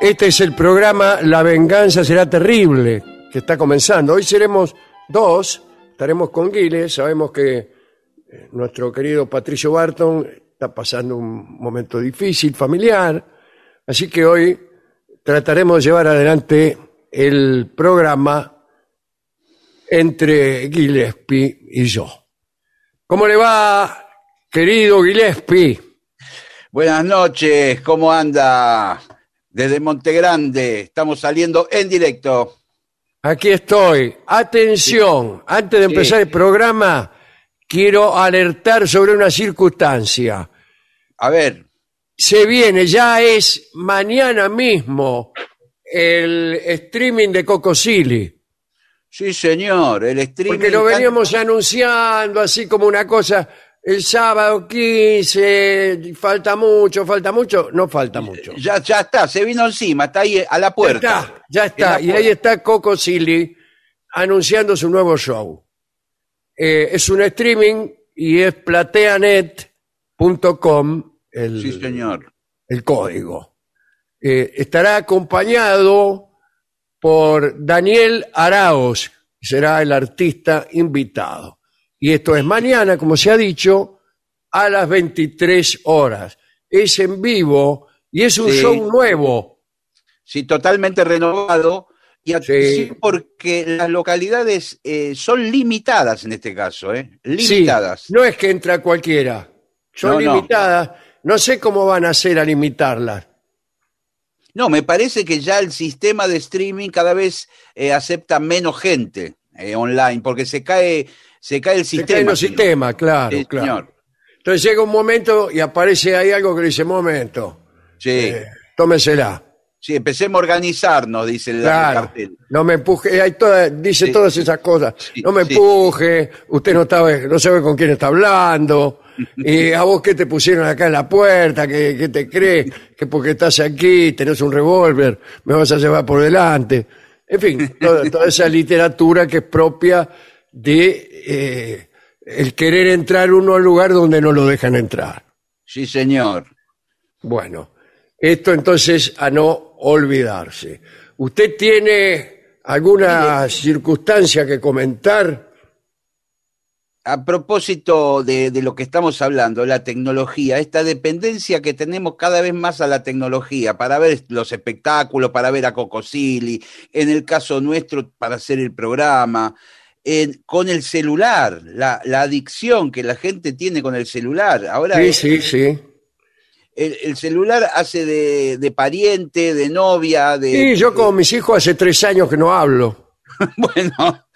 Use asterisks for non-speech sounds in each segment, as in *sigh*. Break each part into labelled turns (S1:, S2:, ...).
S1: Este es el programa La venganza será terrible, que está comenzando. Hoy seremos dos, estaremos con Guiles. Sabemos que eh, nuestro querido Patricio Barton está pasando un momento difícil, familiar. Así que hoy trataremos de llevar adelante el programa entre Gillespie y yo. ¿Cómo le va, querido Gillespie?
S2: Buenas noches, ¿cómo anda? Desde Montegrande, estamos saliendo en directo.
S1: Aquí estoy. Atención, antes de
S2: Sí.
S1: empezar el programa, quiero alertar sobre una circunstancia.
S2: A ver,
S1: Se viene, ya es mañana mismo, el streaming de Coco Silly.
S2: sí señor, el streaming...
S1: Porque lo veníamos anunciando así como una cosa, el sábado 15, falta mucho, falta mucho, no falta mucho.
S2: Ya, ya está, se vino encima, está ahí a la
S1: Ya
S2: puerta.
S1: está, ya está. Y ahí está Coco Silly anunciando su nuevo show. Eh, es un streaming y es plateanet.com el,
S2: Sí señor.
S1: el código. Eh, estará acompañado por Daniel Araos, que será el artista invitado. Y esto es mañana, como se ha dicho, a las 23 horas. Es en vivo y es un
S2: Sí.
S1: show nuevo.
S2: Sí, totalmente renovado. Y
S1: Sí.
S2: porque las localidades eh, son limitadas en este caso, ¿eh?
S1: Sí,
S2: Limitadas.
S1: no es que entra cualquiera. Son
S2: No, no.
S1: limitadas. No sé cómo van a hacer a limitarlas.
S2: No, me parece que ya el sistema de streaming cada vez eh, acepta menos gente eh, online, porque se cae, se cae el
S1: Se
S2: sistema.
S1: caen los
S2: si no.
S1: sistemas, claro,
S2: Sí,
S1: claro.
S2: señor.
S1: Entonces llega un momento y aparece ahí algo que dice, momento,
S2: Sí,
S1: eh, tómesela.
S2: sí, empecemos a organizarnos, dice el
S1: Claro,
S2: cartel.
S1: no me empuje, hay toda- dice
S2: Sí.
S1: todas esas cosas.
S2: Sí,
S1: no me empuje, usted no, está, no sabe con quién está hablando. *laughs* Y a vos qué te pusieron acá en la puerta, qué, qué te crees, que porque estás aquí tenés un revólver, me vas a llevar por delante. En fin, toda, toda esa literatura que es propia de eh, el querer entrar uno al lugar donde no lo dejan entrar.
S2: Sí, señor.
S1: Bueno, esto entonces a no olvidarse. Usted tiene alguna circunstancia que comentar?
S2: A propósito de, de, lo que estamos hablando, la tecnología, esta dependencia que tenemos cada vez más a la tecnología para ver los espectáculos, para ver a Cocosili, en el caso nuestro, para hacer el programa, en, con el celular, la, la, adicción que la gente tiene con el celular. Ahora
S1: sí, sí, sí.
S2: El, el, celular hace de, de, pariente, de novia, de...
S1: Sí, yo con mis hijos hace tres años que no hablo. *laughs*
S2: bueno.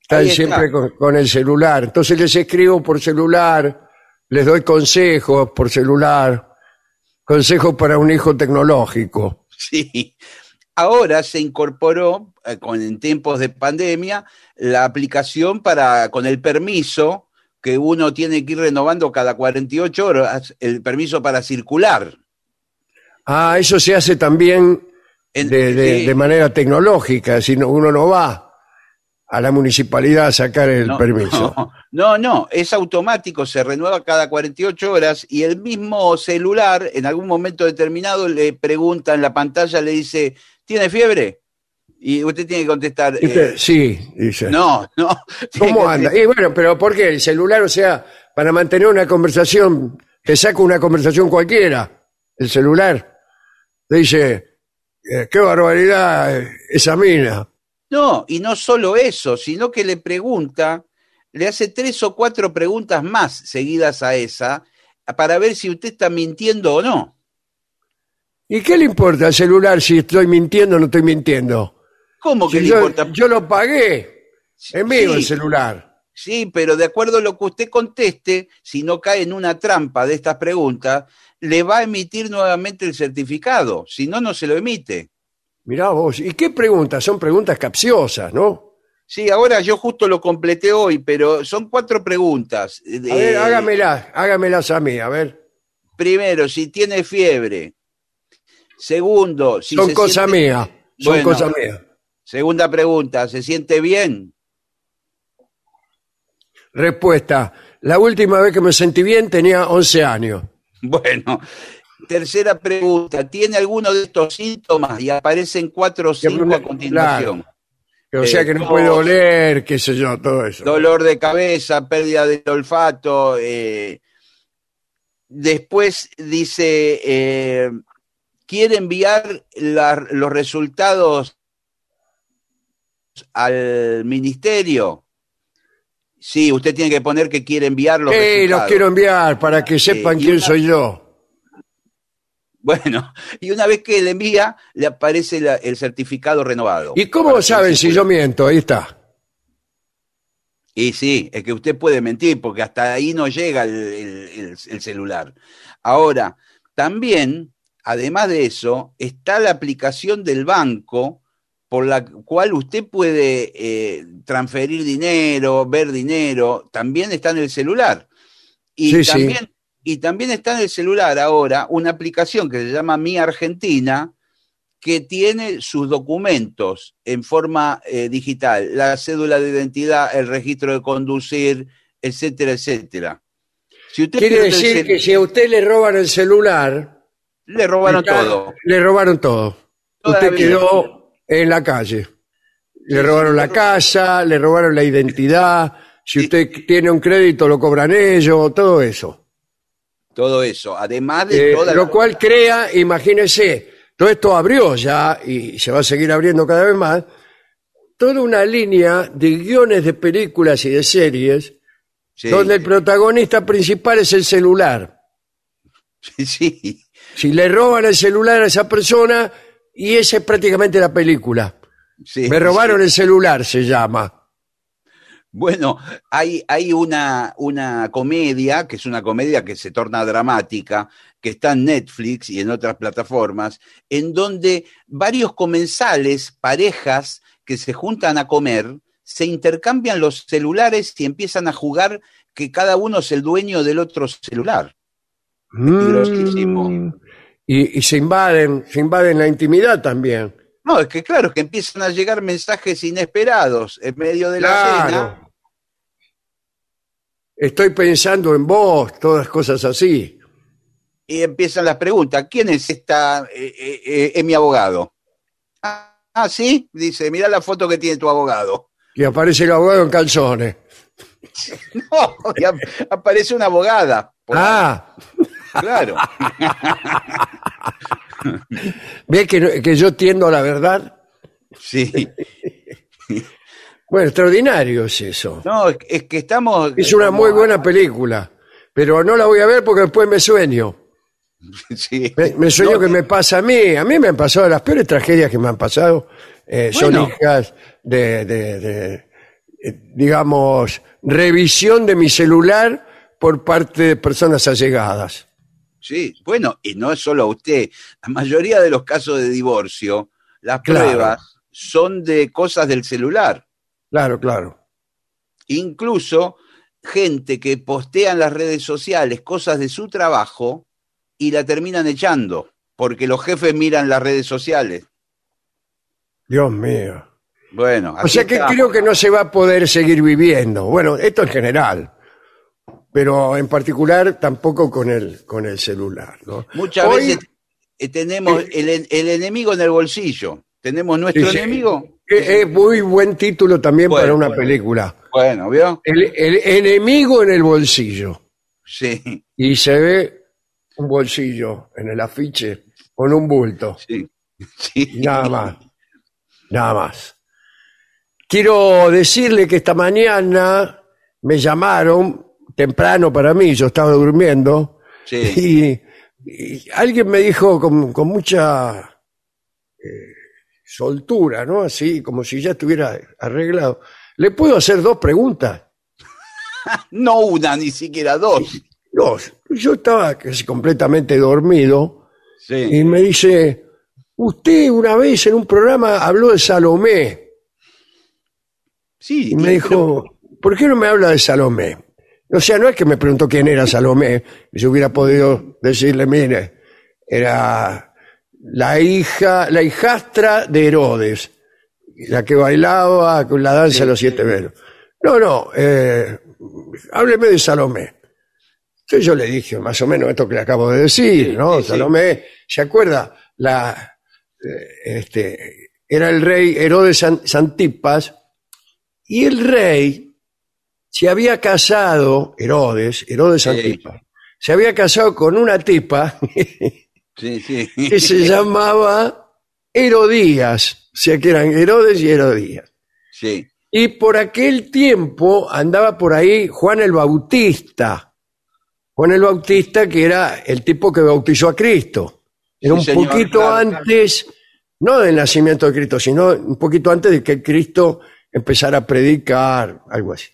S1: Están siempre con, con, el celular. Entonces les escribo por celular, les doy consejos por celular, consejos para un hijo tecnológico.
S2: Sí. Ahora se incorporó, eh, con, en tiempos de pandemia, la aplicación para, con el permiso que uno tiene que ir renovando cada 48 horas, el permiso para circular.
S1: Ah, eso se hace también en, de, de, manera tecnológica, si no, uno no va a la municipalidad a sacar el
S2: no,
S1: permiso.
S2: No, no, no, es automático, se renueva cada 48 horas y el mismo celular en algún momento determinado le pregunta en la pantalla, le dice, ¿tiene fiebre? Y usted tiene que contestar.
S1: Eh, sí, dice.
S2: No, no. *laughs*
S1: ¿Cómo anda? Y bueno, pero ¿por qué? El celular, o sea, para mantener una conversación, te saca una conversación cualquiera, el celular. Dice, eh, qué barbaridad esa mina.
S2: No, y no solo eso, sino que le pregunta, le hace tres o cuatro preguntas más seguidas a esa, para ver si usted está mintiendo o no.
S1: ¿Y qué le importa al celular si estoy mintiendo o no estoy mintiendo?
S2: ¿Cómo que
S1: si
S2: le
S1: yo,
S2: importa?
S1: Yo lo pagué. Es mío
S2: Sí.
S1: el celular.
S2: Sí, pero de acuerdo a lo que usted conteste, si no cae en una trampa de estas preguntas, le va a emitir nuevamente el certificado. Si no, no se lo emite.
S1: Mirá vos. ¿Y qué preguntas? Son preguntas capciosas, ¿no?
S2: Sí, ahora yo justo lo completé hoy, pero son cuatro preguntas.
S1: A ver,
S2: Eh,
S1: hágamelas, hágamelas a mí, a ver.
S2: Primero, si tiene fiebre. Segundo, si
S1: son cosas
S2: siente-
S1: mías. Son
S2: Bueno.
S1: cosas mías.
S2: Segunda pregunta, ¿se siente bien?
S1: Respuesta. La última vez que me sentí bien tenía 11 años.
S2: Bueno. Tercera pregunta, ¿tiene alguno de estos síntomas? Y aparecen cuatro o cinco a continuación.
S1: O sea
S2: Eh,
S1: que no
S2: tos.
S1: puede oler, qué sé yo, todo eso.
S2: Dolor de cabeza, pérdida del olfato. eh, después dice, eh, ¿quiere enviar la- los resultados al ministerio? Sí, usted tiene que poner que quiere enviar los
S1: Eh, los quiero enviar para que sepan quién
S2: una-
S1: soy yo.
S2: Bueno, *laughs* y una vez que le envía, le aparece la- el certificado renovado.
S1: ¿Y cómo saben si yo miento? Ahí está.
S2: Y sí, es que usted puede mentir porque hasta ahí no llega el, el- el- el celular. Ahora, también, además de eso, está la aplicación del banco por la cual usted puede eh, transferir dinero, ver dinero, también está en el celular. Y
S1: Sí, sí.
S2: también, y también está en el celular ahora una aplicación que se llama Mi Argentina, que tiene sus documentos en forma eh, digital, la cédula de identidad, el registro de conducir, etcétera, etcétera. Si usted
S1: Quiere decir que si a usted le roban el celular,
S2: le robaron
S1: está-
S2: todo.
S1: Le robaron todo.
S2: Toda
S1: usted quedó en la calle. Le
S2: Sí,
S1: robaron
S2: sí,
S1: la casa, le robaron la identidad. Si
S2: Sí.
S1: usted tiene un crédito, lo cobran ellos, todo eso.
S2: Todo eso, además de
S1: Eh,
S2: toda
S1: lo
S2: la-
S1: cual crea, imagínese, todo esto abrió ya y se va a seguir abriendo cada vez más, toda una línea de guiones de películas y de series
S2: Sí,
S1: donde el protagonista principal es el celular. *laughs*
S2: sí,
S1: Si le roban el celular a esa persona, y esa es prácticamente la película.
S2: sí,
S1: Me robaron
S2: sí.
S1: el celular, se llama.
S2: Bueno, hay, hay una, una comedia, que es una comedia que se torna dramática, que está en Netflix y en otras plataformas, en donde varios comensales, parejas que se juntan a comer, se intercambian los celulares y empiezan a jugar que cada uno es el dueño del otro celular. Peligrosísimo.
S1: Y, y se invaden, se invaden la intimidad también.
S2: No, es que claro, que empiezan a llegar mensajes inesperados en medio de la cena.
S1: Estoy pensando en vos, todas cosas así.
S2: y empiezan las preguntas. ¿Quién es esta? Eh, eh, eh, es mi abogado. Ah, Ah, sí, dice, mira la foto que tiene tu abogado.
S1: Y aparece el abogado en calzones. *laughs*
S2: No, y ap- aparece una abogada.
S1: Ah,
S2: Claro.
S1: ¿ves que, yo tiendo a la verdad?
S2: Sí.
S1: Bueno, extraordinario es eso.
S2: No, es, que estamos.
S1: Es una muy buena película, pero no la voy a ver porque después me sueño. *laughs*
S2: Sí.
S1: Me, me sueño
S2: No,
S1: que me pasa a mí. A mí me han pasado las peores tragedias que me han pasado. eh, son hijas de, de- de, eh, digamos, revisión de mi celular por parte de personas allegadas.
S2: Sí, bueno, y no es solo usted. La mayoría de los casos de divorcio, las
S1: Claro.
S2: pruebas son de cosas del celular.
S1: Claro, claro.
S2: Incluso gente que postea en las redes sociales cosas de su trabajo y la terminan echando, porque los jefes miran las redes sociales.
S1: Dios mío.
S2: Bueno,
S1: O sea que
S2: está.
S1: creo que no se va a poder seguir viviendo. Bueno, esto en general. Pero en particular tampoco con el, con el celular. ¿no?
S2: muchas
S1: Hoy-
S2: veces eh, tenemos el, en- el enemigo en el bolsillo. Tenemos nuestro
S1: Sí,
S2: enemigo.
S1: Eh, Es muy buen título también
S2: Bueno,
S1: para una
S2: bueno.
S1: película.
S2: Bueno, ¿vio?
S1: El, el enemigo en el bolsillo.
S2: Sí,
S1: Y se ve un bolsillo en el afiche con un bulto.
S2: sí. sí.
S1: Nada más. Nada más. Quiero decirle que esta mañana me llamaron, temprano para mí, yo estaba durmiendo,
S2: Sí.
S1: y, y alguien me dijo con, con mucha eh, soltura, ¿no? Así, como si ya estuviera arreglado. ¿Le puedo hacer dos preguntas? *laughs*
S2: No una, ni siquiera dos.
S1: Dos. Yo estaba casi completamente dormido
S2: Sí.
S1: y me dice, usted una vez en un programa habló de Salomé.
S2: Sí,
S1: Y me dijo, ¿por qué no me habla de Salomé? O sea, no es que me preguntó quién era Salomé, y yo hubiera podido decirle, mire, era la hija, la hijastra de Herodes, la que bailaba con la danza de los siete velos. No, no, eh, hábleme de Salomé. Entonces yo le dije más o menos esto que le acabo de decir, ¿no?
S2: sí, sí.
S1: Salomé, ¿se acuerda? La, eh, este, era el rey Herodes San- Santipas, y el rey se había casado, Herodes, Herodes
S2: Sí.
S1: Antipas, se había casado con una tipa *laughs*
S2: Sí, sí.
S1: que se llamaba Herodías, o sea que eran Herodes y Herodías.
S2: Sí.
S1: Y por aquel tiempo andaba por ahí Juan el Bautista. Juan el Bautista, que era el tipo que bautizó a Cristo. Era
S2: Sí,
S1: un
S2: señor,
S1: poquito
S2: claro, claro.
S1: antes, no del nacimiento de Cristo, sino un poquito antes de que Cristo empezara a predicar, algo así.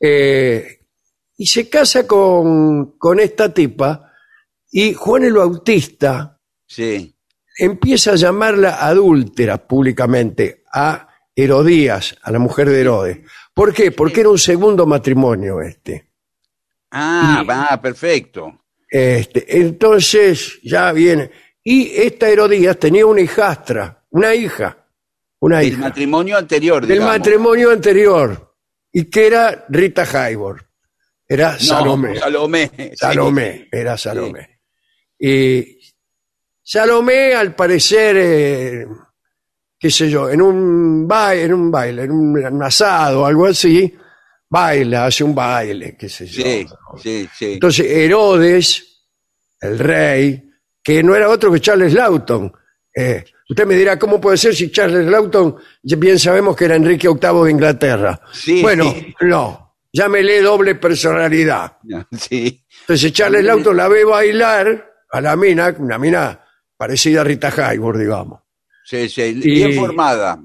S1: Eh, y se casa con, con esta tipa, y Juan el Bautista
S2: Sí.
S1: empieza a llamarla adúltera públicamente a Herodías, a la mujer de Herodes. ¿Por qué? Porque era un segundo matrimonio este.
S2: Ah,
S1: Y-
S2: va, perfecto.
S1: este. Entonces, ya viene. Y esta Herodías tenía una hijastra, una hija, una
S2: El
S1: hija,
S2: matrimonio anterior,
S1: del
S2: digamos.
S1: matrimonio anterior, y que era Rita Hayworth. Era
S2: No,
S1: Salomé.
S2: Salomé.
S1: Salomé, era Salomé. Y Salomé, al parecer, eh, qué sé yo, en un baile, en un baile, en un, asado o algo así, baila, hace un baile, qué sé yo.
S2: Sí, sí, sí.
S1: Entonces Herodes, el rey, que no era otro que Charles Lawton. eh, usted me dirá, ¿cómo puede ser si Charles Lawton, bien sabemos que era Enrique VIII de Inglaterra?
S2: Sí.
S1: Bueno, no, llámele doble personalidad.
S2: Sí.
S1: Entonces Charles Lawton la ve bailar a la mina, una mina parecida a Rita Hayworth, digamos.
S2: Sí, sí.
S1: Y-
S2: Bien formada.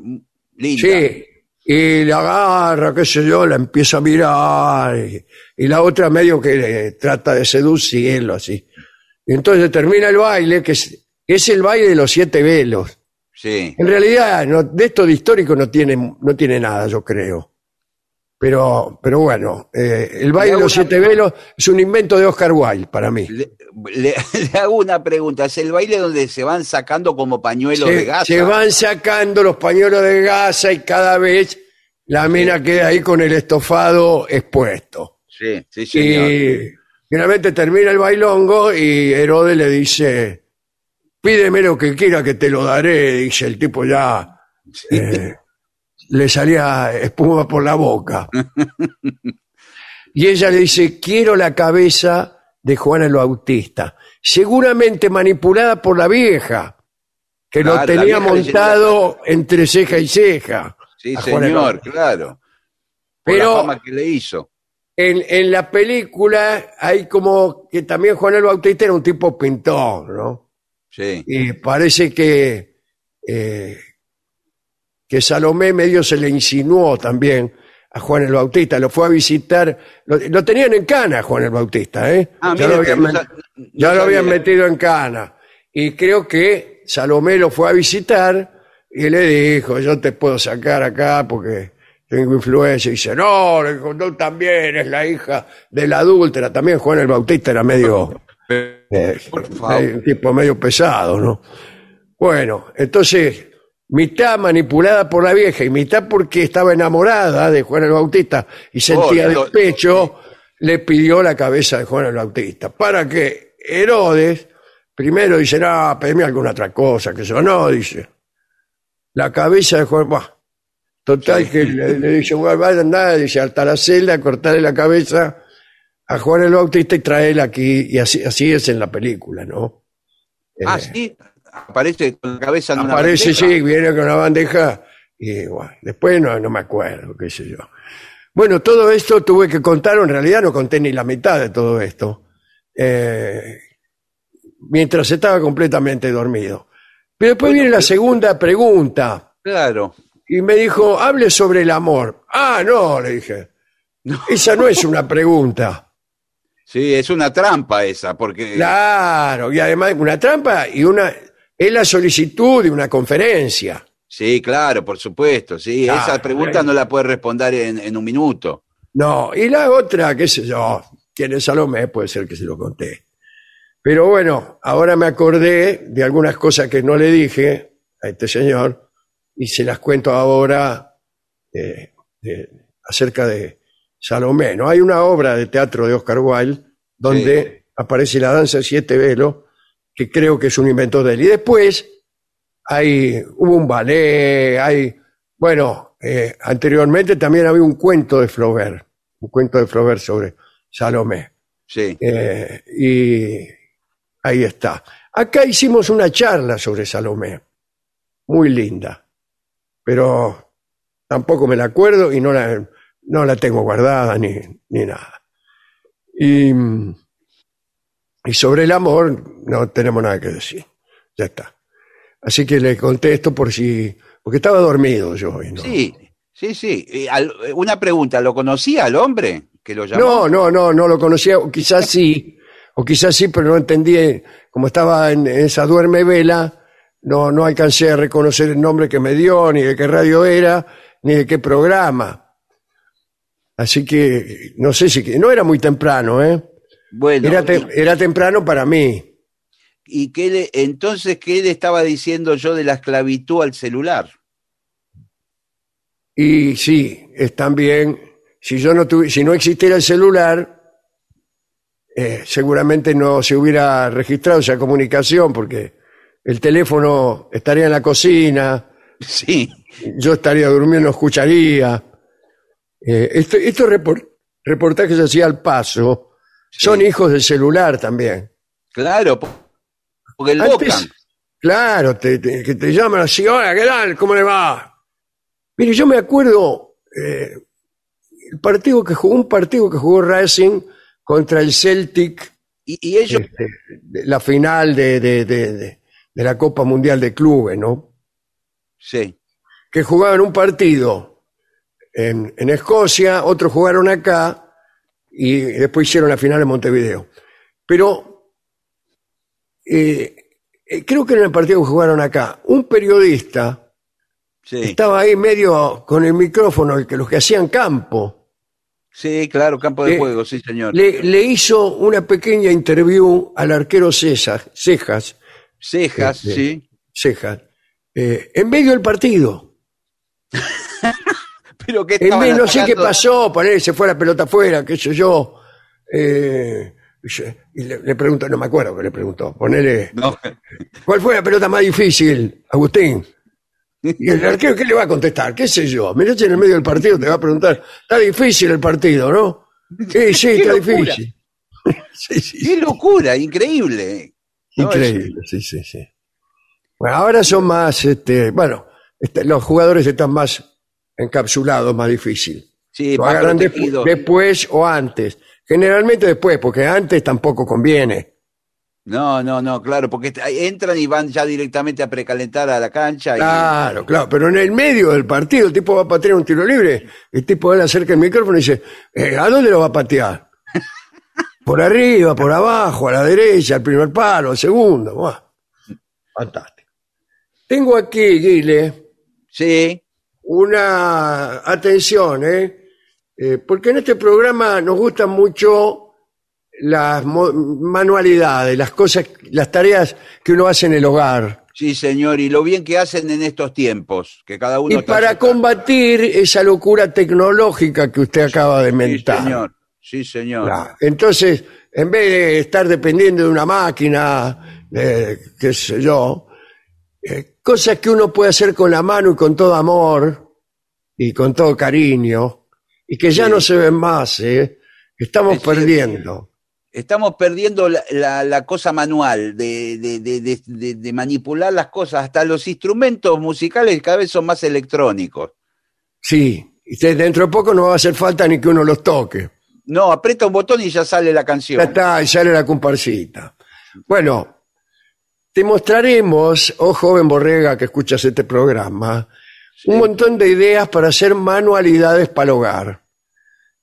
S2: Linda.
S1: Sí, y la agarra, qué sé yo, la empieza a mirar, y, y la otra medio que le trata de seducirlo, así. Y entonces termina el baile, que es, es el baile de los siete velos.
S2: Sí.
S1: En realidad, no- de esto de histórico no tiene, no tiene nada, yo creo. Pero, pero bueno, eh, el baile de los siete velos es un invento de Oscar Wilde para mí.
S2: Le, le- *laughs* le hago una pregunta. ¿Es el baile donde se van sacando como pañuelos de gasa?
S1: se van sacando los pañuelos de gasa y cada vez la mina queda ahí con el estofado expuesto.
S2: Sí, sí, señor.
S1: Y finalmente termina el bailongo y Herodes le dice, pídeme lo que quiera que te lo daré, dice el tipo ya. eh, le salía espuma por la boca. Y ella le dice, quiero la cabeza de Juan el Bautista, seguramente manipulada por la vieja, que lo
S2: la
S1: tenía
S2: vieja le
S1: montado entre ceja y ceja.
S2: Sí,
S1: a Juan el
S2: señor,
S1: Bautista.
S2: claro. Por
S1: Pero-
S2: la fama que le hizo.
S1: En, en la película hay como que también Juan el Bautista era un tipo pintor, ¿no?
S2: Sí.
S1: Y parece que, eh, que Salomé medio se le insinuó también a Juan el Bautista, lo fue a visitar, lo, lo tenían en cana Juan el Bautista, ¿eh?
S2: Ah,
S1: ya lo habían,
S2: no no
S1: ya lo habían metido en cana. Y creo que Salomé lo fue a visitar y le dijo, yo te puedo sacar acá porque tengo influencia. Y dice, no, le dijo, tú también es la hija de la adúltera. También Juan el Bautista era medio... Eh,
S2: Por favor.
S1: medio- un tipo medio pesado, ¿no? Bueno, entonces, mitad manipulada por la vieja y mitad porque estaba enamorada de Juan el Bautista y sentía
S2: Oh,
S1: despecho, le pidió la cabeza de Juan el Bautista. Para que Herodes, primero dice, no, pedime alguna otra cosa, que eso no, dice. La cabeza de Juan, bah, total que le, le dice, bueno, vaya andar, dice, hasta la celda, cortarle la cabeza a Juan el Bautista y traerla aquí, y así, así es en la película, ¿no?
S2: Ah,
S1: Eh,
S2: sí. Aparece con la cabeza en una
S1: Aparece, sí, viene con una bandeja y bueno, después no, no me acuerdo, qué sé yo. Bueno, todo esto tuve que contar, en realidad no conté ni la mitad de todo esto, eh, mientras estaba completamente dormido. Pero después viene la segunda pregunta
S2: Claro.
S1: y me dijo, hable sobre el amor. Ah, no, le dije. Esa no es una pregunta.
S2: Sí, es una trampa esa, porque
S1: Claro, y además una trampa y una es la solicitud de una conferencia.
S2: sí, claro, por supuesto, sí.
S1: Claro,
S2: esa pregunta no la puede responder en, en un minuto.
S1: No, y la otra, qué sé yo, es Salomé, puede ser que se lo conté. Pero bueno, ahora me acordé de algunas cosas que no le dije a este señor y se las cuento ahora eh, de- acerca de Salomé. ¿no? Hay una obra de teatro de Oscar Wilde donde aparece la danza de siete velos, que creo que es un invento de él. Y después hay, hubo un ballet, hay, bueno, eh, anteriormente también había un cuento de Flaubert, un cuento de Flaubert sobre Salomé.
S2: Sí.
S1: Eh, y ahí está. Acá hicimos una charla sobre Salomé, muy linda, pero tampoco me la acuerdo y no la, no la tengo guardada ni, ni nada. Y, y sobre el amor no tenemos nada que decir, ya está. Así que le contesto por si, porque estaba dormido yo hoy, ¿no?
S2: Sí, sí, sí. Y al- una pregunta, ¿lo conocía al hombre que lo llamó?
S1: No, no, no, no lo conocía, o quizás sí, o quizás sí, pero no entendí, como estaba en esa duerme vela, no, no alcancé a reconocer el nombre que me dio, ni de qué radio era, ni de qué programa. Así que no sé si, no era muy temprano, ¿eh?
S2: Bueno,
S1: Era, te- era temprano para mí.
S2: ¿y qué le, entonces qué le estaba diciendo yo de la esclavitud al celular?
S1: Y sí, es también, si yo no tuvi- si no existiera el celular, eh, seguramente no se hubiera registrado esa comunicación porque el teléfono estaría en la cocina, *laughs*
S2: Sí,
S1: yo estaría durmiendo, no escucharía. Eh, esto- estos repor- reportajes así al paso son hijos del celular también.
S2: claro, po- porque el
S1: Antes, claro, te, te- que te llaman así, hola, ¿qué tal? ¿Cómo le va? Mire, yo me acuerdo eh, el partido que jugó, un partido que jugó Racing contra el Celtic,
S2: Y, y ellos,
S1: este, la final de, de- de- de- de la Copa Mundial de Clubes, ¿no?
S2: sí,
S1: Que jugaban un partido en, en Escocia, otros jugaron acá y después hicieron la final en Montevideo. Pero eh, eh, creo que en el partido que jugaron acá, un periodista
S2: sí,
S1: estaba ahí medio con el micrófono, el que los que hacían campo,
S2: sí, claro, campo de juego, sí, señor.
S1: le, le hizo una pequeña interview al arquero César, Cejas,
S2: Cejas,
S1: este,
S2: sí.
S1: Cejas, eh, en medio del partido. *laughs*
S2: Pero qué
S1: En medio, no sé qué pasó, ponele, se fue la pelota afuera, qué sé yo. Eh, Y le, le pregunto, no me acuerdo que le preguntó, ponele,
S2: No,
S1: ¿cuál fue la pelota más difícil, Agustín? Y el arquero, ¿qué le va a contestar? ¿Qué sé yo? Mirate en el medio del partido, te va a preguntar, está difícil el partido, ¿no? Sí, *laughs* sí, está
S2: locura.
S1: difícil. *laughs* sí, sí,
S2: qué locura, increíble. No,
S1: Increíble, sí, sí, sí. Bueno, ahora son más, este, bueno, este, los jugadores están más encapsulados, más difícil.
S2: Sí,
S1: Lo agarran después o antes. Generalmente después, porque antes tampoco conviene.
S2: No, no, no, claro, porque entran y van ya directamente a precalentar a la cancha. y-
S1: Claro, claro, pero en el medio del partido el tipo va a patear un tiro libre, el tipo él acerca el micrófono y dice, eh, ¿a dónde lo va a patear? *laughs* Por arriba, por abajo, a la derecha, al primer palo, al segundo. Buah, fantástico. Tengo aquí, Guile,
S2: Sí,
S1: una atención, ¿eh? Eh, porque en este programa nos gustan mucho las mo- manualidades, las cosas, las tareas que uno hace en el hogar.
S2: sí, señor, y lo bien que hacen en estos tiempos, que cada uno
S1: Y
S2: está
S1: para combatir esa locura tecnológica que usted acaba de
S2: Sí,
S1: mentar.
S2: señor, sí, señor.
S1: Entonces, en vez de estar dependiendo de una máquina, de, qué sé yo, eh, cosas que uno puede hacer con la mano y con todo amor y con todo cariño, y que ya
S2: Sí.
S1: no se ven más, ¿eh? Estamos
S2: Es
S1: perdiendo.
S2: Estamos perdiendo la, la- la cosa manual de, de- de- manipular las cosas. Hasta los instrumentos musicales cada vez son más electrónicos.
S1: Sí, y de- dentro de poco no va a hacer falta ni que uno los toque.
S2: No, aprieta un botón y ya sale la
S1: Ya
S2: canción.
S1: está, y sale la comparsita. Bueno, te mostraremos, oh joven borrega que escuchas este programa, un montón de ideas para hacer manualidades para el hogar.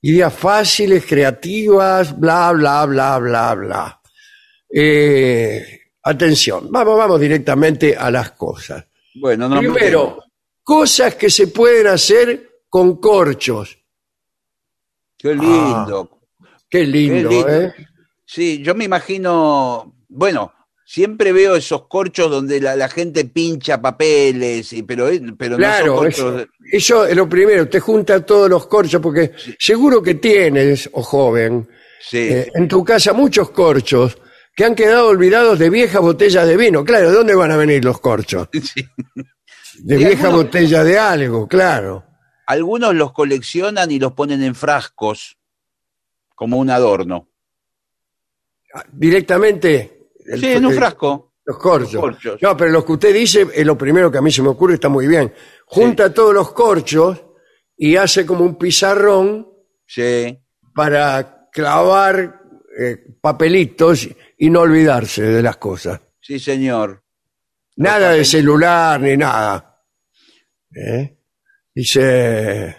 S1: Ideas fáciles, creativas, bla, bla, bla, bla, bla. Eh, atención, vamos, vamos directamente a las cosas.
S2: Bueno, no
S1: Primero, cosas que se pueden hacer con corchos.
S2: Qué lindo.
S1: Qué lindo,
S2: Qué lindo.
S1: ¿eh?
S2: Sí, yo me imagino, bueno, siempre veo esos corchos donde la, la gente pincha papeles, y, pero, pero
S1: Claro,
S2: no son
S1: eso,
S2: corchos.
S1: eso es lo primero, te junta todos los corchos, porque seguro que tienes, o joven,
S2: Sí,
S1: eh, en tu casa muchos corchos que han quedado olvidados de viejas botellas de vino. Claro, ¿de dónde van a venir los corchos? *laughs*
S2: sí.
S1: De
S2: Y
S1: vieja
S2: algunos-
S1: botella de algo, claro.
S2: Algunos los coleccionan y los ponen en frascos como un adorno.
S1: Directamente. El-
S2: sí, en un frasco.
S1: Los corchos.
S2: Los corchos.
S1: No, pero lo que usted dice es lo primero que a mí se me ocurre, está muy bien. Junta todos los corchos y hace como un pizarrón
S2: Sí,
S1: para clavar eh, papelitos y no olvidarse de las cosas.
S2: sí, señor.
S1: Nada de celular ni nada. ¿Eh? Dice,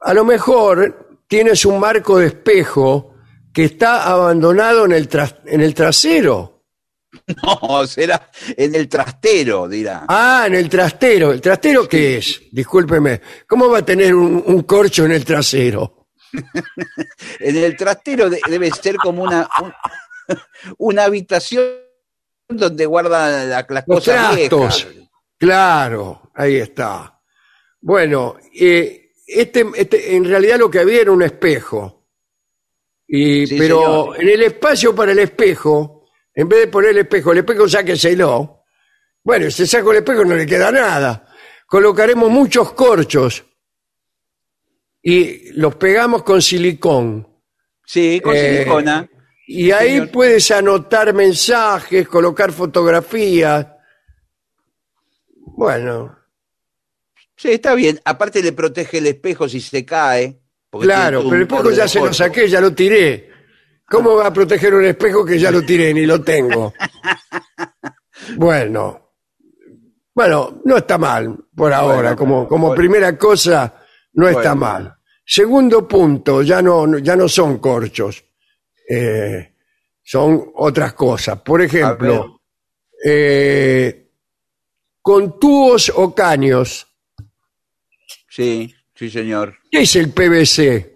S1: a lo mejor tienes un marco de espejo que está abandonado en el, tras- en el trasero. *laughs*
S2: No, será en el trastero, dirá.
S1: Ah, en el trastero. ¿El trastero qué es? Discúlpeme. ¿Cómo va a tener un, un corcho en el trasero? *laughs*
S2: En el trastero de- debe ser como una, un- *laughs* una habitación donde guarda la- las cosas viejas.
S1: Claro, ahí está. Bueno, eh, este, este, en realidad lo que había era un espejo. Y,
S2: Sí,
S1: pero
S2: señor.
S1: en el espacio para el espejo, en vez de poner el espejo, el espejo sáqueselo. Bueno, si saco el espejo no le queda nada. Colocaremos muchos corchos y los pegamos con silicón.
S2: Sí, con
S1: Eh,
S2: silicona.
S1: Y ahí
S2: señor.
S1: puedes anotar mensajes, colocar fotografías. Bueno,
S2: Sí, está bien. Aparte le protege el espejo si se cae.
S1: Claro, pero el espejo ya se lo saqué, ya lo tiré. ¿Cómo va a proteger un espejo que ya lo tiré ni lo tengo? *laughs* Bueno, bueno, no está mal por ahora,
S2: Bueno,
S1: como, como
S2: bueno.
S1: primera cosa, no está mal. Segundo punto, ya no, ya no son corchos, eh, son otras cosas. Por ejemplo, eh, con tubos o caños.
S2: Sí, sí, señor.
S1: ¿Qué es el PVC?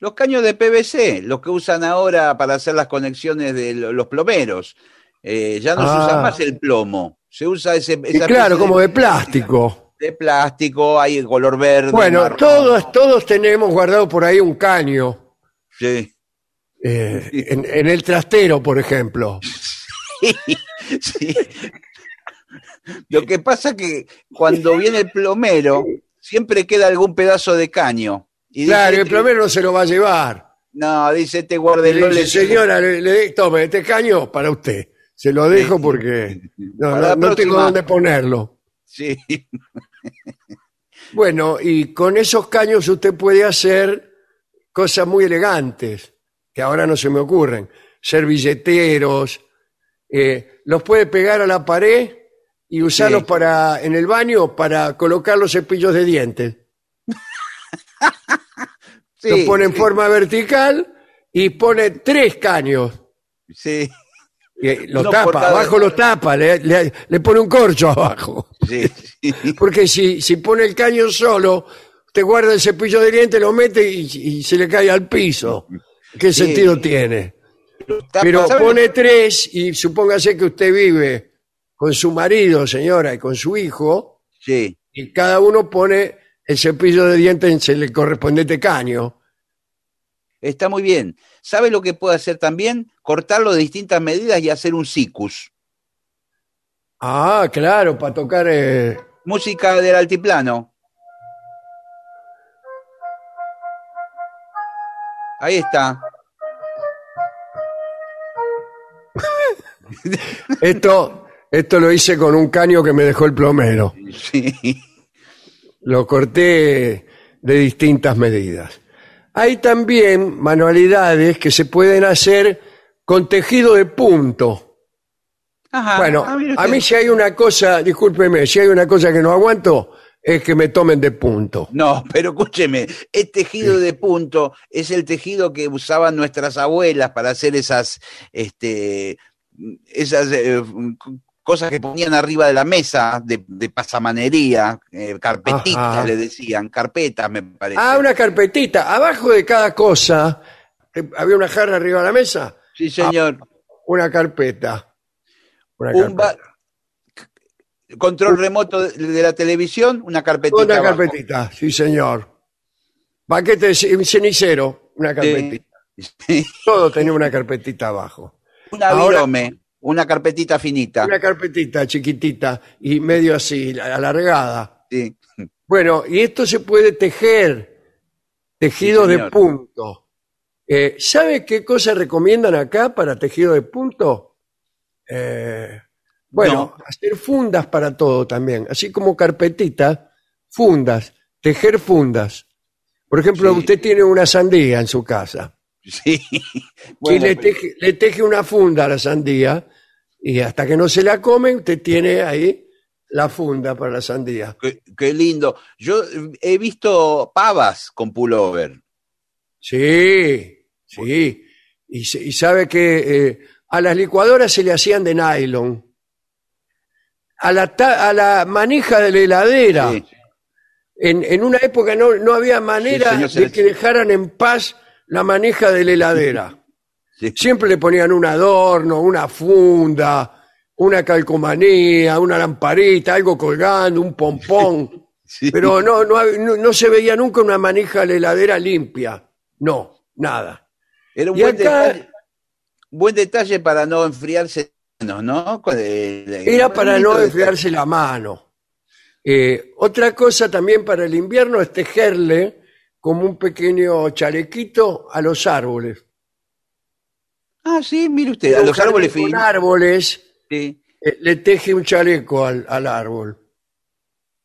S2: Los caños de PVC, los que usan ahora para hacer las conexiones de lo- los plomeros. Eh, ya no se
S1: Ah.
S2: usa más el plomo. Se usa ese. Esa
S1: claro, como de plástico.
S2: De plástico, hay el color verde.
S1: Bueno,
S2: marrón.
S1: todos, todos tenemos guardado por ahí un caño.
S2: Sí,
S1: eh, en, en el trastero, por ejemplo.
S2: Sí. Lo que pasa es que cuando viene el plomero, siempre queda algún pedazo de caño. Y dice,
S1: Claro, el
S2: este-
S1: plomero no se lo va a llevar.
S2: No, dice, este
S1: Le
S2: guárdelo.
S1: dice,
S2: le-
S1: señora, le, le- tome este caño para usted. Se lo dejo porque *laughs* no, tengo dónde ponerlo.
S2: Sí, *laughs*
S1: Bueno, y con esos caños usted puede hacer cosas muy elegantes, que ahora no se me ocurren. Servilleteros, eh, los puede pegar a la pared y usarlos
S2: Sí.
S1: para en el baño para colocar los cepillos de dientes. *laughs*
S2: sí,
S1: Los pone en
S2: sí,
S1: forma vertical y pone tres caños.
S2: sí,
S1: Y
S2: por
S1: tapa, abajo los tapa, le, le- le pone un corcho abajo.
S2: sí, sí. *laughs*
S1: Porque si, si pone el caño solo, te guarda el cepillo de dientes, lo mete y, y se le cae al piso. ¿Qué
S2: Sí.
S1: sentido tiene? Pero pone tres y supóngase que usted vive con su marido, señora, y con su hijo,
S2: Sí,
S1: y cada uno pone el cepillo de dientes en el correspondiente caño.
S2: está muy bien. ¿Sabe lo que puede hacer también? Cortarlo de distintas medidas y hacer un sicus.
S1: Ah, claro, para tocar... eh,
S2: Música del altiplano. Ahí está. *laughs*
S1: Esto, esto lo hice con un caño que me dejó el plomero.
S2: Sí.
S1: Lo corté de distintas medidas. Hay también manualidades que se pueden hacer con tejido de punto.
S2: Ajá.
S1: bueno,
S2: ah,
S1: a mí si hay una cosa, discúlpeme, si hay una cosa que no aguanto, es que me tomen de punto.
S2: No, pero escúcheme, el tejido de punto es el tejido que usaban nuestras abuelas para hacer esas, este, esas eh, cosas que ponían arriba de la mesa de, de pasamanería, eh, carpetitas
S1: Ajá.
S2: le decían, carpetas me parece.
S1: Ah, una carpetita. Abajo de cada cosa, eh, había una jarra arriba de la mesa,
S2: Sí, señor.
S1: una carpeta. Una
S2: Un
S1: carpeta.
S2: control remoto de, de la televisión, una carpetita.
S1: Una
S2: abajo.
S1: carpetita, sí señor. Paquete de ce- un cenicero, una carpetita. *laughs*
S2: Sí.
S1: Todo tenía una carpetita abajo.
S2: Una
S1: Ahora-
S2: virome, una carpetita finita.
S1: Una carpetita chiquitita y medio así, alargada.
S2: Sí.
S1: Bueno, y esto se puede tejer, tejido
S2: Sí,
S1: de punto. Eh, ¿Sabe qué cosas recomiendan acá para tejido de punto? Eh, bueno, hacer fundas para todo también, así como carpetita, fundas, tejer fundas. Por ejemplo,
S2: Sí.
S1: usted tiene una sandía en su casa.
S2: Sí.
S1: y le,
S2: pero-
S1: le teje una funda a la sandía y hasta que no se la come, usted tiene ahí la funda para la sandía.
S2: Qué, qué lindo. Yo he visto pavas con pullover.
S1: Sí, sí. Y, sabe que eh, a las licuadoras se le hacían de nylon. A la, ta- a la manija de la heladera.
S2: Sí.
S1: En, en una época no, no había manera
S2: señor,
S1: de que dejaran en paz la manija de la heladera.
S2: Sí.
S1: Siempre le ponían un adorno, una funda, una calcomanía, una lamparita, algo colgando, un pompón. *laughs*
S2: Sí.
S1: Pero no, no, no, no se veía nunca una manija de la heladera limpia. No, nada.
S2: Era un
S1: Y
S2: buen,
S1: acá-
S2: detalle, buen detalle para no enfriarse, ¿no? El-
S1: Era para no enfriarse la mano. Eh, otra cosa también para el invierno es tejerle como un pequeño chalequito a los árboles.
S2: Ah, sí, mire usted, a
S1: Un
S2: los árboles
S1: jardín con
S2: finos.
S1: árboles
S2: Sí.
S1: eh, le teje un chaleco al, al árbol.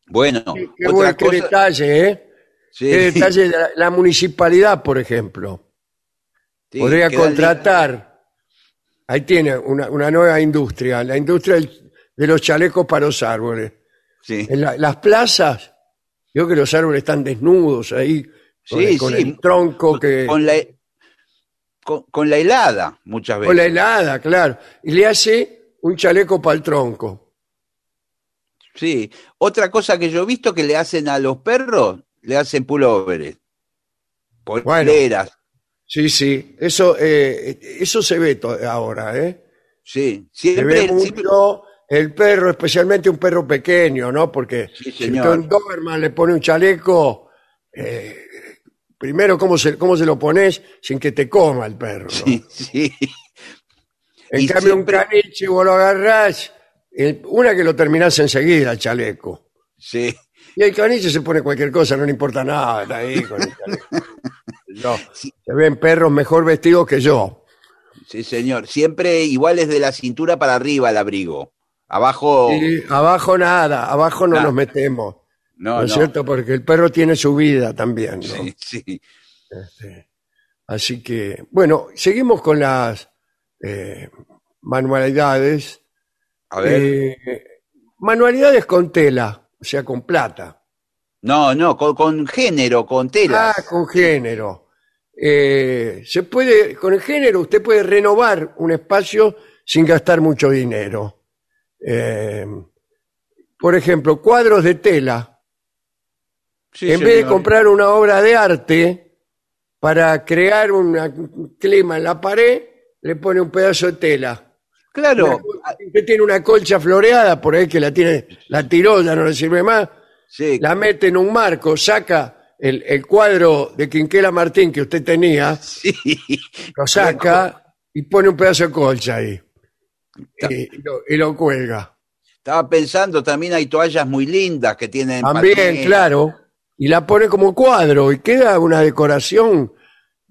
S2: Bueno,
S1: Qué,
S2: otra
S1: buen- qué
S2: cosa.
S1: detalle, ¿eh?
S2: sí,
S1: Qué detalle de la, la municipalidad, por ejemplo.
S2: sí,
S1: Podría
S2: queda
S1: contratar, ahí tiene una, una nueva industria, la industria del- de los chalecos para los árboles.
S2: li- Sí,
S1: En la- las plazas, yo que los árboles están desnudos ahí, con,
S2: Sí,
S1: el, con
S2: sí.
S1: el tronco que...
S2: con la, con, con la helada, muchas veces.
S1: con la helada, claro. Y le hace un chaleco para el tronco.
S2: Sí. Otra cosa que yo he visto que le hacen a los perros, le hacen pullovers. Poleras.
S1: Sí, sí, eso, eh, eso se ve ahora, ¿eh?
S2: Sí.
S1: Se
S2: Siempre,
S1: ve
S2: siempre-
S1: mucho el perro, especialmente un perro pequeño, ¿no? Porque
S2: Sí,
S1: si un Doberman le pone un chaleco, eh, primero, ¿cómo se, cómo se lo pones sin que te coma el perro? ¿no?
S2: Sí, sí.
S1: En
S2: Y
S1: cambio,
S2: siempre-
S1: un caniche vos lo agarrás, el- una que lo terminás enseguida, el chaleco.
S2: sí.
S1: Y el caniche se pone cualquier cosa, no le importa nada, está ahí con el chaleco. *laughs* No, se ven perros mejor vestidos que yo.
S2: Sí, señor. Siempre igual es de la cintura para arriba el abrigo. Abajo,
S1: Y abajo nada, abajo no
S2: Nada.
S1: nos metemos.
S2: No,
S1: ¿No
S2: no.
S1: es cierto? Porque el perro tiene su vida también, ¿no?
S2: Sí, sí.
S1: Así que, bueno, seguimos con las eh, manualidades.
S2: A ver.
S1: Eh, manualidades con tela, o sea, con plata.
S2: No, no, con, con género, con telas.
S1: Ah, con género. Eh, se puede, con el género usted puede renovar un espacio sin gastar mucho dinero. Eh, por ejemplo, cuadros de tela.
S2: Sí,
S1: en vez de
S2: señor.
S1: comprar una obra de arte para crear una- un clima en la pared, le pone un pedazo de tela.
S2: Claro,
S1: Usted tiene una colcha floreada por ahí que la tiene, la tiró, ya no le sirve más,
S2: sí,
S1: la mete en un marco, saca el, el cuadro de Quinquela Martín que usted tenía,
S2: sí.
S1: lo saca y pone un pedazo de colcha ahí. Y, lo, y lo cuelga.
S2: Estaba pensando, también hay toallas muy lindas que tienen.
S1: También, claro. Y la pone como cuadro y queda una decoración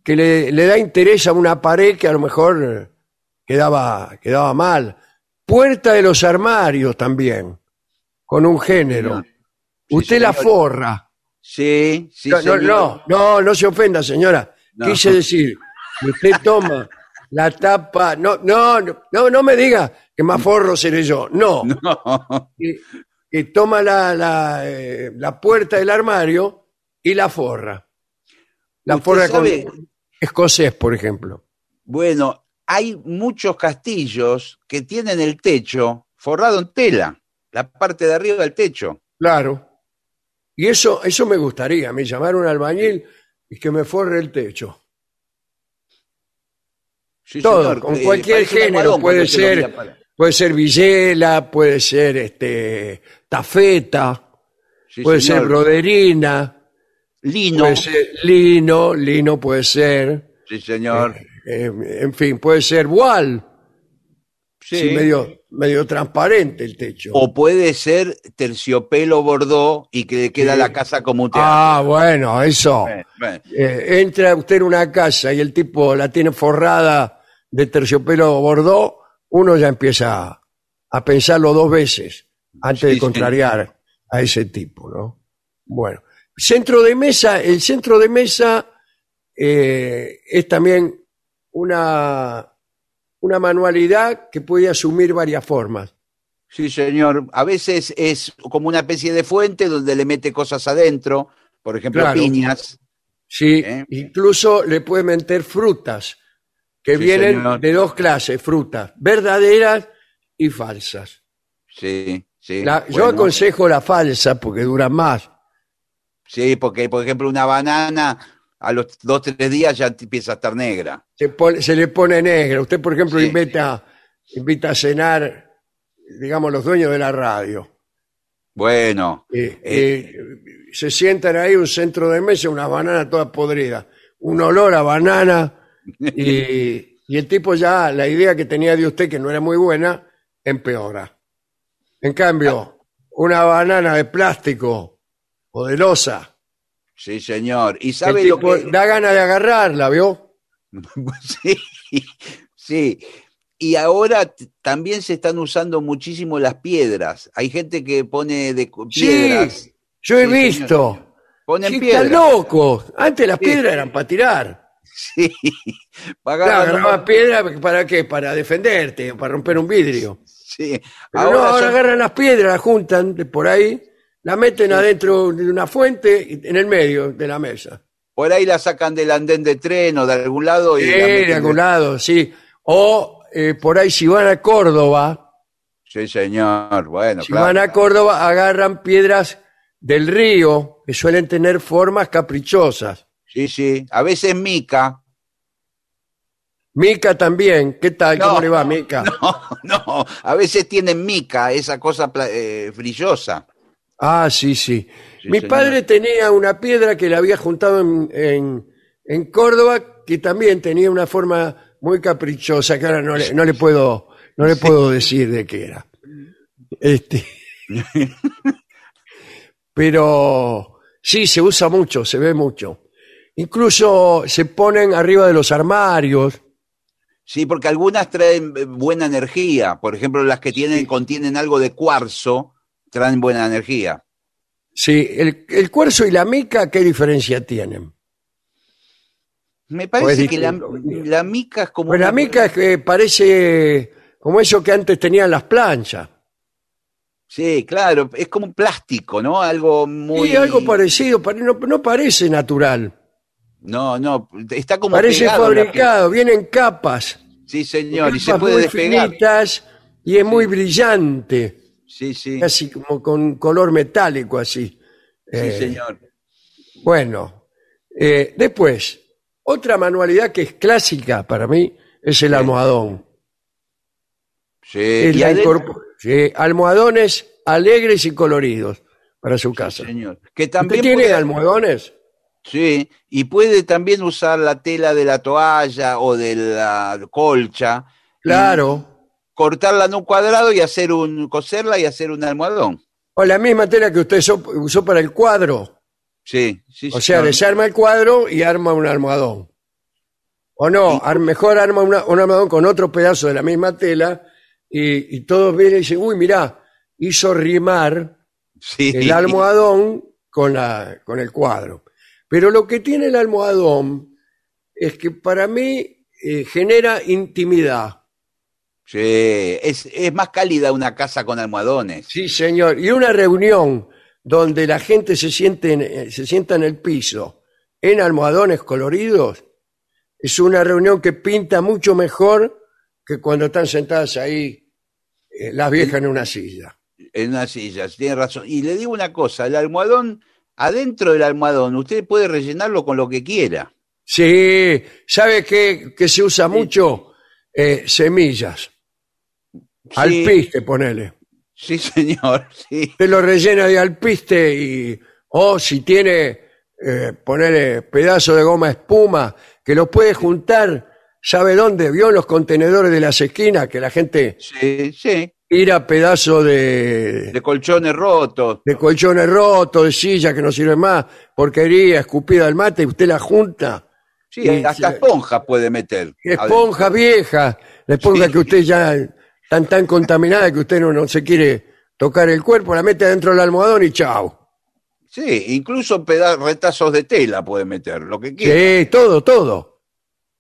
S1: que le, le da interés a una pared que a lo mejor eh, quedaba, quedaba mal. Puerta de los armarios también, con un género.
S2: Sí,
S1: Usted la forra.
S2: Sí, sí,
S1: no, no,
S2: señor.
S1: no, no, no se ofenda, señora.
S2: No.
S1: Quise decir, usted toma la tapa. No, no, no, no, no me diga que más forro seré yo. No. *laughs*
S2: No.
S1: Que, toma la, la, eh, la puerta del armario y la forra. La forra
S2: sabe-
S1: con escocés, por ejemplo.
S2: Bueno, hay muchos castillos que tienen el techo forrado en tela, la parte de arriba del techo.
S1: Claro. Y eso, eso me gustaría, mí llamar un albañil y que me forre el techo.
S2: Sí,
S1: Todo,
S2: señor,
S1: con
S2: eh,
S1: cualquier género, puede ser, puede ser villela, puede ser este tafeta,
S2: Sí,
S1: puede
S2: señor.
S1: ser broderina,
S2: Lino.
S1: puede ser lino, lino puede ser,
S2: Sí, señor.
S1: eh, en fin, puede ser voile,
S2: Sí.
S1: sí, medio, medio transparente el techo.
S2: O puede ser terciopelo bordó y que le queda la casa como un teatro.
S1: Ah, bueno, eso.
S2: Bueno, bueno.
S1: Eh, entra usted en una casa y el tipo la tiene forrada de terciopelo bordó, uno ya empieza a pensarlo dos veces antes
S2: Sí,
S1: de
S2: sí.
S1: contrariar a ese tipo, ¿no? Bueno, centro de mesa, el centro de mesa eh, es también una, una manualidad que puede asumir varias formas.
S2: Sí, señor. A veces es como una especie de fuente donde le mete cosas adentro, por ejemplo,
S1: Claro.
S2: piñas.
S1: Sí,
S2: ¿Eh?
S1: incluso le puede meter frutas que
S2: Sí,
S1: vienen
S2: señor.
S1: de dos clases, frutas verdaderas y falsas.
S2: Sí, sí.
S1: La- Yo aconsejo la falsa porque dura más.
S2: Sí, porque, por ejemplo, una banana a los dos, tres días ya empieza a estar negra.
S1: Se, pone- se le pone negra. Usted, por ejemplo,
S2: Sí.
S1: invita, invita a cenar, digamos, los dueños de la radio.
S2: Bueno,
S1: Eh, eh, se sientan ahí un centro de mesa, una banana toda podrida, un olor a banana y, y el tipo ya, la idea que tenía de usted, que no era muy buena, empeora. En cambio, una banana de plástico o de losa,
S2: sí, señor. ¿Y
S1: el
S2: sabe lo que...?
S1: da ganas de agarrarla, ¿vio? *laughs*
S2: Sí, sí. Y ahora también se están usando muchísimo las piedras. Hay gente que pone de piedras.
S1: Sí, yo he
S2: Sí,
S1: visto.
S2: Ponen
S1: Sí,
S2: piedras.
S1: están locos. Antes las
S2: Sí.
S1: piedras eran para tirar.
S2: Sí.
S1: Claro, agarrabas piedra para qué? Para defenderte, para romper un vidrio.
S2: Sí.
S1: Pero
S2: Ahora
S1: no, ahora
S2: son-
S1: agarran las piedras, las juntan de por ahí, la meten adentro de una fuente y- en el medio de la mesa.
S2: por ahí la sacan del andén de tren o de algún lado y la
S1: de
S2: meten
S1: algún lado, sí. O eh, por ahí si van a Córdoba,
S2: Sí, señor. Bueno,
S1: si
S2: claro.
S1: van a Córdoba agarran piedras del río que suelen tener formas caprichosas.
S2: Sí, sí. A veces mica.
S1: Mica también, ¿qué tal? ¿Cómo le va, Mica? *laughs*
S2: No, no. A veces tienen mica, esa cosa eh, brillosa.
S1: Ah, sí, sí. Mi
S2: señor.
S1: padre tenía una piedra que le había juntado en, en- en Córdoba que también tenía una forma muy caprichosa que ahora no le, no le puedo no le puedo decir de qué era. Este, *laughs* pero sí se usa mucho, se ve mucho. Incluso se ponen arriba de los armarios.
S2: Sí, porque algunas traen eh, buena energía. Por ejemplo, las que tienen, contienen algo de cuarzo, traen buena energía.
S1: Sí, el, el cuarzo y la mica, ¿qué diferencia tienen?
S2: Me parece que la, mica es como.
S1: Pues la mica es que parece como eso que antes tenían las planchas.
S2: Sí, claro, es como un plástico, ¿no? Algo muy.
S1: Y algo parecido, pare- no, no parece natural.
S2: No, no, está como.
S1: Parece
S2: pegado
S1: fabricado, viene en capas.
S2: Sí, señor, y se puede
S1: muy
S2: despegar.
S1: finitas y es muy brillante,
S2: Sí, sí.
S1: casi como con color metálico así.
S2: Sí,
S1: Eh,
S2: señor.
S1: Bueno, eh, después, otra manualidad que es clásica para mí es el almohadón.
S2: Sí,
S1: Es
S2: y
S1: la sí, almohadones alegres y coloridos para su casa.
S2: señor. Que
S1: ¿Usted
S2: también
S1: tiene
S2: puede-
S1: almohadones?
S2: Sí, y puede también usar la tela de la toalla o de la colcha.
S1: Claro.
S2: Cortarla en un cuadrado y hacer un, coserla y hacer un almohadón.
S1: O la misma tela que usted usó para el cuadro.
S2: Sí, sí,
S1: O sea, desarma el cuadro y arma un almohadón. O no, ar- mejor arma una- un almohadón con otro pedazo de la misma tela y, y todos vienen y dicen, uy, mirá, hizo rimar
S2: Sí.
S1: el almohadón con, la, con el cuadro. Pero lo que tiene el almohadón es que para mí eh, genera intimidad.
S2: Sí, es, es más cálida una casa con almohadones.
S1: Sí, señor. Y una reunión donde la gente se, siente en- eh, se sienta en el piso en almohadones coloridos es una reunión que pinta mucho mejor que cuando están sentadas ahí eh, las viejas en una silla.
S2: En una silla, tiene razón. Y le digo una cosa, el almohadón, adentro del almohadón, usted puede rellenarlo con lo que quiera.
S1: Sí, ¿sabe qué, qué se usa mucho? Eh, semillas. Alpiste, ponele.
S2: Sí, señor, *laughs* sí.
S1: Usted lo rellena de alpiste y, o si tiene, eh, ponerle pedazo de goma espuma, que lo puede juntar, ¿sabe dónde? ¿Vio en los contenedores de las esquinas que la gente
S2: Sí, sí.
S1: Tira pedazo de,
S2: De colchones rotos.
S1: de colchones rotos, de silla que no sirve más, porquería, escupida al mate, y usted la junta?
S2: Sí,
S1: Y
S2: hasta
S1: se-
S2: esponjas puede meter.
S1: Esponja vieja, la esponja
S2: Sí.
S1: que usted ya tan tan contaminada que usted no, no se quiere tocar el cuerpo, la mete dentro del almohadón y chao.
S2: Sí, incluso peda- retazos de tela puede meter, lo que quiera.
S1: Sí, todo, todo.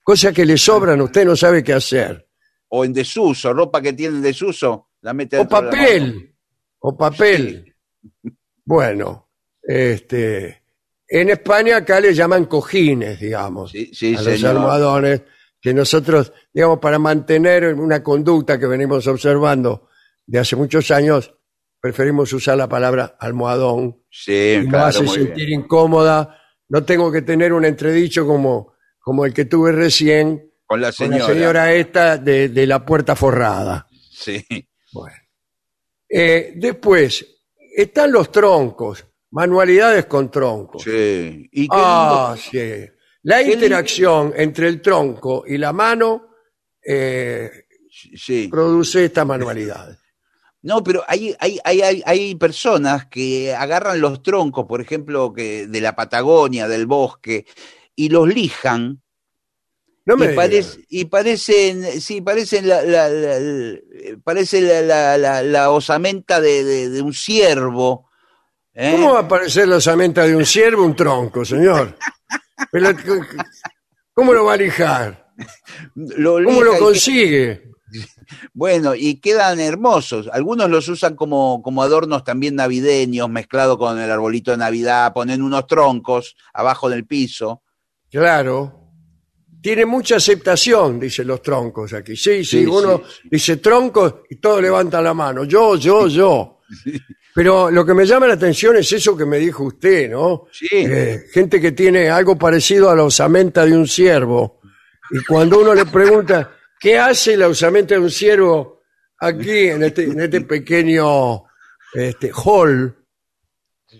S1: Cosas que le sobran, usted no sabe qué hacer.
S2: O en desuso, ropa que tiene en desuso, la mete
S1: O papel, o papel. Bueno, este, en España acá le llaman cojines, digamos,
S2: Sí, sí,
S1: a los
S2: señor.
S1: almohadones, que nosotros, digamos, para mantener una conducta que venimos observando de hace muchos años, preferimos usar la palabra almohadón.
S2: Sí,
S1: y me
S2: claro,
S1: hace
S2: muy
S1: sentir
S2: bien.
S1: incómoda. No tengo que tener un entredicho como, como el que tuve recién
S2: Con la
S1: con
S2: señora.
S1: la señora esta de, de la puerta forrada.
S2: Sí.
S1: Bueno. Eh, después, están los troncos, manualidades con troncos.
S2: Sí. Y qué
S1: ah,
S2: lindo-
S1: sí. La
S2: Qué
S1: interacción entre el tronco y la mano eh,
S2: Sí.
S1: produce esta manualidad.
S2: No, pero hay, hay, hay, hay, hay personas que agarran los troncos, por ejemplo, que de la Patagonia, del bosque, y los lijan
S1: No me
S2: y, y parecen, sí, parecen la, la- la- la- parece la, osamenta de, de- de un ciervo. ¿eh?
S1: ¿Cómo va a aparecer la osamenta de un ciervo un tronco, señor? Pero, ¿Cómo lo va a lijar?
S2: Lo
S1: ¿Cómo lo
S2: que-
S1: consigue? *laughs*
S2: Bueno, y quedan hermosos. Algunos los usan como, como adornos también navideños, mezclado con el arbolito de Navidad, ponen unos troncos abajo del piso.
S1: Claro. Tiene mucha aceptación, dicen los troncos aquí. Sí, sí,
S2: Sí,
S1: uno dice troncos y todos levantan la mano. Yo, yo, yo. Pero lo que me llama la atención es eso que me dijo usted, ¿no?
S2: Sí.
S1: Eh, gente que tiene algo parecido a la osamenta de un ciervo. Y cuando uno le pregunta, ¿qué hace la osamenta de un ciervo aquí en este, en este pequeño este, hall?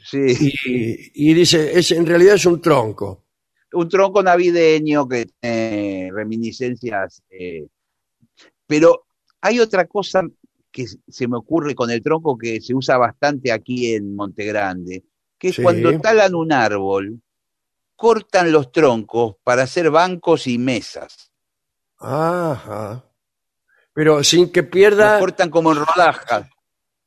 S2: Sí,
S1: y, y dice, es, en realidad es un tronco.
S2: Un tronco navideño que tiene reminiscencias. eh, pero hay otra cosa que se me ocurre con el tronco que se usa bastante aquí en Montegrande, que es
S1: Sí.
S2: cuando talan un árbol, cortan los troncos para hacer bancos y mesas.
S1: Ajá. Pero sin que
S2: Los
S1: pierda,
S2: cortan como en rodajas.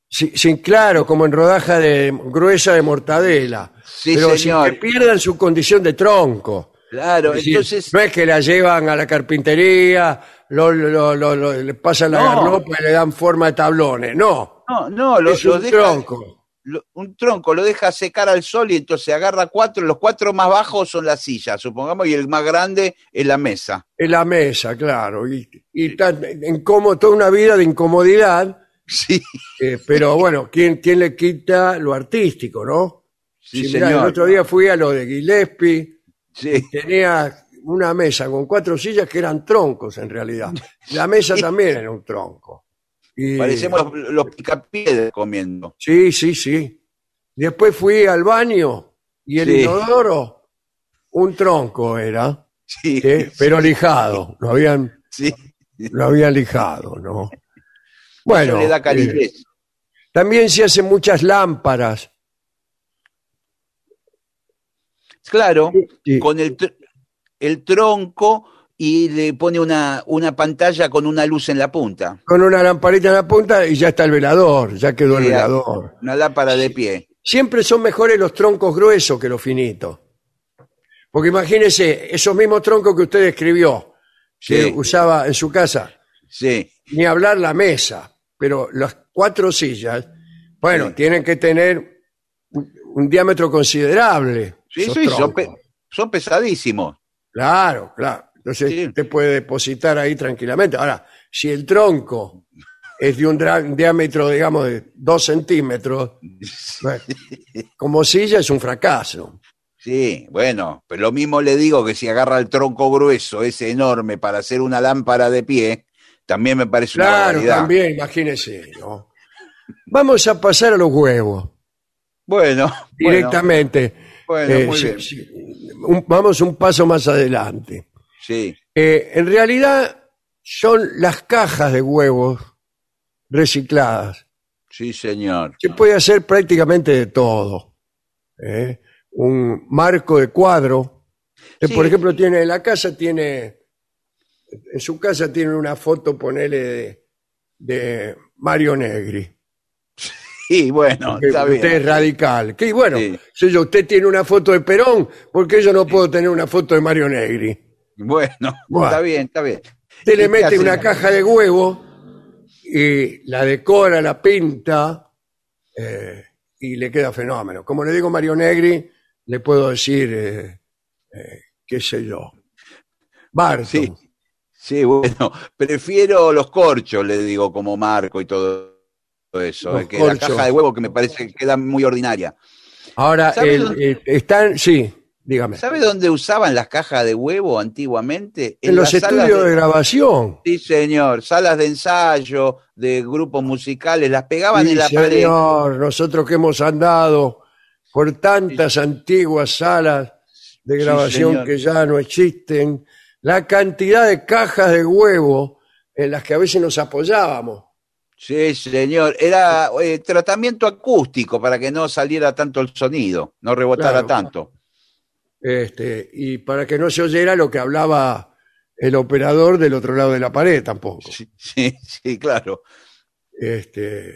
S1: sin, sin- claro, como en rodaja de gruesa de mortadela.
S2: Sí,
S1: pero
S2: señor.
S1: sin que pierdan su condición de tronco.
S2: Claro,
S1: Es decir,
S2: entonces,
S1: no es que la llevan a la carpintería, lo, lo- lo- lo- le pasan la
S2: No.
S1: garlopa y le dan forma de tablones. No,
S2: no, no, lo,
S1: es un
S2: deja-
S1: tronco.
S2: lo- un tronco lo deja secar al sol y entonces agarra cuatro, los cuatro más bajos son las sillas, supongamos, y el más grande es la mesa.
S1: En la mesa, claro. Y, y tan incómodo, toda una vida de incomodidad.
S2: Sí,
S1: eh, pero *laughs* bueno, ¿quién, ¿quién le quita lo artístico, no?
S2: Sí,
S1: Sí, mirá,
S2: señor.
S1: el otro día fui a lo de Gillespie,
S2: Sí,
S1: tenía una mesa con cuatro sillas que eran troncos en realidad. *laughs* La mesa también era un tronco. Y-
S2: parecemos los, los picapiedras comiendo.
S1: Sí, sí, sí. Después fui al baño y el
S2: Sí.
S1: inodoro, un tronco era,
S2: Sí,
S1: ¿eh? pero lijado. Lo habían,
S2: sí.
S1: lo habían lijado, ¿no? Bueno,
S2: Eso le da
S1: eh,
S2: calidez.
S1: también se hacen muchas lámparas.
S2: Claro,
S1: Sí.
S2: con el, tr- el tronco y le pone una, una pantalla con una luz en la punta.
S1: con una lamparita en la punta y ya está el velador, ya quedó el velador.
S2: Una lámpara de pie.
S1: Siempre son mejores los troncos gruesos que los finitos. Porque imagínese, esos mismos troncos que usted escribió, que usaba en su casa,
S2: Sí,
S1: ni hablar la mesa, pero las cuatro sillas, bueno,
S2: Sí.
S1: tienen que tener un, un diámetro considerable.
S2: Sí, sí, son,
S1: troncos.
S2: pe- son pesadísimos.
S1: Claro, claro. Entonces
S2: Sí.
S1: usted puede depositar ahí tranquilamente. Ahora, si el tronco es de un diámetro, digamos, de dos centímetros, bueno, como silla es un fracaso.
S2: Sí, bueno, pero lo mismo le digo que si agarra el tronco grueso, ese enorme, para hacer una lámpara de pie, también me parece una
S1: Claro,
S2: barbaridad.
S1: también, imagínese. ¿no? Vamos a pasar a los huevos
S2: Bueno, bueno,
S1: directamente.
S2: Bueno,
S1: Eh,
S2: muy
S1: sí,
S2: bien.
S1: sí. Un- vamos un paso más adelante.
S2: Sí,
S1: Eh, en realidad son las cajas de huevos recicladas.
S2: sí, señor.
S1: Se puede hacer prácticamente de todo. ¿eh? Un marco de cuadro.
S2: Sí.
S1: Por ejemplo, tiene en la casa, tiene, en su casa tiene una foto, ponele, de, de Mario Negri.
S2: Sí, bueno, está
S1: usted es
S2: bien.
S1: radical. Que bueno,
S2: Sí.
S1: si yo, usted tiene una foto de Perón, ¿por qué yo no puedo tener una foto de Mario Negri?
S2: Bueno,
S1: Bueno.
S2: está bien, está bien.
S1: Usted le
S2: ¿Y qué
S1: mete
S2: hace?
S1: una caja de huevo y la decora, la pinta eh, y le queda fenómeno. Como le digo Mario Negri, le puedo decir, eh, eh, qué sé yo, Barton.
S2: Sí. Sí, bueno, prefiero los corchos, le digo, como marco y todo eso. Eh, que la caja de huevo que me parece que queda muy ordinaria.
S1: Ahora,
S2: ¿Sabe
S1: el-
S2: dónde-
S1: están, sí, dígame,
S2: ¿Sabe dónde usaban las cajas de huevo antiguamente?
S1: en los estudios de grabación.
S2: Sí, señor. Salas de ensayo, de grupos musicales, las pegaban
S1: Sí,
S2: en la pared.
S1: señor, nosotros que hemos andado por tantas antiguas salas de grabación
S2: señor.
S1: que ya no existen, la cantidad de cajas de huevo en las que a veces nos apoyábamos.
S2: Sí, señor. Era eh, tratamiento acústico para que no saliera tanto el sonido, no rebotara
S1: Claro.
S2: tanto.
S1: Este, y para que no se oyera lo que hablaba el operador del otro lado de la pared tampoco.
S2: Sí, *laughs* sí, sí, claro.
S1: Este,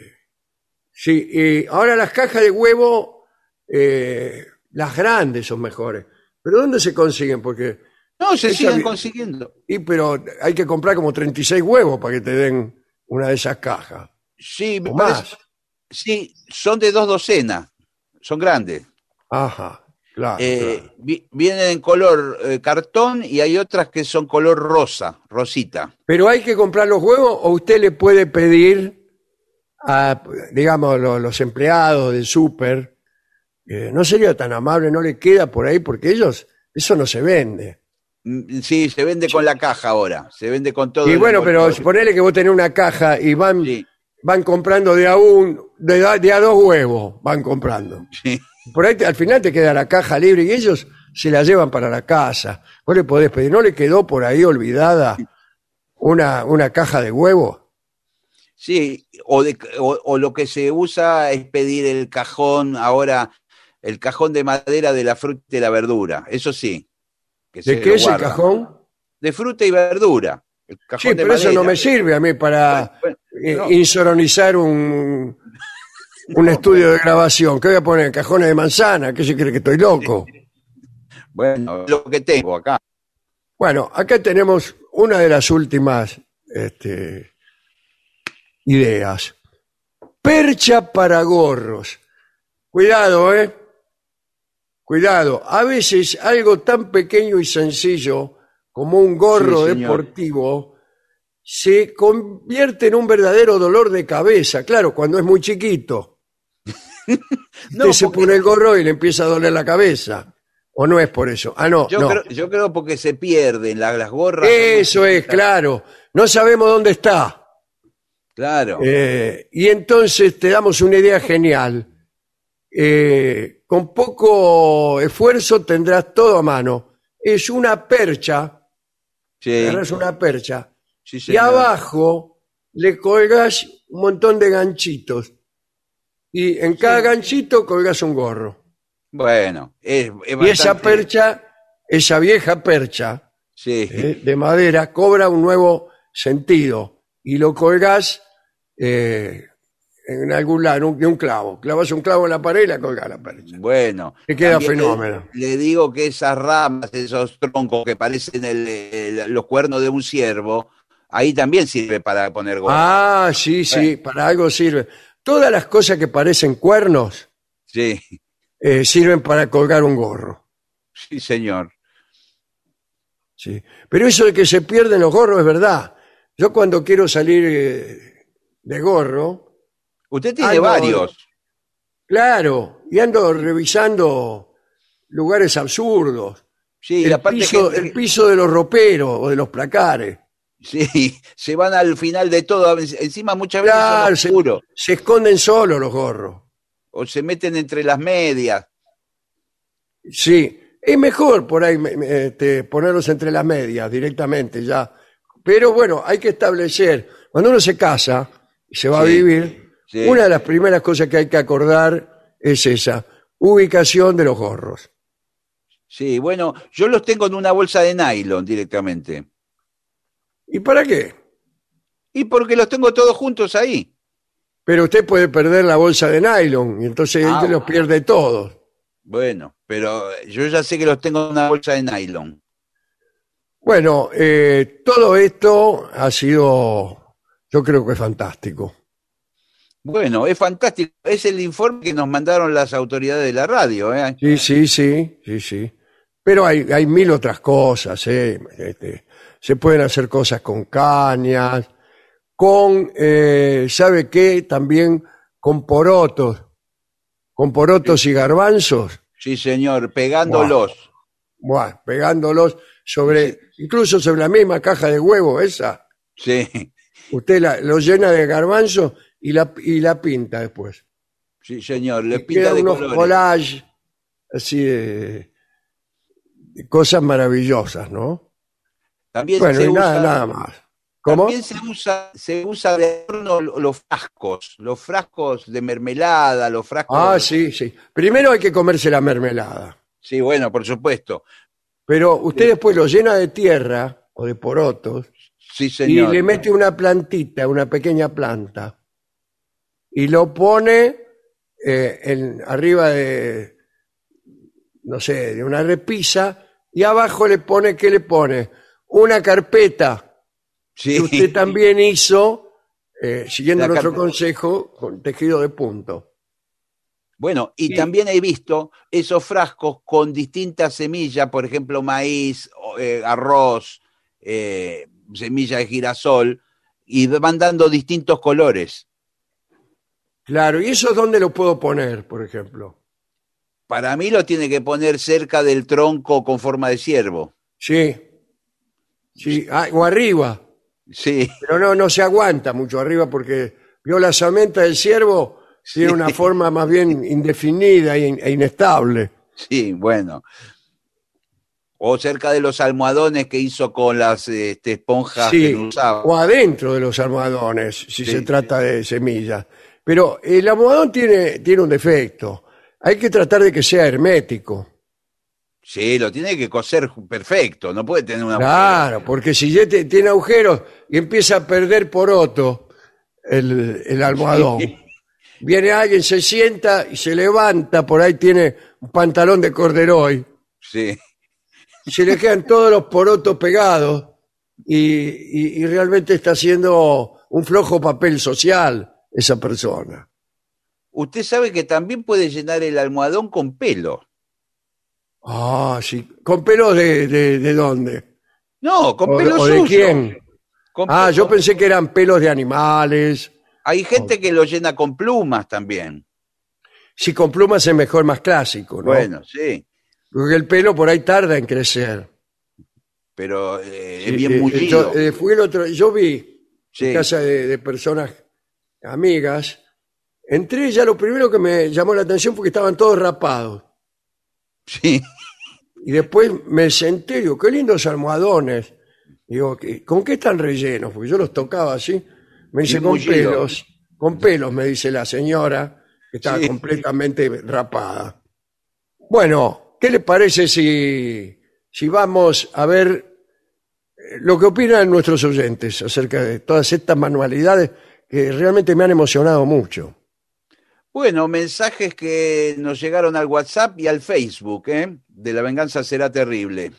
S1: sí, y ahora las cajas de huevo, eh, las grandes son mejores. Pero ¿dónde se consiguen? Porque,
S2: No, se siguen
S1: vi-
S2: consiguiendo.
S1: y pero hay que comprar como 36 huevos para que te den una de esas cajas.
S2: Sí, me
S1: O
S2: parece-
S1: más.
S2: sí, son de dos docenas. Son grandes.
S1: Ajá, claro.
S2: Eh,
S1: claro.
S2: vi- vienen en color eh, cartón y hay otras que son color rosa, rosita.
S1: Pero hay que comprar los huevos o usted le puede pedir a, digamos, lo- los, empleados del súper, eh, no sería tan amable, no le queda por ahí porque ellos, eso no se vende.
S2: Mm, Sí, se vende con la caja ahora. Se vende con todo.
S1: Y bueno, pero ponele que vos tenés una caja y van,
S2: Sí,
S1: van comprando de a un, de, a- de a dos huevos, van comprando.
S2: sí.
S1: Por ahí te- al final te queda la caja libre y ellos se la llevan para la casa. Vos le podés pedir, ¿no le quedó por ahí olvidada una, una caja de huevos?
S2: Sí, o, de- o- o lo que se usa es pedir el cajón, ahora, el cajón de madera de la fruta y la verdura, eso sí. Que
S1: ¿De qué es el cajón?
S2: De fruta y verdura. el cajón
S1: Sí,
S2: de
S1: pero eso no me sirve a mí para
S2: Bueno,
S1: eh,
S2: no.
S1: insonorizar un, *laughs* un estudio de grabación. ¿Qué voy a poner? ¿Cajones de manzana? ¿Qué se cree que estoy loco?
S2: Bueno, lo que tengo acá.
S1: Bueno, acá tenemos una de las últimas este, ideas. Percha para gorros. Cuidado, ¿eh? Cuidado. A veces algo tan pequeño y sencillo como un gorro
S2: Sí,
S1: deportivo se convierte en un verdadero dolor de cabeza. Claro, cuando es muy chiquito. *laughs*
S2: No,
S1: Usted se
S2: porque-
S1: pone el gorro y le empieza a doler la cabeza. ¿O no es por eso? Ah, no.
S2: Yo,
S1: no.
S2: creo, yo creo porque se pierden la- las gorras.
S1: Eso es, claro. No sabemos dónde está.
S2: Claro.
S1: Eh, y entonces te damos una idea genial. Eh, con poco esfuerzo tendrás todo a mano. Es una percha,
S2: sí,
S1: una percha,
S2: sí,
S1: y abajo le colgas un montón de ganchitos. Y en cada ganchito colgas un gorro.
S2: Bueno, es, es
S1: Y esa
S2: bastante-
S1: percha, esa vieja percha,
S2: Sí,
S1: eh, de madera cobra un nuevo sentido. Y lo colgás eh, en algún lado, en un, de un clavo. Clavas un clavo en la pared y la colgás la percha.
S2: bueno.
S1: Te queda
S2: le-
S1: fenómeno.
S2: Le, digo que esas ramas, esos troncos que parecen el- el- los cuernos de un ciervo, ahí también sirve para poner gorras.
S1: Ah, sí, sí, para algo sirve. Todas las cosas que parecen cuernos
S2: Sí,
S1: eh, sirven para colgar un gorro.
S2: sí, señor.
S1: Sí. Pero eso de que se pierden los gorros es verdad. Yo cuando quiero salir eh, de gorro,
S2: Usted tiene varios.
S1: claro, y ando revisando lugares absurdos.
S2: Sí,
S1: el, piso,
S2: que-
S1: el piso de los roperos o de los placares.
S2: sí, *laughs* se van al final de todo. Encima muchas veces
S1: Claro,
S2: son
S1: se,
S2: oscuros.
S1: se esconden solos los gorros.
S2: O se meten entre las medias.
S1: Sí, es mejor por ahí este, ponerlos entre las medias directamente ya. Pero bueno, hay que establecer, cuando uno se casa y se va a vivir,
S2: sí.
S1: una de las primeras cosas que hay que acordar es esa, ubicación de los gorros.
S2: Sí, bueno, yo los tengo en una bolsa de nylon directamente.
S1: ¿Y para qué?
S2: Y porque los tengo todos juntos ahí.
S1: Pero usted puede perder la bolsa de nylon y entonces
S2: Ah,
S1: usted los pierde todos.
S2: Bueno, pero yo ya sé que los tengo en una bolsa de nylon.
S1: Bueno, eh, todo esto ha sido, yo creo que fantástico.
S2: Bueno, es fantástico. Es el informe que nos mandaron las autoridades de la radio. ¿eh?
S1: Sí, sí, sí, sí, sí. Pero hay, hay mil otras cosas, ¿eh? Este, se pueden hacer cosas con cañas, con, eh, ¿sabe qué? También con porotos, con porotos y garbanzos,
S2: Sí, señor, pegándolos.
S1: buah, pegándolos sobre, incluso sobre la misma caja de huevo esa.
S2: Sí,
S1: Usted la, lo llena de garbanzos y la, y la pinta después.
S2: sí, señor. Le
S1: Y
S2: pinta de
S1: unos
S2: colores.
S1: collages así de, de cosas maravillosas, ¿no?
S2: También
S1: Bueno,
S2: se
S1: y nada,
S2: usa,
S1: nada más. ¿Cómo?
S2: También se usa, se usa de adorno los frascos, los frascos de mermelada, los frascos.
S1: Ah, sí, sí. Primero hay que comerse la mermelada.
S2: Sí, bueno, por supuesto.
S1: Pero usted después lo llena de tierra o de porotos
S2: Sí,
S1: y
S2: señor.
S1: le mete una plantita, una pequeña planta, y lo pone eh, en, arriba de, no sé, de una repisa, y abajo le pone, ¿qué le pone? Una carpeta
S2: Sí.
S1: que usted también hizo, eh, siguiendo
S2: La
S1: nuestro
S2: carpeta.
S1: consejo, con tejido de punto.
S2: Bueno, y
S1: Sí.
S2: también he visto esos frascos con distintas semillas, por ejemplo, maíz, o, eh, arroz, eh, semilla de girasol, y van dando distintos colores.
S1: Claro, ¿y eso dónde lo puedo poner, por ejemplo?
S2: Para mí lo tiene que poner cerca del tronco con forma de ciervo.
S1: Sí. Sí, ah, o arriba.
S2: Sí,
S1: Pero no, no se aguanta mucho arriba porque vio la samenta del ciervo, tiene una forma más bien indefinida e e inestable.
S2: Sí, bueno. O cerca de los almohadones que hizo con las este, esponjas
S1: Sí,
S2: que usaba.
S1: o adentro de los almohadones, si
S2: Sí,
S1: se trata de semillas. Pero el almohadón tiene, tiene un defecto. Hay que tratar de que sea hermético.
S2: Sí, lo tiene que coser perfecto, no puede tener una
S1: Claro, porque si ya te- tiene agujeros y empieza a perder poroto el, el almohadón. Viene alguien, se sienta y se levanta, por ahí tiene un pantalón de corderoy,
S2: Sí,
S1: y se le quedan todos los porotos pegados y, y- y realmente está haciendo un flojo papel social esa persona.
S2: Usted sabe que también puede llenar el almohadón con pelo.
S1: Ah, sí. ¿Con pelos de, de, de dónde?
S2: No, con
S1: ¿O,
S2: pelo
S1: o de quién?
S2: Con
S1: Ah,
S2: pelo-
S1: yo pensé que eran pelos de animales.
S2: Hay gente que lo llena con plumas también.
S1: Si con plumas es mejor, más clásico, ¿no?
S2: Bueno, sí,
S1: Porque el pelo por ahí tarda en crecer.
S2: pero eh,
S1: Sí,
S2: es bien
S1: eh,
S2: mullido.
S1: Eh, fui el otro, yo vi
S2: Sí.
S1: en casa de, de personas amigas. Entré ya lo primero que me llamó la atención fue que estaban todos rapados.
S2: Sí,
S1: Y después me senté, digo, qué lindos almohadones. Digo, ¿qué- ¿con qué están rellenos? Porque yo los tocaba así. Me dice, con
S2: mullido.
S1: pelos. Con pelos, me dice la señora, que estaba
S2: Sí.
S1: completamente rapada. Bueno, ¿qué le parece si, si vamos a ver eh, lo que opinan nuestros oyentes acerca de todas estas manualidades que realmente me han emocionado mucho?
S2: Bueno, mensajes que nos llegaron al WhatsApp y al Facebook, ¿eh? De la venganza será terrible.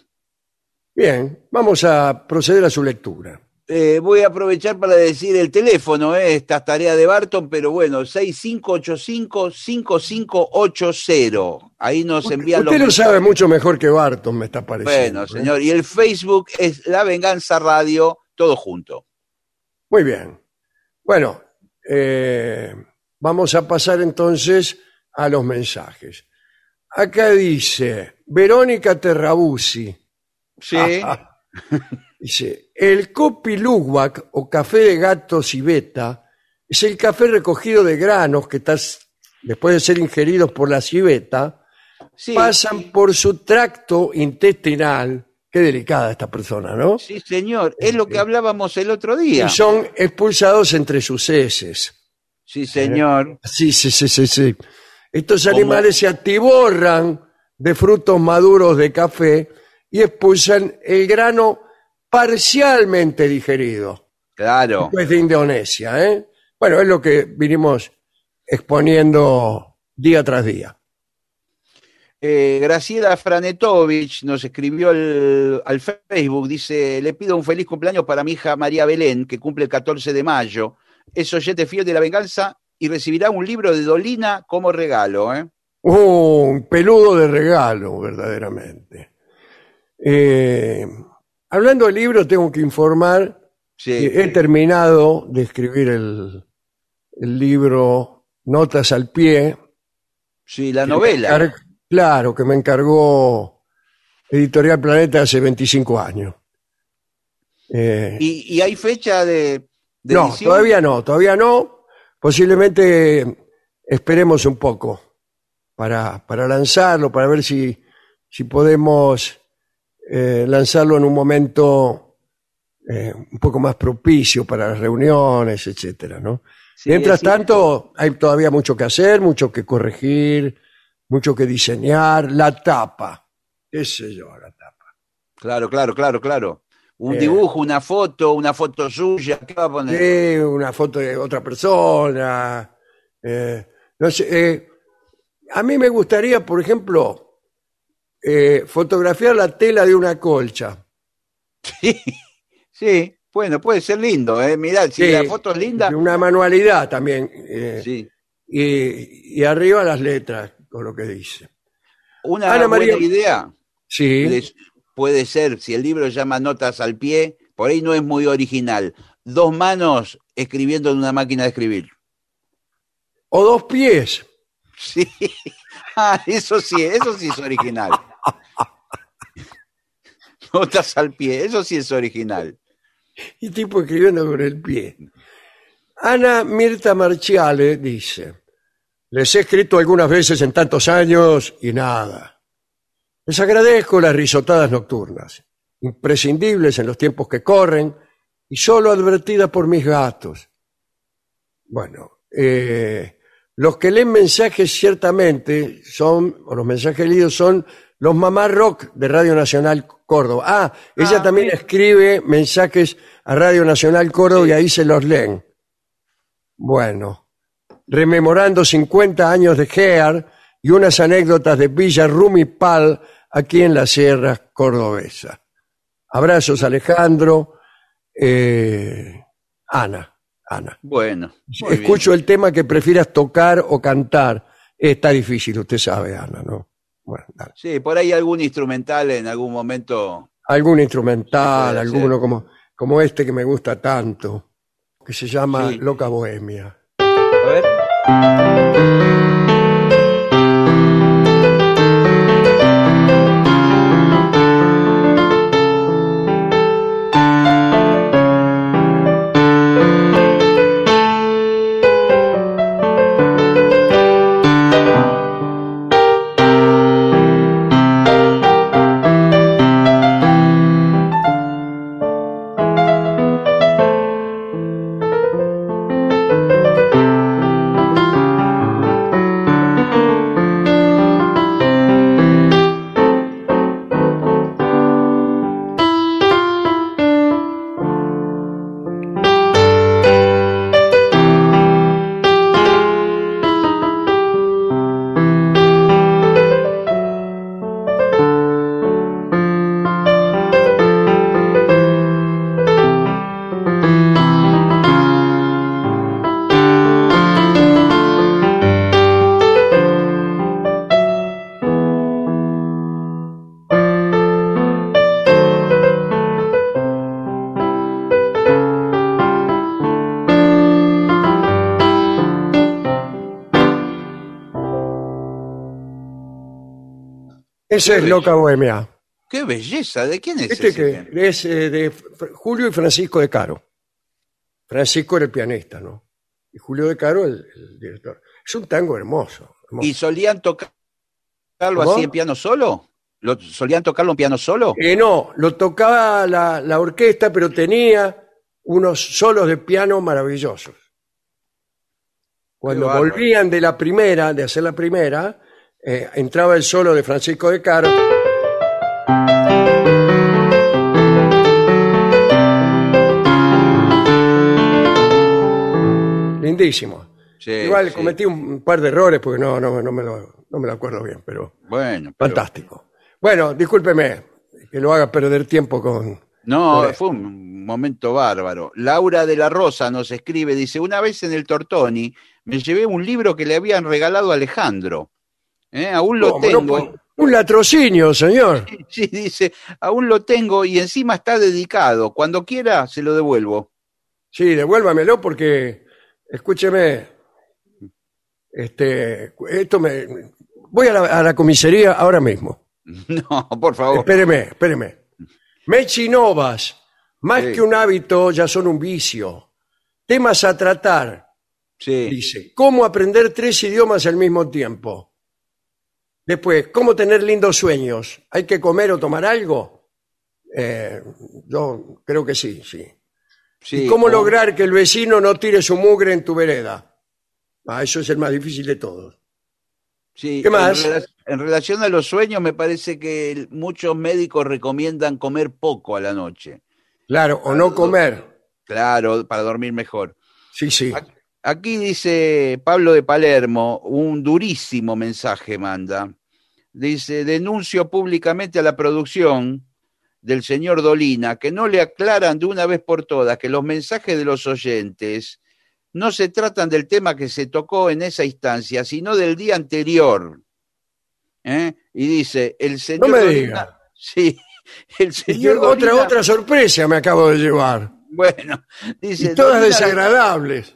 S1: Bien, vamos a proceder a su lectura.
S2: Eh, voy a aprovechar para decir el teléfono, ¿eh? esta tarea de Barton, pero bueno, 6585-5580. Ahí nos envían los
S1: Usted lo
S2: mensajes.
S1: sabe mucho mejor que Barton, me está pareciendo.
S2: Bueno,
S1: ¿eh?
S2: señor, y el Facebook es La Venganza Radio, todo junto.
S1: Muy bien. Bueno, eh, vamos a pasar entonces a los mensajes. Acá dice Verónica Terrabusi.
S2: Sí, *laughs*
S1: Dice, el Luwak o café de gato civeta es el café recogido de granos que después de ser ingeridos por la civeta
S2: sí,
S1: pasan por su tracto intestinal. Qué delicada esta persona, ¿no?
S2: sí, señor, es lo que hablábamos el otro día.
S1: Y son expulsados entre sus heces.
S2: Sí, señor.
S1: Sí, sí, sí, sí, sí. Estos animales se atiborran de frutos maduros de café y expulsan el grano parcialmente digerido.
S2: Claro.
S1: Después de Indonesia, ¿eh? Bueno, es lo que vinimos exponiendo día tras día.
S2: Eh, Graciela Franetovich nos escribió al, al Facebook, dice, le pido un feliz cumpleaños para mi hija María Belén, que cumple el 14 de mayo. Es oyente fiel de la venganza y recibirá un libro de Dolina como regalo. ¿eh?
S1: Un peludo de regalo, verdaderamente. Eh, hablando de libros, tengo que informar
S2: Sí.
S1: que he terminado de escribir el, el libro Notas al pie.
S2: Sí, la novela.
S1: Claro, que me encargó Editorial Planeta hace 25 años. Eh,
S2: ¿Y, y hay fecha de, de
S1: no,
S2: edición?
S1: todavía no, todavía no. Posiblemente esperemos un poco para, para lanzarlo, para ver si, si podemos eh, lanzarlo en un momento eh, un poco más propicio para las reuniones, etcétera, ¿no?
S2: Sí,
S1: Mientras tanto, hay todavía mucho que hacer, mucho que corregir, mucho que diseñar. La tapa, qué sé yo, la tapa.
S2: Claro, claro, claro, claro. Un
S1: Eh.
S2: dibujo, una foto, una foto suya. ¿Qué va a poner?
S1: Sí, una foto de otra persona. eh, no sé, eh, a mí me gustaría, por ejemplo, eh, fotografiar la tela de una colcha.
S2: Sí, *laughs* sí. Bueno, puede ser lindo, ¿eh? Mirá, si
S1: Sí,
S2: la foto es linda.
S1: Una manualidad también.
S2: Sí.
S1: y, y arriba las letras, con lo que dice.
S2: Una
S1: Ana
S2: buena
S1: María-
S2: idea
S1: Sí,
S2: les- puede ser, si el libro llama Notas al pie, por ahí no es muy original. Dos manos escribiendo en una máquina de escribir.
S1: o dos pies.
S2: Sí. *laughs* Ah, eso sí, eso sí es original. *laughs* Notas al pie, eso sí es original.
S1: y tipo escribiendo con el pie. Ana Mirta Marchiale dice, Les he escrito algunas veces en tantos años y nada. Les agradezco las risotadas nocturnas, imprescindibles en los tiempos que corren y solo advertidas por mis gatos. Bueno, eh, los que leen mensajes ciertamente son, o los mensajes leídos son los mamá rock de Radio Nacional Córdoba. Ah, ella
S2: Ah,
S1: también escribe mensajes a Radio Nacional Córdoba y ahí se los leen. Bueno, rememorando 50 años de Gear y unas anécdotas de Villa Rumipal aquí en la Sierra Cordobesa. Abrazos, Alejandro. Eh, Ana, Ana.
S2: Bueno,
S1: Escucho el tema que prefieras tocar o cantar. Está difícil, usted sabe, Ana, ¿no? Bueno, dale.
S2: Sí, por ahí algún instrumental en algún momento.
S1: Algún instrumental, alguno como, como este que me gusta tanto, que se llama
S2: Sí.
S1: Loca Bohemia.
S2: A ver.
S1: Ese es. Loca Bohemia.
S2: ¡Qué belleza! ¿De quién es
S1: Este
S2: ese
S1: que es eh, de Julio y Francisco de Caro. Francisco era el pianista, ¿no? Y Julio de Caro el, el director. Es un tango hermoso. hermoso.
S2: ¿Y solían tocarlo
S1: ¿Cómo?
S2: así en piano solo? ¿Lo, ¿Solían tocarlo en piano solo?
S1: Eh, no, lo tocaba la, la orquesta, pero tenía unos solos de piano maravillosos. Cuando volvían de la primera, de hacer la primera, eh, entraba el solo de Francisco de Caro. Lindísimo.
S2: Sí,
S1: Igual
S2: sí.
S1: cometí un par de errores porque no, no, no, me, lo, no me lo acuerdo bien, pero
S2: Bueno, pero-
S1: fantástico. Bueno, discúlpeme que lo haga perder tiempo con...
S2: No, fue un momento bárbaro. Laura de la Rosa nos escribe, dice, una vez en el Tortoni me llevé un libro que le habían regalado a Alejandro. ¿Eh? Aún lo tengo.
S1: un latrocinio, señor.
S2: Sí, dice, aún lo tengo y encima está dedicado. Cuando quiera se lo devuelvo.
S1: Sí, devuélvamelo porque, escúcheme, este, esto me... Voy a la, a la comisaría ahora mismo. *laughs*
S2: No, por favor.
S1: Espéreme, espéreme. Mechinovas, más
S2: Sí.
S1: que un hábito, ya son un vicio. Temas a tratar,
S2: Sí.
S1: dice. ¿Cómo aprender tres idiomas al mismo tiempo? Después, ¿cómo tener lindos sueños? ¿Hay que comer o tomar algo? Eh, yo creo que sí, sí.
S2: sí.
S1: ¿Y cómo
S2: O-
S1: lograr que el vecino no tire su mugre en tu vereda? Ah, eso es el más difícil de todos.
S2: Sí,
S1: ¿Qué más?
S2: En, rela- en relación a los sueños, me parece que muchos médicos recomiendan comer poco a la noche.
S1: Claro, o no comer.
S2: Claro, para dormir mejor.
S1: Sí, sí.
S2: Aquí dice Pablo de Palermo, un durísimo mensaje manda. Dice, denuncio públicamente a la producción del señor Dolina que no le aclaran de una vez por todas que los mensajes de los oyentes no se tratan del tema que se tocó en esa instancia, sino del día anterior. ¿Eh? Y dice, el señor
S1: me
S2: Dolina-
S1: diga. *laughs*
S2: Sí, el señor
S1: otra,
S2: Dolina-
S1: otra sorpresa me acabo de llevar.
S2: Bueno, dice,
S1: Y todas
S2: Dolina-
S1: desagradables.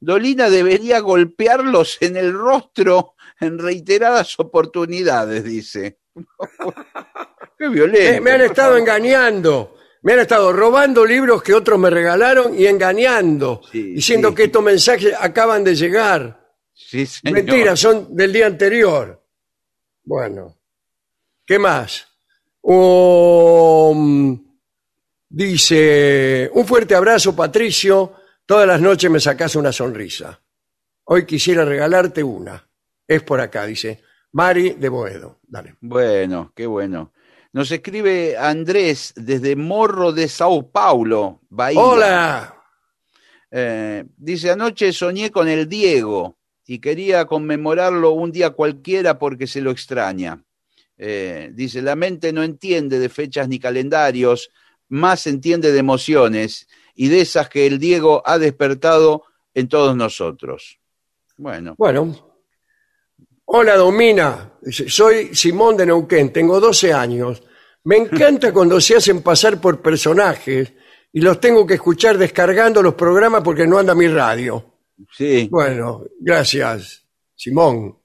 S2: Dolina debería golpearlos en el rostro en reiteradas oportunidades, dice. *laughs* Qué violento.
S1: Me, me han estado engañando. Me han estado robando libros que otros me regalaron y engañando.
S2: Sí,
S1: diciendo
S2: sí.
S1: que estos mensajes acaban de llegar.
S2: Sí, señor.
S1: Mentira, son del día anterior. Bueno. ¿Qué más? Um, dice, un fuerte abrazo, Patricio. Todas las noches me sacas una sonrisa. Hoy quisiera regalarte una. Es por acá, dice. Mari de Boedo. Dale.
S2: Bueno, qué bueno. Nos escribe Andrés desde Morro de Sao Paulo, Bahía.
S1: Hola.
S2: Eh, dice, anoche soñé con el Diego y quería conmemorarlo un día cualquiera porque se lo extraña. Eh, dice, la mente no entiende de fechas ni calendarios, más entiende de emociones y de esas que el Diego ha despertado en todos nosotros. Bueno,
S1: Bueno. Hola, Domina. Soy Simón de Neuquén, tengo 12 años. Me encanta *laughs* cuando se hacen pasar por personajes y los tengo que escuchar descargando los programas porque no anda mi radio.
S2: sí.
S1: Bueno, gracias, Simón.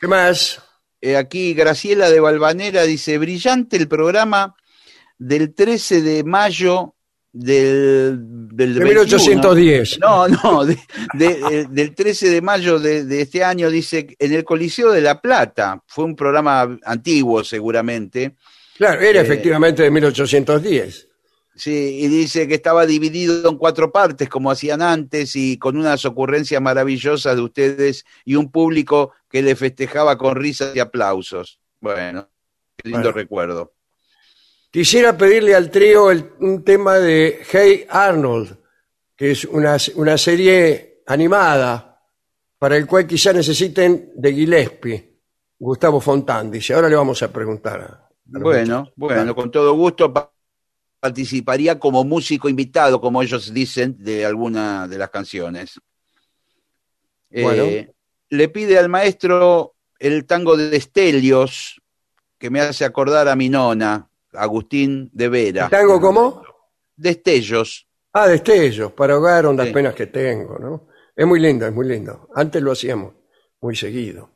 S1: ¿Qué más?
S2: Eh, aquí Graciela de Valvanera dice, brillante el programa del 13 de mayo del, del
S1: De
S2: 21".
S1: 1810.
S2: No, no, de- de- eh, del 13 de mayo de, de este año, dice, en el Coliseo de La Plata. Fue un programa antiguo, seguramente.
S1: Claro, era
S2: Eh,
S1: efectivamente de 1810.
S2: Sí, y dice que estaba dividido en cuatro partes, como hacían antes, y con unas ocurrencias maravillosas de ustedes y un público que le festejaba con risas y aplausos. Bueno, qué lindo
S1: Bueno.
S2: recuerdo.
S1: Quisiera pedirle al trío el- un tema de Hey Arnold, que es una, una serie animada para el cual quizá necesiten de Gillespie, Gustavo Fontán. Dice, ahora le vamos a preguntar. a-
S2: Bueno, bueno, con todo gusto pa- participaría como músico invitado, como ellos dicen, de alguna de las canciones. Eh,
S1: Bueno.
S2: le pide al maestro el tango de Estelios, que me hace acordar a mi nona, Agustín de Vera.
S1: ¿El tango cómo?
S2: Destellos.
S1: Ah, destellos, para ahogar hondas
S2: Sí.
S1: penas que tengo, ¿no? Es muy lindo, es muy lindo. Antes lo hacíamos muy seguido.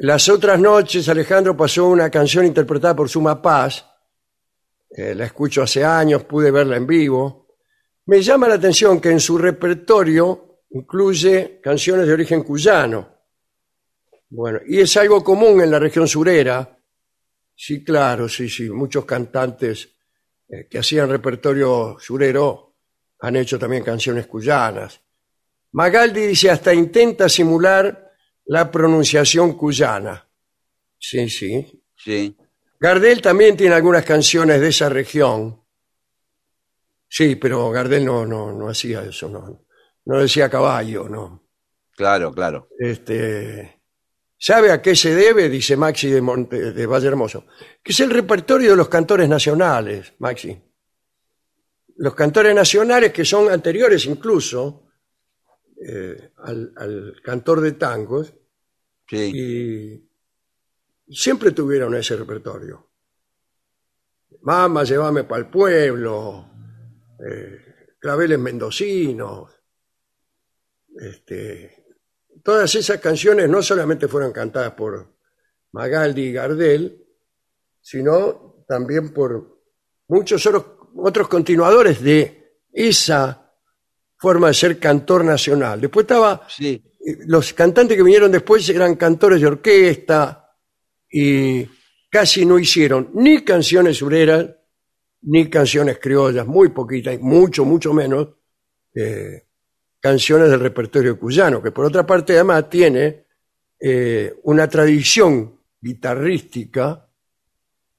S1: Las otras noches, Alejandro pasó una canción interpretada por Suma Paz. Eh, la escucho hace años, pude verla en vivo. Me llama la atención que en su repertorio incluye canciones de origen cuyano. Bueno, y es algo común en la región surera. Sí, claro, sí, sí. Muchos cantantes eh, que hacían repertorio surero han hecho también canciones cuyanas. Magaldi dice hasta intenta simular la pronunciación cuyana. Sí, sí.
S2: Sí.
S1: Gardel también tiene algunas canciones de esa región. Sí, pero Gardel no, no, no hacía eso, no, no decía caballo, no.
S2: Claro, claro.
S1: Este, ¿Sabe a qué se debe? Dice Maxi de, Monte- de Valle Hermoso. Que es el repertorio de los cantores nacionales, Maxi. Los cantores nacionales que son anteriores incluso eh, al, al cantor de tangos
S2: Sí.
S1: y siempre tuvieron ese repertorio. Mamá, llévame para el pueblo, eh, claveles mendocinos, este, todas esas canciones no solamente fueron cantadas por Magaldi y Gardel, sino también por muchos otros, continuadores de esa forma de ser cantor nacional. Después estaba
S2: Sí.
S1: eh, los cantantes que vinieron después eran cantores de orquesta y casi no hicieron ni canciones sureras ni canciones criollas, muy poquitas, mucho, mucho menos eh, canciones del repertorio cuyano, que por otra parte además tiene eh, una tradición guitarrística,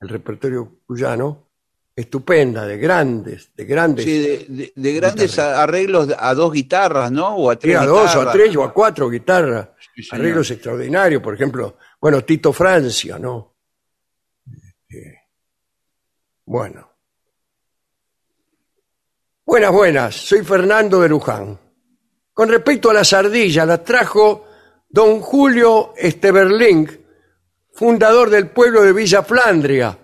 S1: el repertorio cuyano, estupenda, de grandes, de grandes,
S2: Sí, de, de- de grandes arreglos a dos guitarras, ¿no? O a
S1: Sí,
S2: tres
S1: a dos o a tres o a cuatro guitarras.
S2: Sí.
S1: Arreglos extraordinarios, por ejemplo, bueno, Tito Francia, ¿no? Este, bueno. Buenas, buenas. Soy Fernando de Luján. Con respecto a las ardillas, las trajo don Julio Esteberling, fundador del pueblo de Villa Flandria.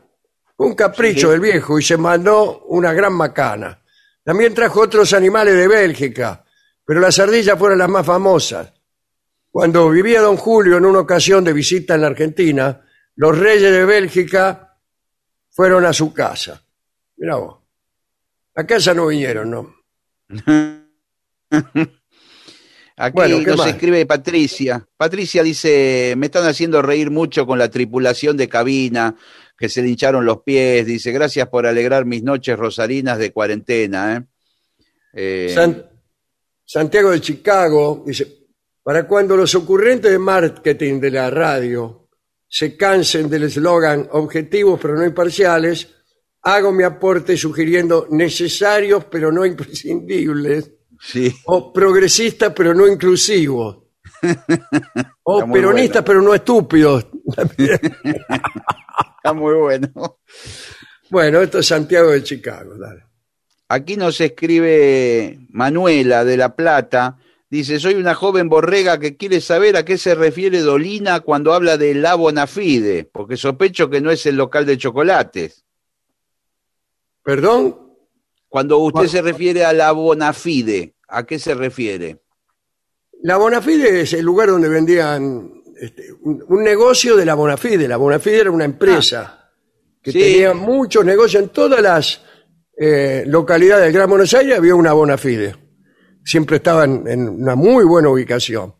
S1: Un capricho
S2: Sí.
S1: del viejo y se mandó una gran macana. También trajo otros animales de Bélgica, pero las ardillas fueron las más famosas. Cuando vivía don Julio en una ocasión de visita en la Argentina, los reyes de Bélgica fueron a su casa. Mira vos. A casa no vinieron, ¿no? *laughs*
S2: Aquí
S1: Bueno, ¿qué
S2: nos
S1: más?
S2: escribe Patricia. Patricia dice, me están haciendo reír mucho con la tripulación de cabina, que se le hincharon los pies. Dice, gracias por alegrar mis noches rosarinas de cuarentena. ¿eh? Eh,
S1: San- Santiago de Chicago dice, para cuando los ocurrentes de marketing de la radio se cansen del eslogan objetivos pero no imparciales, hago mi aporte sugiriendo necesarios pero no imprescindibles,
S2: sí,
S1: o progresistas pero no inclusivos, *laughs* o peronistas
S2: bueno.
S1: pero no estúpidos. *laughs*
S2: está muy bueno.
S1: bueno, esto es Santiago de Chicago. dale.
S2: Aquí nos escribe Manuela de La Plata. Dice, soy una joven borrega que quiere saber a qué se refiere Dolina cuando habla de la Bonafide, porque sospecho que no es el local de chocolates.
S1: ¿Perdón?
S2: Cuando usted
S1: Bueno.
S2: se refiere a la Bonafide, ¿a qué se refiere?
S1: La Bonafide es el lugar donde vendían este, un, un negocio de la Bonafide. La Bonafide era una empresa que
S2: Sí.
S1: tenía muchos negocios en todas las eh, localidades del Gran Buenos Aires. Había una Bonafide. Siempre estaban en una muy buena ubicación.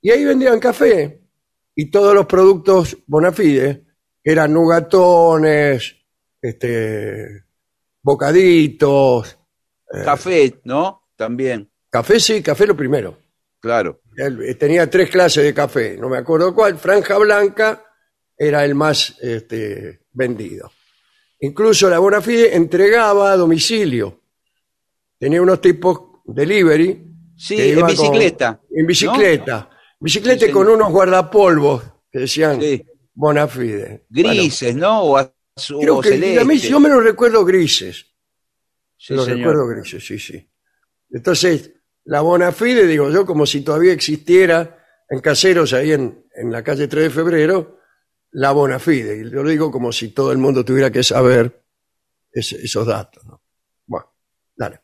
S1: Y ahí vendían café y todos los productos Bonafide, que eran nugatones, este, bocaditos,
S2: Café, ¿no? También,
S1: café sí, café lo primero.
S2: claro.
S1: Él, eh, tenía tres clases de café, no me acuerdo cuál. Franja Blanca era el más este, vendido. Incluso la Bonafide entregaba a domicilio. Tenía unos tipos delivery.
S2: Sí,
S1: que
S2: en
S1: iban con-
S2: bicicleta.
S1: en bicicleta. Bicicleta
S2: Sí,
S1: con
S2: señor.
S1: unos guardapolvos que decían
S2: Sí.
S1: Bonafide.
S2: Grises, ¿no? O
S1: creo
S2: o
S1: que
S2: celeste.
S1: a mí yo me los recuerdo grises.
S2: Sí,
S1: los
S2: señor.
S1: recuerdo grises, sí, sí. Entonces, la Bonafide, digo yo, como si todavía existiera en caseros ahí en, en la calle 3 de febrero, la Bonafide. Y yo lo digo como si todo el mundo tuviera que saber ese- esos datos. ¿no? Bueno, dale.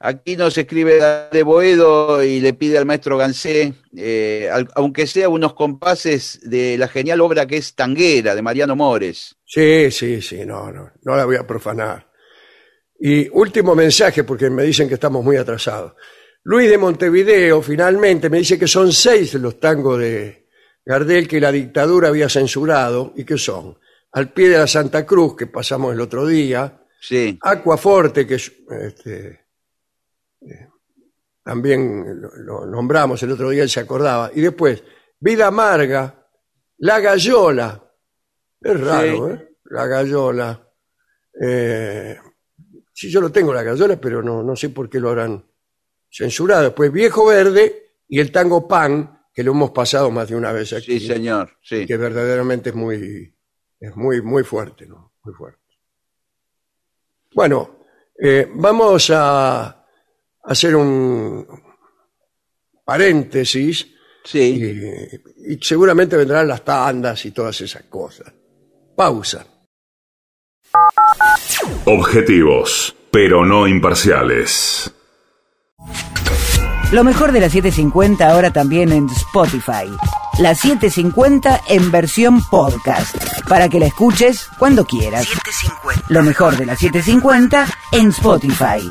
S2: Aquí nos escribe de Boedo y le pide al maestro Gansé, eh, al- aunque sea unos compases de la genial obra que es Tanguera, de Mariano Mores.
S1: Sí, sí, sí, no, no, no la voy a profanar. Y último mensaje, porque me dicen que estamos muy atrasados. Luis de Montevideo finalmente me dice que son seis los tangos de Gardel que la dictadura había censurado y que son Al pie de la Santa Cruz, que pasamos el otro día,
S2: Sí,
S1: Aquaforte, que es, este, también lo, nombramos el otro día, él se acordaba, y después Vida Amarga, La Gallola, es raro,
S2: Sí.
S1: ¿eh? La Gallola. Eh, sí, yo lo tengo, La Gallola, pero no, no sé por qué lo habrán censurado. Después Viejo Verde y el tango Pan, que lo hemos pasado más de una vez aquí
S2: sí, señor, sí.
S1: que verdaderamente es muy, es muy, muy fuerte, ¿no? Muy fuerte. Bueno, eh, vamos a hacer un paréntesis
S2: Sí,
S1: y, y seguramente vendrán las tandas y todas esas cosas. Pausa.
S3: Objetivos, pero no imparciales.
S4: Lo mejor de la 750 ahora también en Spotify. La 750 en versión podcast. Para que la escuches cuando quieras. Lo mejor de la 750 en Spotify.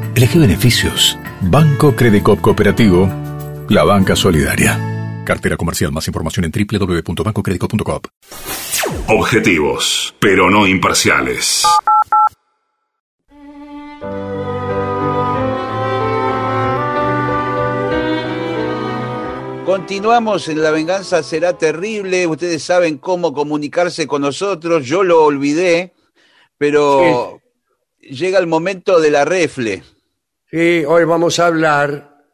S5: elegí beneficios. Banco Credicop Cooperativo, la banca solidaria. Cartera comercial. Más información en www.bancocredico.com.
S3: Objetivos, pero no imparciales.
S2: Continuamos en La Venganza Será Terrible. Ustedes saben cómo comunicarse con nosotros. Yo lo olvidé, pero llega el momento de la refle.
S1: Sí, hoy vamos a hablar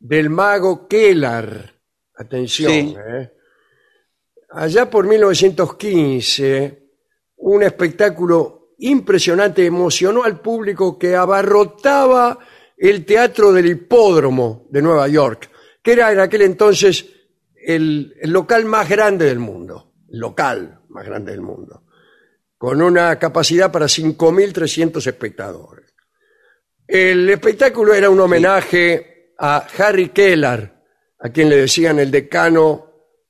S1: del mago Kellar. Atención,
S2: Sí.
S1: ¿eh? Allá por 1915, un espectáculo impresionante emocionó al público que abarrotaba el Teatro del Hipódromo de Nueva York, que era en aquel entonces el, el local más grande del mundo, el local más grande del mundo, con una capacidad para 5.300 espectadores. El espectáculo era un homenaje a Harry Keller, a quien le decían el decano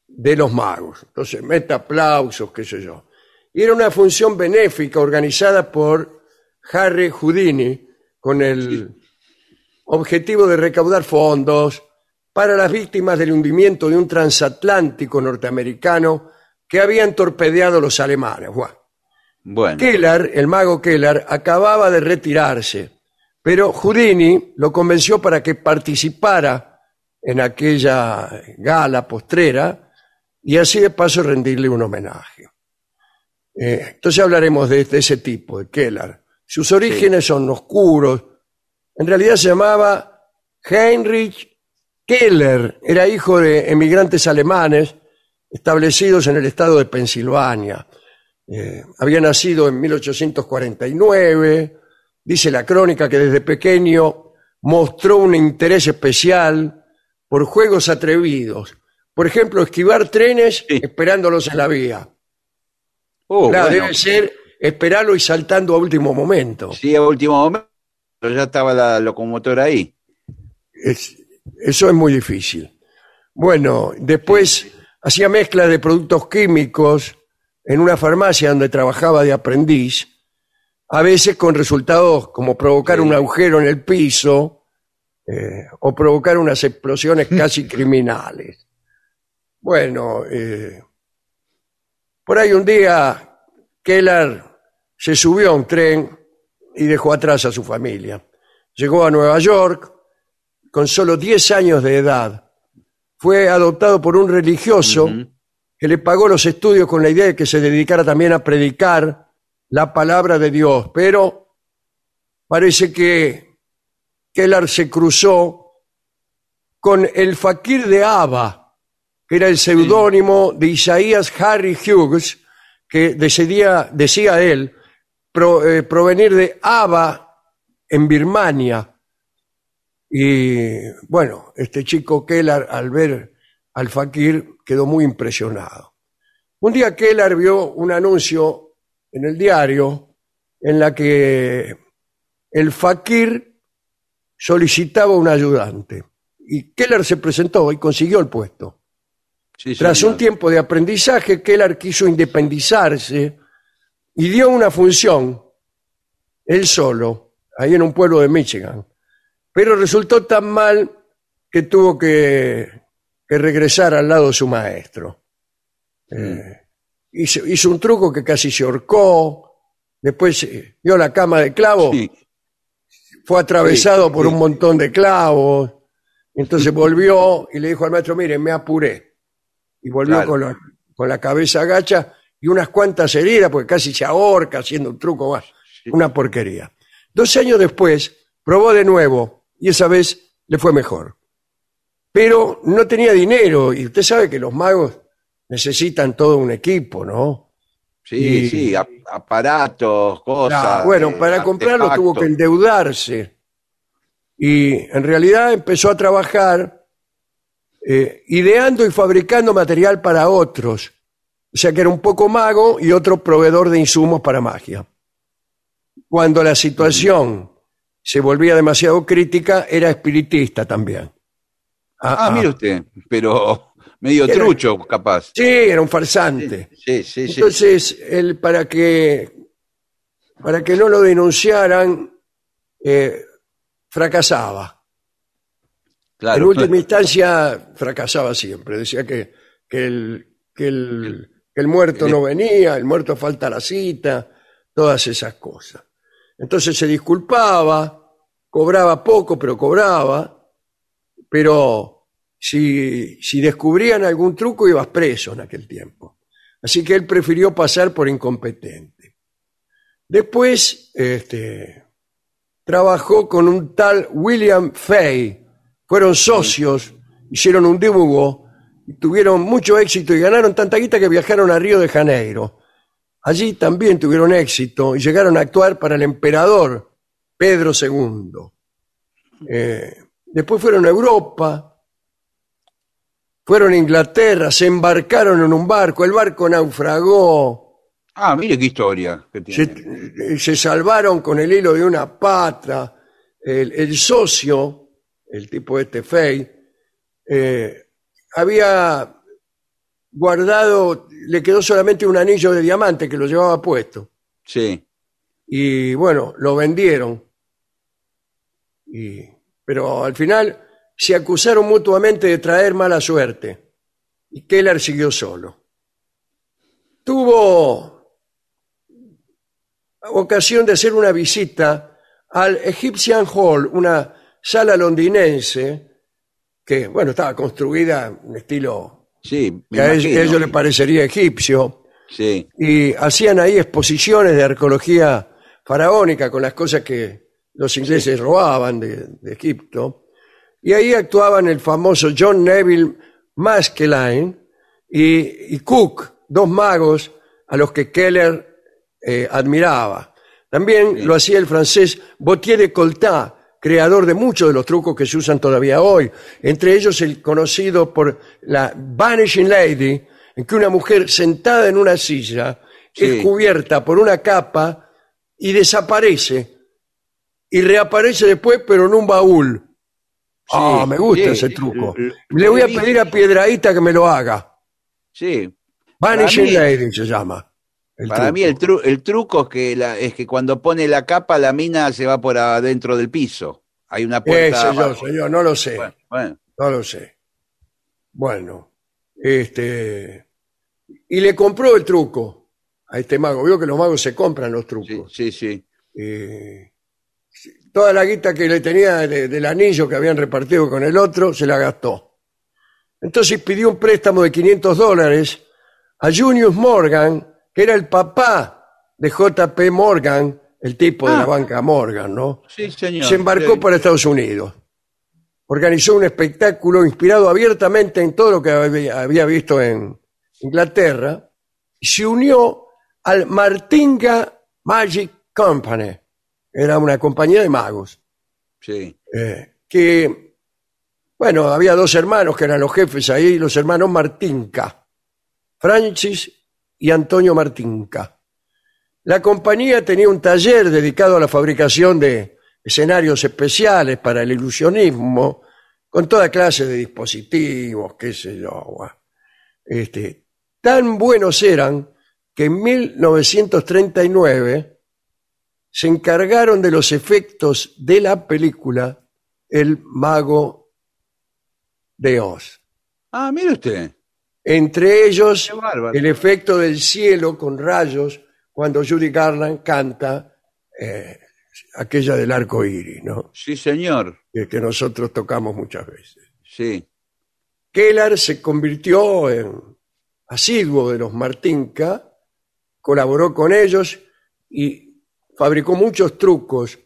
S1: de los magos. Entonces, mete aplausos, qué sé yo. Y era una función benéfica organizada por Harry Houdini con el objetivo de recaudar fondos para las víctimas del hundimiento de un transatlántico norteamericano que habían torpedeado los alemanes.
S2: Bueno,
S1: Keller, el mago Keller, acababa de retirarse, pero Houdini lo convenció para que participara en aquella gala postrera y así de paso rendirle un homenaje. Eh, entonces hablaremos de, de ese tipo, de Keller. Sus orígenes son oscuros. En realidad se llamaba Heinrich Keller, era hijo de emigrantes alemanes establecidos en el estado de Pensilvania. Eh, había nacido en 1849. Dice la crónica que desde pequeño mostró un interés especial por juegos atrevidos. Por ejemplo, esquivar trenes
S2: Sí.
S1: esperándolos en la vía.
S2: oh,
S1: Claro,
S2: bueno,
S1: debe ser esperarlo y saltando a último momento.
S2: sí, a último momento ya estaba la locomotora ahí.
S1: Es- eso es muy difícil. Bueno, después hacía mezcla de productos químicos en una farmacia donde trabajaba de aprendiz, a veces con resultados como provocar un agujero en el piso eh, o provocar unas explosiones *laughs* casi criminales. Bueno, eh, por ahí un día Keller se subió a un tren y dejó atrás a su familia. Llegó a Nueva York con solo 10 años de edad. Fue adoptado por un religioso que le pagó los estudios con la idea de que se dedicara también a predicar la palabra de Dios, pero parece que Keller se cruzó con el fakir de Aba, que era el seudónimo de Isaías Harry Hughes, que decidía, decía él, pro- eh, provenir de Aba en Birmania. Y bueno, este chico Keller al ver al fakir quedó muy impresionado. Un día Keller vio un anuncio en el diario en la que el fakir solicitaba un ayudante. Y Keller se presentó y consiguió el puesto.
S2: Sí,
S1: Tras
S2: señor.
S1: un tiempo de aprendizaje, Keller quiso independizarse y dio una función, él solo, ahí en un pueblo de Michigan. Pero resultó tan mal que tuvo que, que regresar al lado de su maestro. Eh, hizo, hizo un truco que casi se ahorcó, después eh, dio la cama de clavos,
S2: Sí,
S1: fue atravesado
S2: Sí,
S1: por
S2: sí.
S1: un montón de clavos. Entonces volvió y le dijo al maestro, mire, me apuré. Y volvió
S2: Claro.
S1: con, la, con la cabeza agacha y unas cuantas heridas, porque casi se ahorca haciendo un truco más. Una porquería. Dos años después, probó de nuevo y esa vez le fue mejor. Pero no tenía dinero y usted sabe que los magos necesitan todo un equipo, ¿no?
S2: sí,
S1: Y-
S2: sí, ap- aparatos, cosas.
S1: Bueno,
S2: eh,
S1: para comprarlo tuvo que endeudarse. Y en realidad empezó a trabajar eh, ideando y fabricando material para otros. O sea que era un poco mago y otro proveedor de insumos para magia. Cuando la situación se volvía demasiado crítica, era espiritista también.
S2: Ah, mire usted, pero medio
S1: Era-
S2: trucho, capaz.
S1: Sí, era un farsante.
S2: Sí, sí, sí.
S1: Entonces, él para que para que no lo denunciaran, eh, fracasaba.
S2: claro,
S1: en última
S2: claro.
S1: instancia, fracasaba siempre. Decía que, que, el, que, el, que el muerto no venía, el muerto falta la cita, todas esas cosas. Entonces se disculpaba, cobraba poco, pero cobraba, pero si, descubrían algún truco ibas preso en aquel tiempo. Así que él prefirió pasar por incompetente. Después, este, trabajó con un tal William Fay. Fueron socios, hicieron un dibujo, y tuvieron mucho éxito y ganaron tanta guita que viajaron a Río de Janeiro. Allí también tuvieron éxito y llegaron a actuar para el emperador Pedro II. Eh, después fueron a Europa, fueron a Inglaterra, se embarcaron en un barco, el barco naufragó,
S2: Ah, mire qué historia que tiene.
S1: se salvaron con el hilo de una pata. El, el socio, el tipo este Fey, eh, había guardado, le quedó solamente un anillo de diamante que lo llevaba puesto.
S2: Sí.
S1: y bueno, lo vendieron. Y- pero al final se acusaron mutuamente de traer mala suerte y Keller siguió solo. Tuvo ocasión de hacer una visita al Egyptian Hall, una sala londinense que, bueno, estaba construida en estilo
S2: Sí,
S1: que a ellos, ellos les parecería egipcio
S2: Sí,
S1: y hacían ahí exposiciones de arqueología faraónica con las cosas que los ingleses robaban de, de Egipto. Y ahí actuaban el famoso John Neville Maskelyne y, y Cook, dos magos a los que Keller eh, admiraba. También lo hacía el francés Gautier de Coltat, creador de muchos de los trucos que se usan todavía hoy, entre ellos el conocido por la Vanishing Lady, en que una mujer sentada en una silla
S2: Sí.
S1: es cubierta por una capa y desaparece y reaparece después pero en un baúl. Ah, me gusta
S2: sí,
S1: ese
S2: sí,
S1: truco. Le voy a pedir a Piedraíta que me lo haga.
S2: sí.
S1: Vanishing Lady se llama. el
S2: Para
S1: truco.
S2: mí el, tru- el truco es que, la, es que cuando pone la capa la mina se va por adentro del piso. Hay una puerta.
S1: señor,
S2: abajo.
S1: señor, no lo sé.
S2: Bueno, bueno,
S1: No lo sé. Bueno, este. Y le compró el truco a este mago. Vio que los magos se compran los
S2: sí,
S1: trucos.
S2: sí, sí.
S1: Eh, toda la guita que le tenía de- del anillo que habían repartido con el otro se la gastó. Entonces pidió un préstamo de 500 dólares a Junius Morgan, que era el papá de JP Morgan, el tipo de
S2: Ah.
S1: la banca Morgan, ¿no?
S2: Sí, señor.
S1: se embarcó
S2: Sí.
S1: para Estados Unidos. Organizó un espectáculo inspirado abiertamente en todo lo que había había visto en Inglaterra y se unió al Martinga Magic Company. Era una compañía de magos.
S2: Sí.
S1: eh, que, bueno, había dos hermanos que eran los jefes ahí, los hermanos Martinca, Francis y Antonio Martinca. La compañía tenía un taller dedicado a la fabricación de escenarios especiales para el ilusionismo, con toda clase de dispositivos, qué sé yo. Este, tan buenos eran que en 1939 se encargaron de los efectos de la película El Mago de Oz.
S2: Ah, mire usted.
S1: Entre ellos, el efecto del cielo con rayos cuando Judy Garland canta eh, aquella del arco iris, ¿no?
S2: Sí, señor.
S1: Que, que nosotros tocamos muchas veces.
S2: Sí.
S1: Kellar se convirtió en asiduo de los Martinka, colaboró con ellos y fabricó muchos trucos.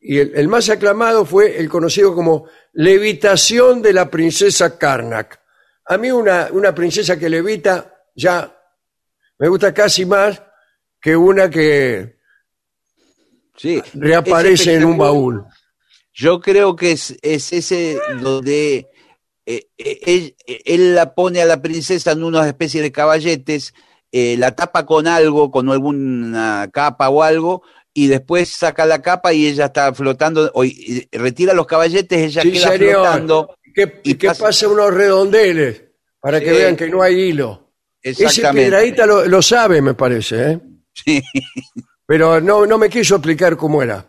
S1: Y el, el más aclamado fue el conocido como levitación de la princesa Karnak. A mí una, una princesa que levita ya me gusta casi más que una que
S2: Sí.
S1: reaparece en un baúl.
S2: Yo creo que es, es ese donde eh, eh, él, él la pone a la princesa en una especie de caballetes, eh, la tapa con algo, con alguna capa o algo, y después saca la capa y ella está flotando, o y- retira los caballetes, ella
S1: Sí,
S2: queda
S1: señor.
S2: flotando.
S1: ¿Qué,
S2: Y
S1: que
S2: pasa-
S1: pase unos redondeles para que
S2: Sí.
S1: vean que no hay hilo. Ese. Piedraíta lo, lo sabe, me parece, ¿eh?
S2: Sí.
S1: pero no, no me quiso explicar cómo era.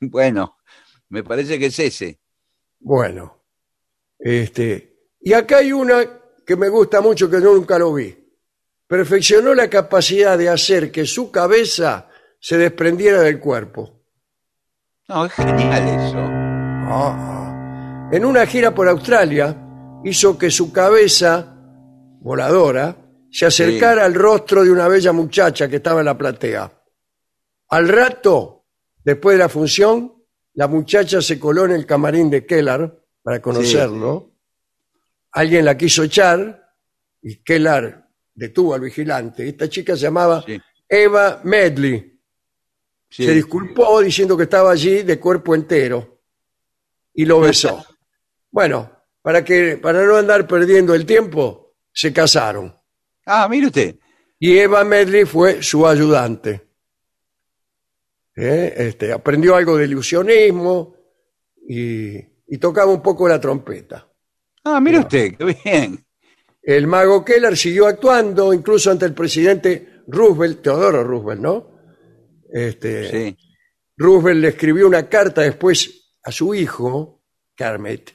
S2: Bueno, me parece que es ese.
S1: Bueno, este, y acá hay una que me gusta mucho que yo nunca lo vi. Perfeccionó la capacidad de hacer que su cabeza se desprendiera del cuerpo.
S2: No, es genial eso.
S1: Ah. En una gira por Australia hizo que su cabeza voladora se acercara al rostro de una bella muchacha que estaba en la platea. Al rato, después de la función, la muchacha se coló en el camarín de Kellar para conocerlo. Alguien la quiso echar y Kellar detuvo al vigilante. Esta chica se llamaba
S2: Sí.
S1: Eva Medley.
S2: Sí.
S1: Se disculpó diciendo que estaba allí de cuerpo entero.
S6: y lo besó. *laughs* Bueno, para que para no andar perdiendo el tiempo, se casaron.
S2: Ah, mire usted.
S6: Y Eva Medley fue su ayudante. ¿Eh? Este, aprendió algo de ilusionismo y, y tocaba un poco la trompeta.
S2: Ah, mire usted, qué bien.
S6: El mago Keller siguió actuando incluso ante el presidente Roosevelt, Teodoro Roosevelt, ¿no? Este,
S2: Sí.
S6: Roosevelt le escribió una carta después a su hijo, Carmet.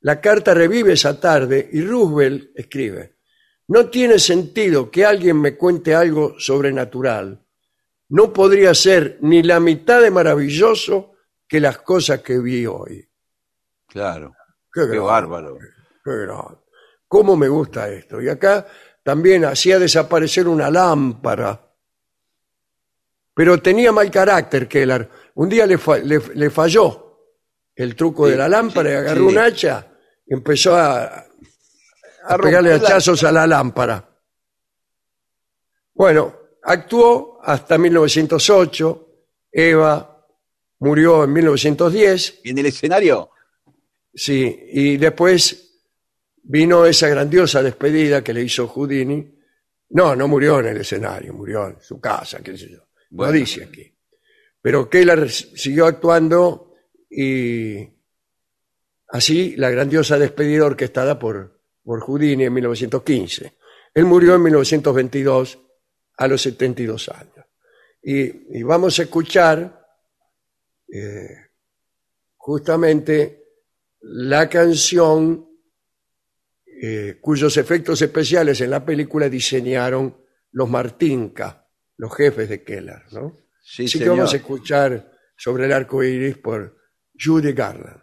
S6: La carta revive esa tarde y Roosevelt escribe, no tiene sentido que alguien me cuente algo sobrenatural. No podría ser ni la mitad de maravilloso que las cosas que vi hoy.
S2: Claro.
S6: Qué,
S2: bárbaro.
S6: qué grande. ¿Cómo me gusta esto? Y acá también hacía desaparecer una lámpara. Pero tenía mal carácter Keller. Un día le, fa- le- le falló el truco
S2: Sí,
S6: de la lámpara y agarró
S2: sí.
S6: un hacha y empezó a, a
S2: A
S6: pegarle
S2: la-
S6: hachazos a la lámpara. Bueno, actuó hasta 1908. Eva murió en 1910.
S2: ¿Y en el escenario?
S6: Sí, y después vino esa grandiosa despedida que le hizo Houdini. No, no murió en el escenario, murió en su casa, qué sé yo.
S2: Bueno.
S6: no dice aquí. Pero Keller siguió actuando y así la grandiosa despedida orquestada por, por Houdini en 1915. Él murió en 1922 a los 72 años. Y, y vamos a escuchar eh, justamente la canción eh, cuyos efectos especiales en la película diseñaron los Martinka, los jefes de Keller, ¿no?
S2: Sí,
S6: Así que
S2: señor.
S6: vamos a escuchar sobre el arco iris por Judy Garland.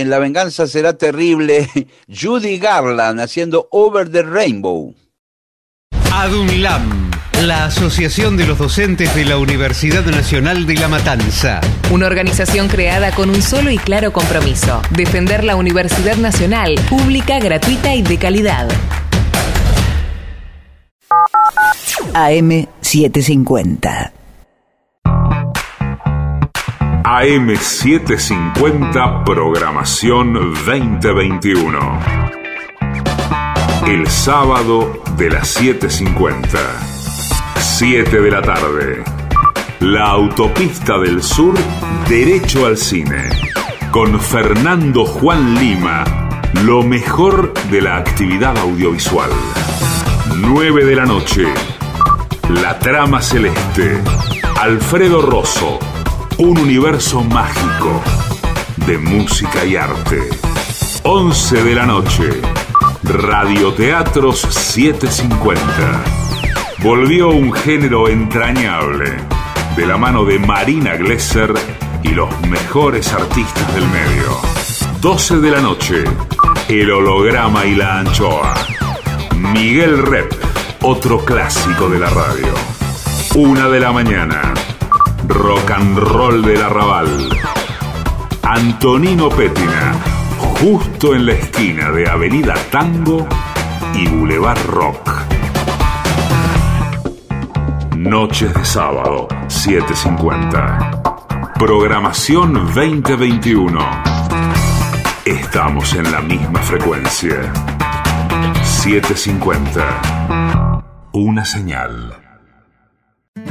S2: En La venganza será terrible *laughs* Judy Garland haciendo Over the Rainbow.
S7: ADUNLAM, la Asociación de los Docentes de la Universidad Nacional de La Matanza.
S8: Una organización creada con un solo y claro compromiso, defender la Universidad Nacional, pública, gratuita y de calidad.
S4: AM750.
S3: AM750 Programación 2021. El sábado de las 7.50. 7 de la tarde. La autopista del sur, derecho al cine. Con Fernando Juan Lima. Lo mejor de la actividad audiovisual. 9 de la noche. La trama celeste. Alfredo Rosso. Un universo mágico de música y arte. 11 de la noche. Radioteatros 750. Volvió un género entrañable de la mano de Marina Glesser y los mejores artistas del medio. 12 de la noche. El holograma y la anchoa. Miguel Rep, otro clásico de la radio. Una de la mañana. Rock and roll del arrabal. Antonino Pétina, justo en la esquina de Avenida Tango y Boulevard Rock. Noches de sábado, 7.50. Programación 2021. Estamos en la misma frecuencia. 7.50. Una señal.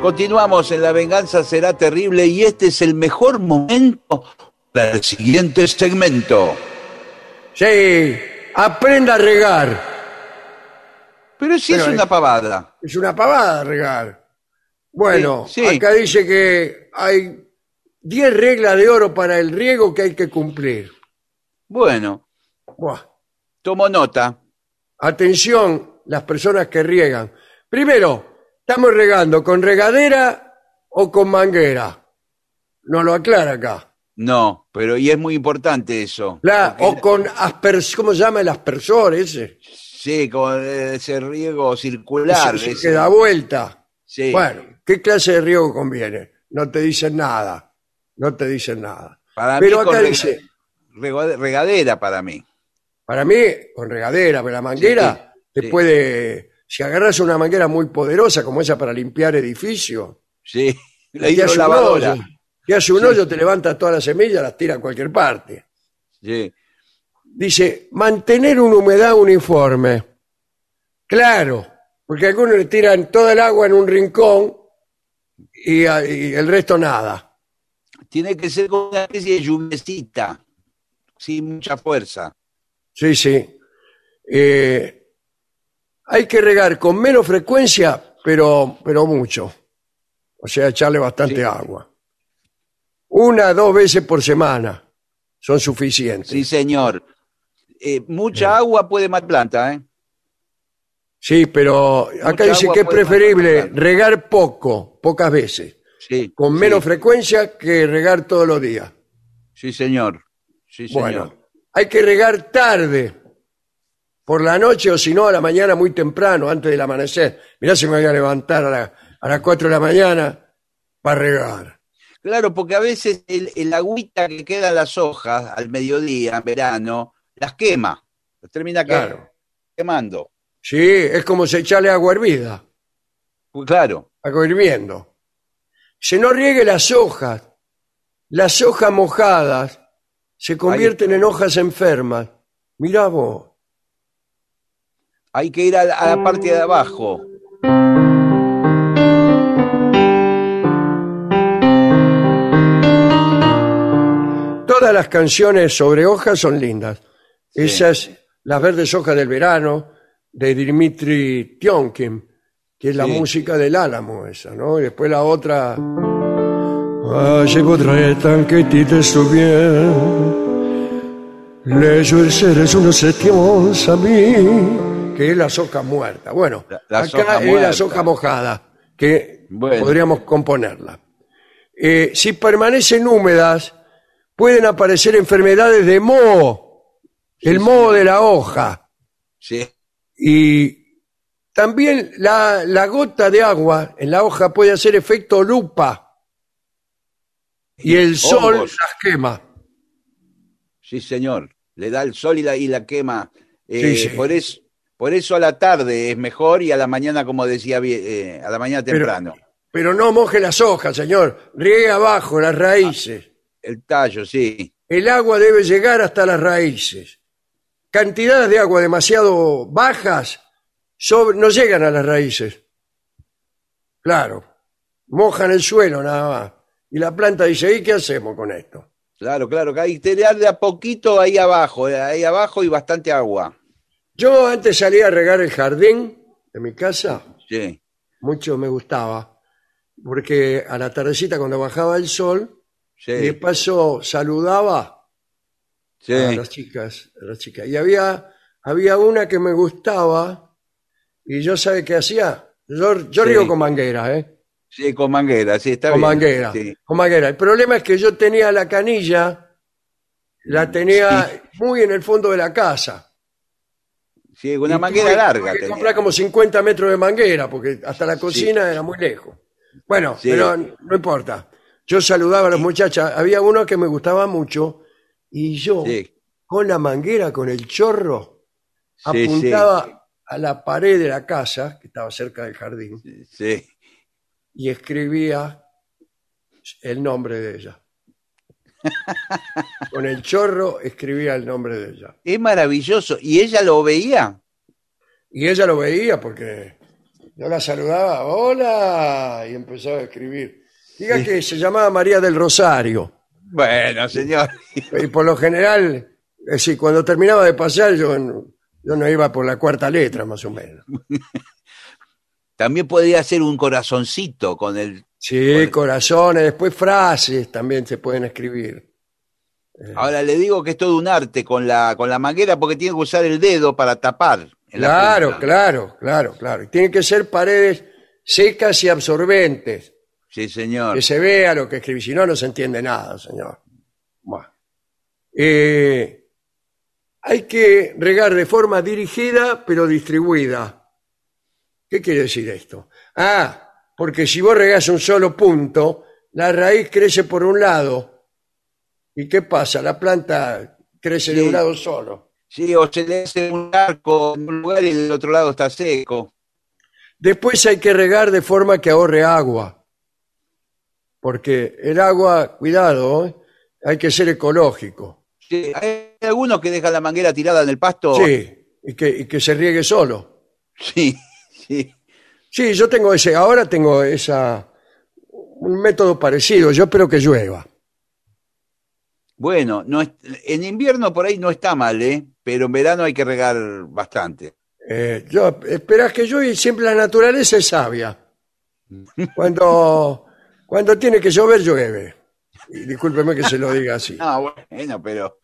S2: Continuamos en La venganza será terrible y este es el mejor momento para el siguiente segmento.
S1: Sí, aprenda a regar.
S2: Pero si
S1: Pero
S2: es una pavada.
S1: Es una pavada regar. Bueno,
S2: Sí, sí.
S1: acá dice que hay 10 reglas de oro para el riego que hay que cumplir.
S2: Bueno,
S1: Buah.
S2: tomo nota.
S1: Atención, las personas que riegan. Primero, ¿estamos regando con regadera o con manguera? No lo aclara acá.
S2: No, pero y es muy importante eso.
S1: La- o con asper, ¿cómo se llama el aspersor ese?
S2: Sí, con ese riego circular.
S1: Ese- ese
S2: ese-
S1: que da vuelta.
S2: sí.
S1: Bueno, ¿qué clase de riego conviene? No te dicen nada. No te dicen nada.
S2: Para
S1: Pero
S2: mí con
S1: acá dice,
S2: rega- regadera para mí.
S1: para mí, con regadera, pero la manguera te
S2: sí.
S1: puede... Si agarras una manguera muy poderosa como esa para limpiar edificios,
S2: Sí, la
S1: te hace un hoyo, te hace un hoyo, te levanta todas las semillas, las tira a cualquier parte.
S2: Sí.
S1: Dice, mantener una humedad uniforme. Claro, porque algunos le tiran toda el agua en un rincón y, el resto nada.
S2: Tiene que ser con una especie de lluviecita, sin mucha fuerza.
S1: Sí, sí. Eh, hay que regar con menos frecuencia, pero, pero mucho. O sea, echarle bastante
S2: Sí.
S1: agua. Una, dos veces por semana son suficientes.
S2: Sí, señor. Eh, mucha agua puede matar planta, ¿eh?
S1: Sí, pero acá
S2: Mucha
S1: dice que es preferible regar poco, pocas veces,
S2: Sí.
S1: con
S2: sí,
S1: menos frecuencia que regar todos los días.
S2: Sí, señor. Sí, señor.
S1: Bueno, hay que regar tarde, por la noche o si no a la mañana muy temprano, antes del amanecer. Mirá si me voy a levantar a, la- a las 4 de la mañana para regar.
S2: Claro, porque a veces el, el agüita que queda en las hojas al mediodía, en verano, las quema. Las termina
S1: Claro.
S2: quemando.
S1: Sí, es como si echarle agua hervida.
S2: Pues claro.
S1: agua hirviendo. Se no riegue las hojas. Las hojas mojadas se convierten en hojas enfermas. Mirá vos.
S2: Hay que ir a la, a la parte de abajo.
S1: Todas las canciones sobre hojas son lindas. Esas, las verdes hojas del verano, de Dimitri Tionkin, que es la
S2: Sí.
S1: música del álamo esa, ¿no? Y después la otra... Que tu te a mí Que es las hojas muertas. Bueno,
S2: La- las
S1: acá es las
S2: muertas.
S1: hojas mojadas, que
S2: Bueno.
S1: podríamos componerla. Eh, si permanecen húmedas, pueden aparecer enfermedades de moho, el moho de la hoja.
S2: Sí.
S1: Y también la, la gota de agua en la hoja puede hacer efecto lupa. Y el sol
S2: Hongos.
S1: las quema.
S2: Sí, señor. Le da el sol y la, y la quema. Eh,
S1: Sí, sí.
S2: Por, por eso a la tarde es mejor y a la mañana, como decía, eh, a la mañana
S1: Pero-
S2: temprano.
S1: Pero no moje las hojas, señor. Riegue abajo las raíces.
S2: El tallo, sí.
S1: El agua debe llegar hasta las raíces. Cantidades de agua demasiado bajas sobre- no llegan a las raíces. Claro. Mojan el suelo nada más. Y la planta dice, ¿y qué hacemos con esto?
S2: Claro, claro, que hay que tirar de a poquito ahí abajo, eh, ahí abajo y bastante agua.
S1: Yo antes salía a regar el jardín de mi casa.
S2: Sí,
S1: Mucho me gustaba. Porque a la tardecita cuando bajaba el sol, y de
S2: sí,
S1: paso saludaba
S2: sí.
S1: a las chicas, a las chicas. Y había, había una que me gustaba, y yo sabe qué hacía. Yo, yo
S2: Sí.
S1: riego con manguera, ¿eh?
S2: Sí, con manguera, sí, está
S1: con
S2: bien.
S1: manguera.
S2: Sí.
S1: Con manguera. El problema es que yo tenía la canilla, la tenía muy en el fondo de la casa.
S2: Sí, una
S1: Y
S2: manguera larga.
S1: que comprar como 50 metros de manguera, porque hasta la cocina era muy lejos. Bueno,
S2: Sí.
S1: pero no importa. Yo saludaba a las muchachas. Había uno que me gustaba mucho, y yo,
S2: Sí,
S1: con la manguera, con el chorro, apuntaba a la pared de la casa, que estaba cerca del jardín, y escribía el nombre de ella. *laughs* Con el chorro escribía el nombre de ella.
S2: Es maravilloso. ¿Y ella lo veía?
S1: Y ella lo veía porque yo la saludaba, hola, y empezaba a escribir. Diga que se llamaba María del Rosario.
S2: Bueno, señor.
S1: Y por lo general, es decir, cuando terminaba de pasar, yo, yo no iba por la cuarta letra, más o menos. *laughs*
S2: También podría ser un corazoncito con el...
S1: Sí, corazones, después frases también se pueden escribir.
S2: Ahora le digo que es todo un arte con la, con la manguera porque tiene que usar el dedo para tapar. en
S1: Claro, claro, claro, claro. Y Tienen que ser paredes secas y absorbentes,
S2: Sí, señor.
S1: que se vea lo que escribí, si no, no se entiende nada, señor. Bueno. Eh, hay que regar de forma dirigida, pero distribuida. ¿Qué quiere decir esto? Ah, porque si vos regás un solo punto, la raíz crece por un lado. ¿Y qué pasa? La planta crece de un lado solo.
S2: Sí, o se le hace un arco en un lugar y el otro lado está seco.
S1: Después hay que regar de forma que ahorre agua. Porque el agua, cuidado, ¿eh? hay que ser ecológico.
S2: Sí, hay algunos que dejan la manguera tirada en el pasto.
S1: Sí, y que, y que se riegue solo.
S2: sí, *laughs* sí.
S1: Sí, yo tengo ese, ahora tengo esa, un método parecido, yo espero que llueva.
S2: Bueno, no es- en invierno por ahí no está mal, ¿eh? Pero en verano hay que regar bastante.
S1: Eh, yo, esperás que llueva y siempre la naturaleza es sabia. Cuando, cuando tiene que llover, llueve. Y discúlpeme que se lo diga así. *laughs*
S2: Ah, bueno, pero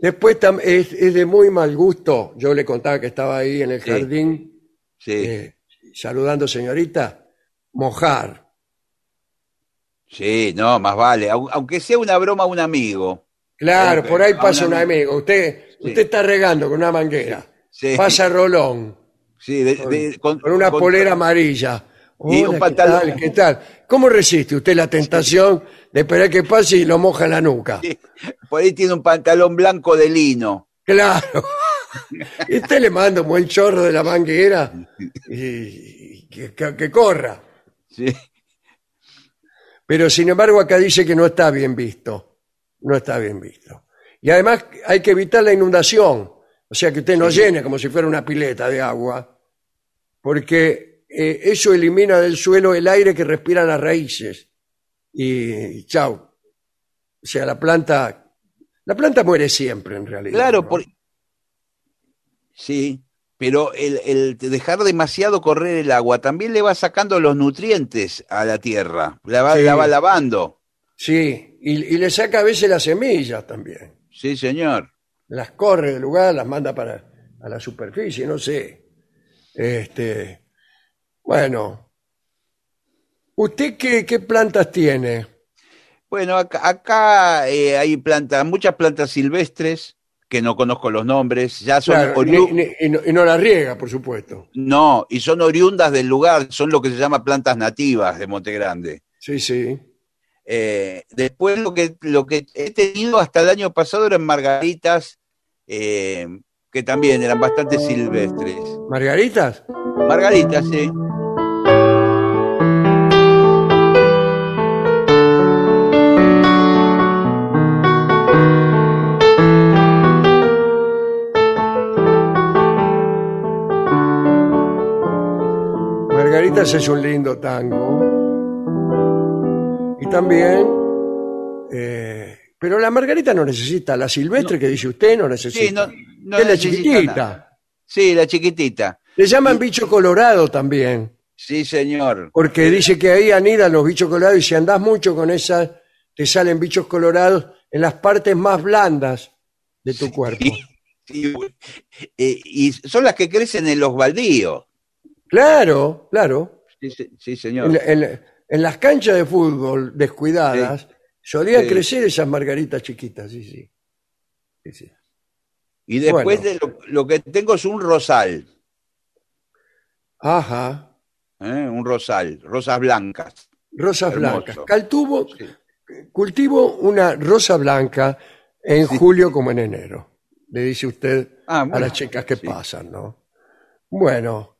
S1: Después tam- es, es de muy mal gusto. Yo le contaba que estaba ahí en el
S2: Sí.
S1: jardín
S2: sí,
S1: eh, saludando señorita, mojar.
S2: sí, no, más vale. Au- Aunque sea una broma a un amigo.
S1: Claro,
S2: Ok,
S1: por ahí
S2: a
S1: pasa un
S2: un
S1: amigo. Usted, usted está regando con una manguera.
S2: Sí,
S1: Pasa Rolón
S2: sí, de- de-
S1: con, una
S2: con-
S1: polera amarilla.
S2: Y un
S1: Hola, ¿qué
S2: pantalón.
S1: tal? ¿Qué tal? ¿Cómo resiste usted la tentación de esperar que pase y lo moja en la nuca?
S2: Por ahí tiene un pantalón blanco de lino.
S1: Claro. Y *laughs* usted le manda un buen chorro de la manguera y, que, que- que corra.
S2: Sí.
S1: Pero sin embargo acá dice que no está bien visto. No está bien visto. Y además hay que evitar la inundación. O sea que usted no llene como si fuera una pileta de agua. Porque eh, eso elimina del suelo el aire que respiran las raíces. Y, y chau. O sea, la planta... La planta muere siempre en realidad.
S2: Claro,
S1: ¿no?
S2: por... sí, pero el, el dejar demasiado correr el agua también le va sacando los nutrientes a la tierra, la va,
S1: Sí.
S2: la va lavando.
S1: Sí, y, y le saca a veces las semillas también.
S2: Sí, señor.
S1: las corre del lugar, las manda para a la superficie, no sé. Este, bueno, ¿usted qué, qué plantas tiene?
S2: Bueno, acá, acá, eh, hay plantas, muchas plantas silvestres que no conozco los nombres, ya son
S1: Claro,
S2: oriu-
S1: ni- ni- y, no, y no la riega, por supuesto.
S2: no, y son oriundas del lugar, son lo que se llama plantas nativas de Monte Grande.
S1: Sí, sí.
S2: Eh, después lo que, lo que he tenido hasta el año pasado eran margaritas, eh, que también eran bastante silvestres.
S1: ¿Margaritas?
S2: Margaritas, sí.
S1: Es un lindo tango. Y también, eh, pero la margarita no necesita, la silvestre que dice usted no necesita.
S2: Sí, no, no
S1: es la
S2: necesita
S1: chiquitita.
S2: nada. Sí, la chiquitita.
S1: Le llaman bicho colorado también.
S2: Sí, señor.
S1: Porque dice que ahí anidan los bichos colorados y si andás mucho con esas, te salen bichos colorados en las partes más blandas de tu cuerpo. *laughs*
S2: Sí, eh, y son las que crecen en los baldíos.
S1: Claro, claro.
S2: Sí, sí, señor.
S1: En, en- en las canchas de fútbol descuidadas solían crecer esas margaritas chiquitas, sí, sí.
S2: Y después
S1: Bueno.
S2: de lo, lo que tengo es un rosal.
S1: Ajá.
S2: ¿eh? Un rosal, rosas blancas.
S1: Rosas
S2: Hermoso.
S1: blancas. Caltuvo, cultivo una rosa blanca en julio como en enero. Le dice usted
S2: Ah,
S1: a las chicas que
S2: sí.
S1: pasan, ¿no? Bueno,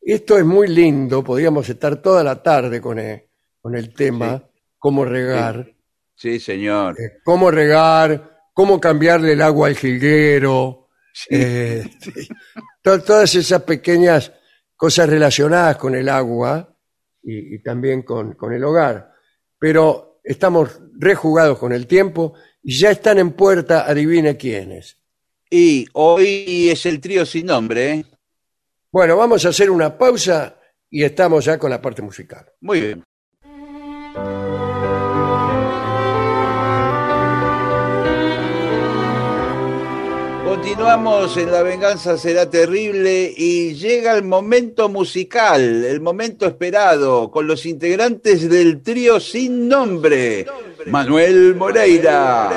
S1: esto es muy lindo, podríamos estar toda la tarde con el, con el tema,
S2: Sí.
S1: cómo regar,
S2: Sí, señor.
S1: eh, cómo regar, cómo cambiarle el agua al jilguero,
S2: Sí.
S1: eh. *laughs* To- todas esas pequeñas cosas relacionadas con el agua y, y también con, con el hogar. Pero estamos rejugados con el tiempo y ya están en puerta, adivine quiénes.
S2: Y hoy es el trío sin nombre. ¿eh?
S1: Bueno, vamos a hacer una pausa y estamos ya con la parte musical.
S2: Muy bien. Continuamos en La Venganza Será Terrible y llega el momento musical, el momento esperado, con los integrantes del trío sin nombre. Manuel Moreira,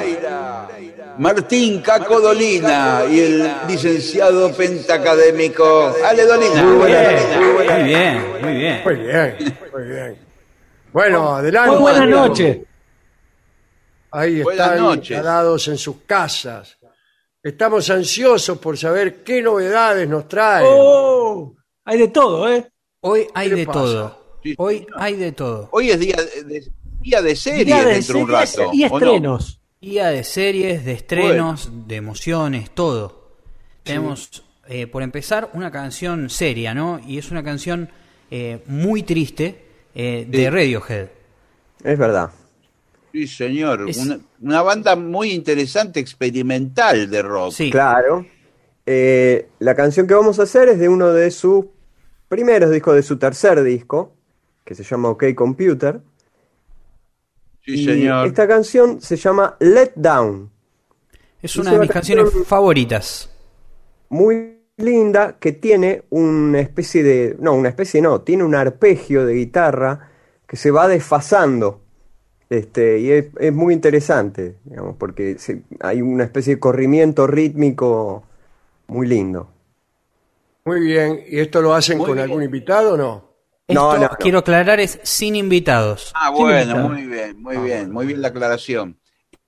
S2: Martín Caco Dolina y el licenciado pentacadémico Ale Dolina.
S1: Muy
S9: Bien.
S1: Muy
S9: bien, muy bien.
S1: Muy bien, muy bien. Bueno, adelante.
S9: Muy buenas noches.
S1: Ahí están
S2: noches.
S1: instalados en sus casas. Estamos ansiosos por saber qué novedades nos traen.
S9: Oh, hay de todo, ¿eh?
S10: Hoy hay
S1: ¿Qué le
S10: de
S1: pasa?
S10: todo. Hoy hay de todo.
S2: Hoy es día de, de- día de series
S9: Día de
S2: dentro de un rato.
S9: y
S2: ¿o no?
S10: Día de series, de estrenos, de emociones, todo. Tenemos, eh, por empezar, una canción seria, ¿no? Y es una canción eh, muy triste eh, de
S2: Sí.
S10: Radiohead.
S11: Es verdad.
S2: Sí, señor.
S10: Es-
S2: Una, una banda muy interesante, experimental de rock.
S10: Sí,
S11: Claro. Eh, la canción que vamos a hacer es de uno de sus primeros discos, de su tercer disco, que se llama OK Computer.
S2: Sí,
S11: y
S2: señor.
S11: esta canción se llama Let Down.
S10: es
S11: es
S10: una de mis canciones
S11: canción-
S10: favoritas.
S11: Muy linda, que tiene una especie de. No, una especie no, tiene un arpegio de guitarra que se va desfasando. Este, y es, es muy interesante, digamos, porque se- hay una especie de corrimiento rítmico muy lindo.
S1: Muy bien. ¿Y esto lo hacen
S2: Muy
S1: con
S2: bien.
S1: algún invitado o no?
S11: No,
S10: Esto,
S11: no, no.
S10: quiero aclarar, es sin invitados.
S2: Ah, bueno,
S9: invitado.
S2: muy bien, muy bien, muy bien la aclaración.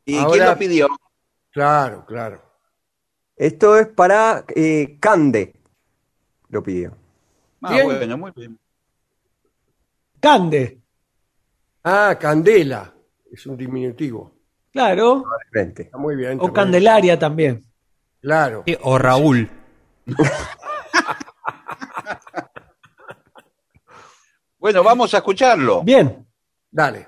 S2: ¿Y
S1: Ahora-
S2: quién lo pidió?
S1: Claro, claro.
S11: Esto es para eh, Cande. Lo pidió.
S2: Ah, bueno, muy bien.
S9: Cande.
S12: Ah, Candela. Es un diminutivo.
S9: Claro.
S12: Está muy bien. está
S9: O
S12: muy bien.
S9: Candelaria también.
S12: Claro.
S10: Sí, O Raúl. *laughs*
S2: Bueno, vamos a escucharlo.
S9: Bien.
S12: Dale.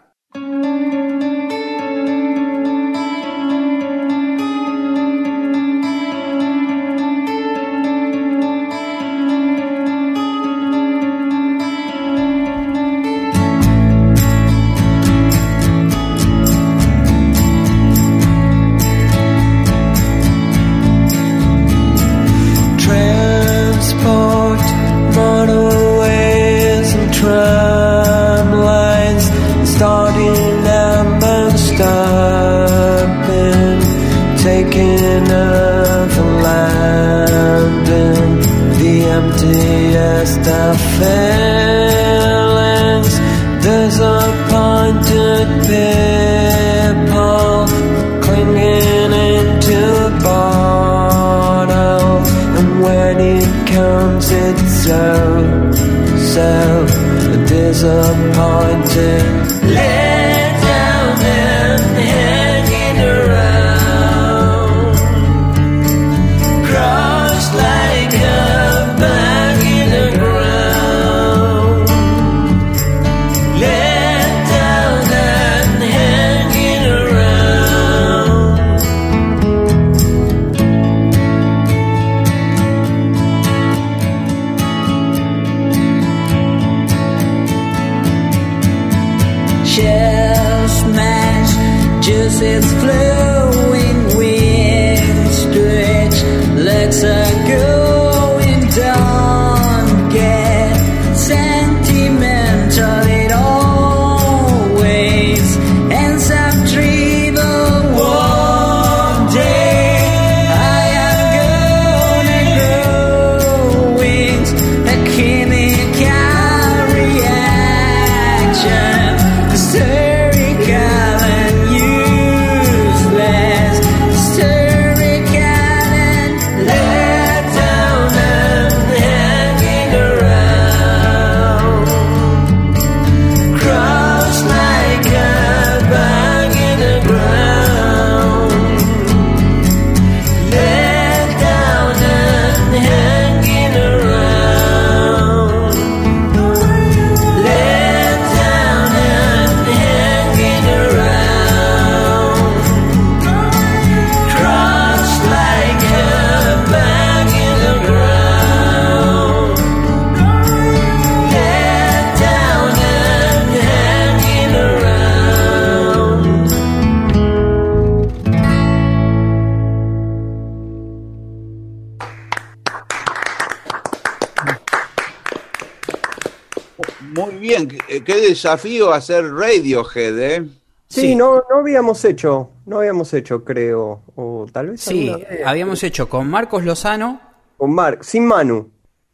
S2: Desafío hacer Radiohead, ¿eh?
S11: Sí, No, no habíamos hecho, no habíamos hecho, creo, o tal vez
S10: Sí,
S11: vez.
S10: habíamos hecho con Marcos Lozano.
S11: con Mark, sin Manu.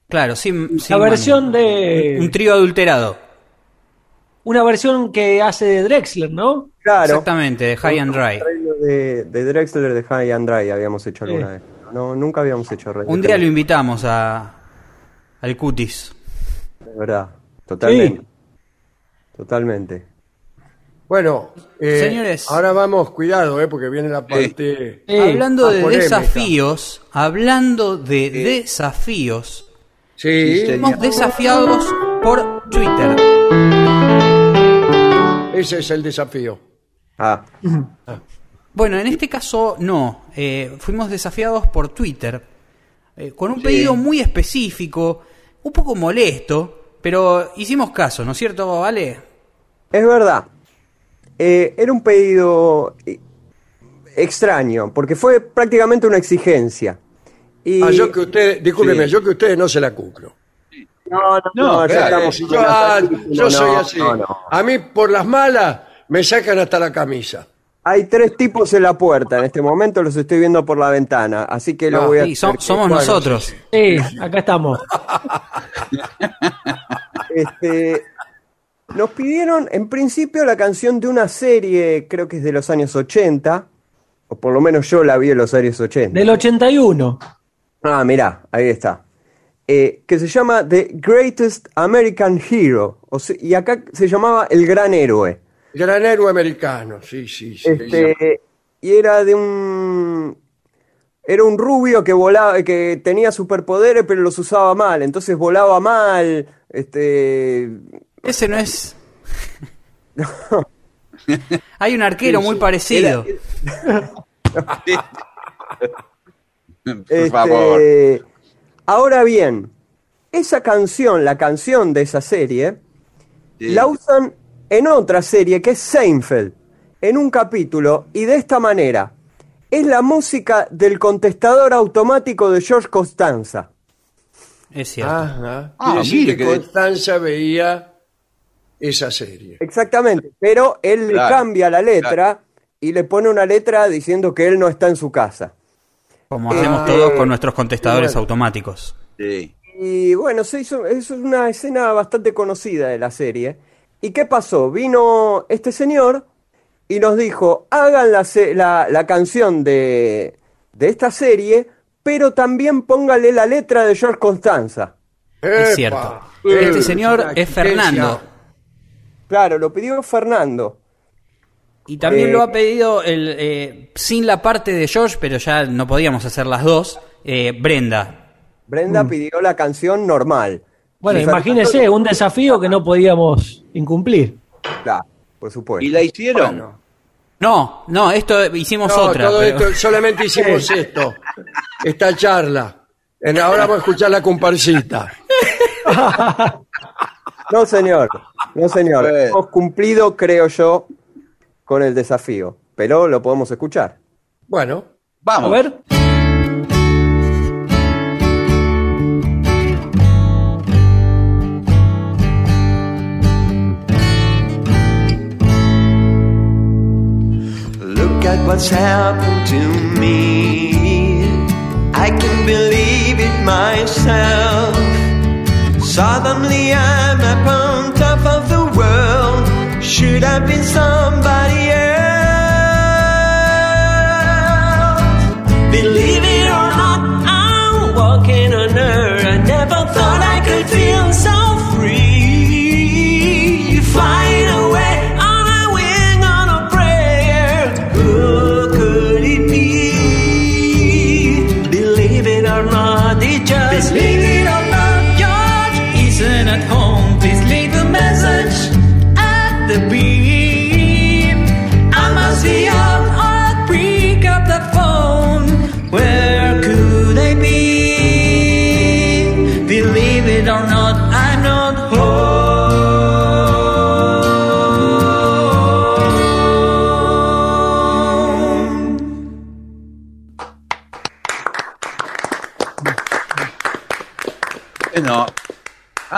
S10: Claro, sin, sin
S9: La versión
S10: Manu.
S9: de.
S10: Un trío adulterado.
S9: Una versión que hace de Drexler, ¿no?
S11: Claro.
S10: Exactamente, de High and Dry.
S11: De, de Drexler de High and Dry habíamos hecho alguna
S9: Sí.
S11: vez. No, nunca habíamos hecho Radiohead.
S10: Un día lo invitamos a al Cutis.
S11: De verdad, totalmente. Totalmente.
S12: Bueno, eh,
S10: Señores.
S12: ahora vamos, cuidado, eh, porque viene la parte.
S10: Hablando de desafíos, hablando de desafíos,
S12: Sí,
S10: fuimos desafiados por Twitter.
S12: ese es el desafío.
S11: Ah, *clears throat*
S10: Bueno, en este caso no. Eh, fuimos desafiados por Twitter eh, con un pedido muy específico, un poco molesto, pero hicimos caso, ¿no es cierto, Vale?
S11: es verdad. Eh, era un pedido eh, extraño, porque fue prácticamente una exigencia. Y...
S12: Ah, yo que usted, discúlpeme,
S11: Sí.
S12: yo que ustedes no se la cumplo.
S11: No, no,
S2: No,
S11: no, ya estamos
S12: yo, ah, yo soy
S11: no,
S12: así.
S11: no, no.
S12: A mí, por las malas, me sacan hasta la camisa.
S11: Hay tres tipos en la puerta en este momento, los estoy viendo por la ventana, así que lo
S12: Ah,
S11: voy a
S10: Sí,
S11: hacer
S10: somos
S12: bueno,
S10: nosotros.
S9: Sí, acá estamos.
S11: Este, nos pidieron, en principio, la canción de una serie, creo que es de los años 80, O por lo menos yo la vi en los años 80.
S9: Del 81.
S11: Ah, mirá, ahí está. Eh, que se llama The Greatest American Hero. O y acá se llamaba El Gran Héroe.
S1: Gran héroe americano, sí, sí, sí.
S11: Este, y era de un. Era un rubio que volaba, que tenía superpoderes, pero los usaba mal. Entonces volaba mal. Este.
S10: Ese no es. *laughs* Hay un arquero
S11: Sí,
S10: muy
S11: sí.
S10: parecido.
S2: Por
S11: Este,
S2: favor.
S11: Ahora bien, esa canción, la canción de esa serie, la usan en otra serie que es Seinfeld, en un capítulo, y de esta manera. Es la música del contestador automático de George Costanza.
S10: Es cierto.
S1: Ajá.
S11: Ah,
S1: Quiere decir
S11: mire
S1: que
S11: que-
S1: Constanza veía esa serie.
S11: Exactamente, pero él le cambia la letra y le pone una letra diciendo que él no está en su casa.
S10: Como hacemos
S11: Eh,
S10: todos con nuestros contestadores
S11: bueno.
S10: automáticos.
S11: Y bueno, se hizo, es una escena bastante conocida de la serie. ¿Y qué pasó? Vino este señor y nos dijo, hagan la, se- la, la canción de, de esta serie, pero también póngale la letra de George Constanza.
S10: Es cierto. Este señor es Fernando.
S11: Claro, lo pidió Fernando.
S10: Y también
S11: Eh,
S10: lo ha pedido el, eh, sin la parte de George, pero ya no podíamos hacer las dos. eh, Brenda.
S11: Brenda pidió la canción normal.
S9: Bueno, imagínese un desafío que no podíamos incumplir.
S11: Claro, por supuesto.
S2: ¿Y la hicieron?
S10: No, no, esto hicimos
S1: No,
S10: otra.
S1: todo
S10: pero-
S1: esto, solamente hicimos esto. Esta charla. Ahora vamos a escuchar la comparsita. *laughs*
S11: No, señor. No, señor. Hemos cumplido, creo yo, con el desafío. Pero lo podemos escuchar.
S1: Bueno,
S2: Vamos.
S9: A ver.
S13: What's happened to me. I can believe it myself. Suddenly I'm up on top of the world. Should have been somebody else. Believe it or not, I'm walking on earth. I never thought I could feel so free. Flying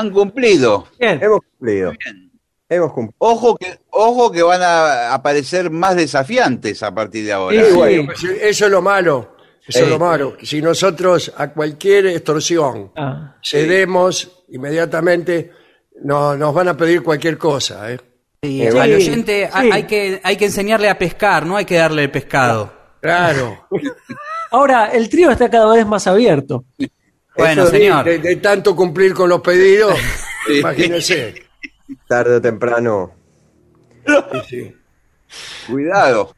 S2: han cumplido.
S11: Hemos cumplido. Hemos cumplido.
S2: Ojo que, ojo que van a aparecer más desafiantes a partir de ahora.
S1: Sí, bueno, eso es lo malo. Eso es
S2: Eh.
S1: lo malo. que Si nosotros a cualquier extorsión
S9: Ah.
S1: cedemos, inmediatamente no- nos van a pedir cualquier cosa. ¿eh?
S10: Sí,
S1: Eh,
S10: al oyente ha-
S9: sí.
S10: hay, que, hay que enseñarle a pescar, no hay que darle el pescado.
S1: Claro.
S9: Ahora, el trío está cada vez más abierto. *laughs*
S10: Bueno,
S1: Eso de-
S10: señor.
S1: De, de tanto cumplir con los pedidos, *laughs* imagínense.
S11: Tarde o temprano.
S2: Cuidado.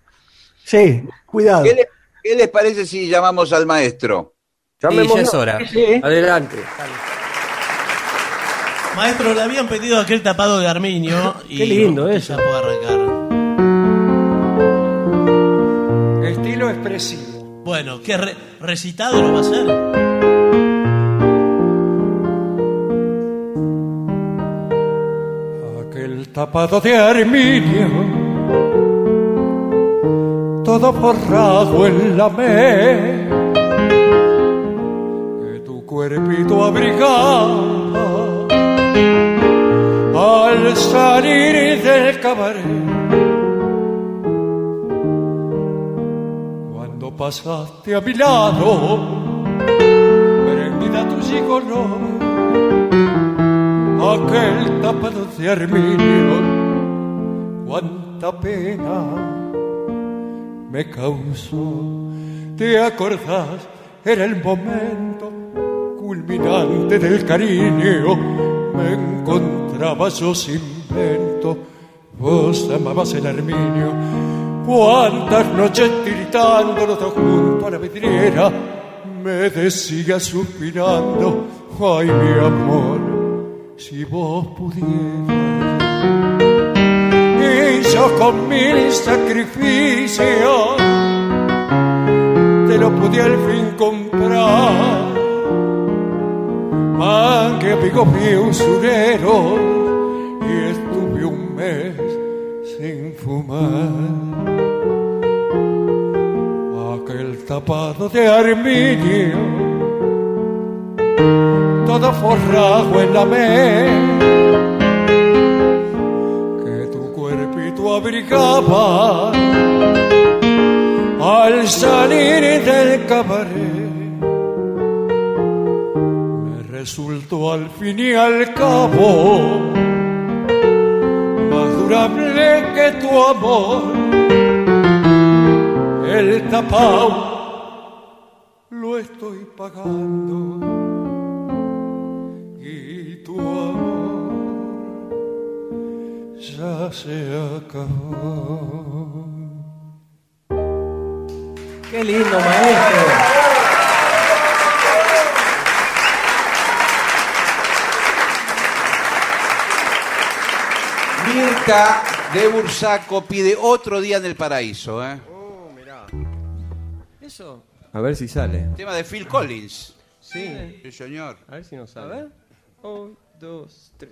S9: Sí, cuidado.
S2: ¿Qué, le- qué les parece si llamamos al maestro?
S10: Y ya es hora.
S9: Sí.
S1: Adelante.
S14: Maestro, le habían pedido aquel tapado de Arminio. Y
S9: Qué lindo eso.
S14: Ya puedo arrancar.
S1: Estilo expresivo.
S14: Bueno, ¿qué re- recitado lo va a hacer?
S15: Tapado de arminio, todo forrado en la me, que tu cuerpito abrigaba al salir del cabaret. Cuando pasaste a mi lado, prendida tu gigoló aquel tapado de arminio, cuánta pena me causó. ¿Te acordás? Era el momento culminante del cariño. Me encontraba yo sin vento. Vos amabas el armiño. Cuántas noches tiritando los dos junto a la vidriera. Me decía suspirando, ay mi amor, si vos pudieras. Y yo con mil sacrificios te lo pude al fin comprar. Más que amigos míos usureros y estuve un mes sin fumar. Aquel tapado de armiño, todo forrajo en la mesa que tu cuerpito abrigaba al salir del cabaret. Me resultó al fin y al cabo más durable que tu amor. El tapao lo estoy pagando ya se acabó.
S9: Qué lindo, maestro.
S2: Mirta de Bursaco pide otro día en el paraíso. ¿eh?
S9: Eso.
S11: A ver si sale.
S2: Tema de Phil Collins.
S11: Sí.
S2: Sí, señor.
S11: A ver si nos
S9: A
S11: sale.
S9: ver.
S11: Un, dos, tres.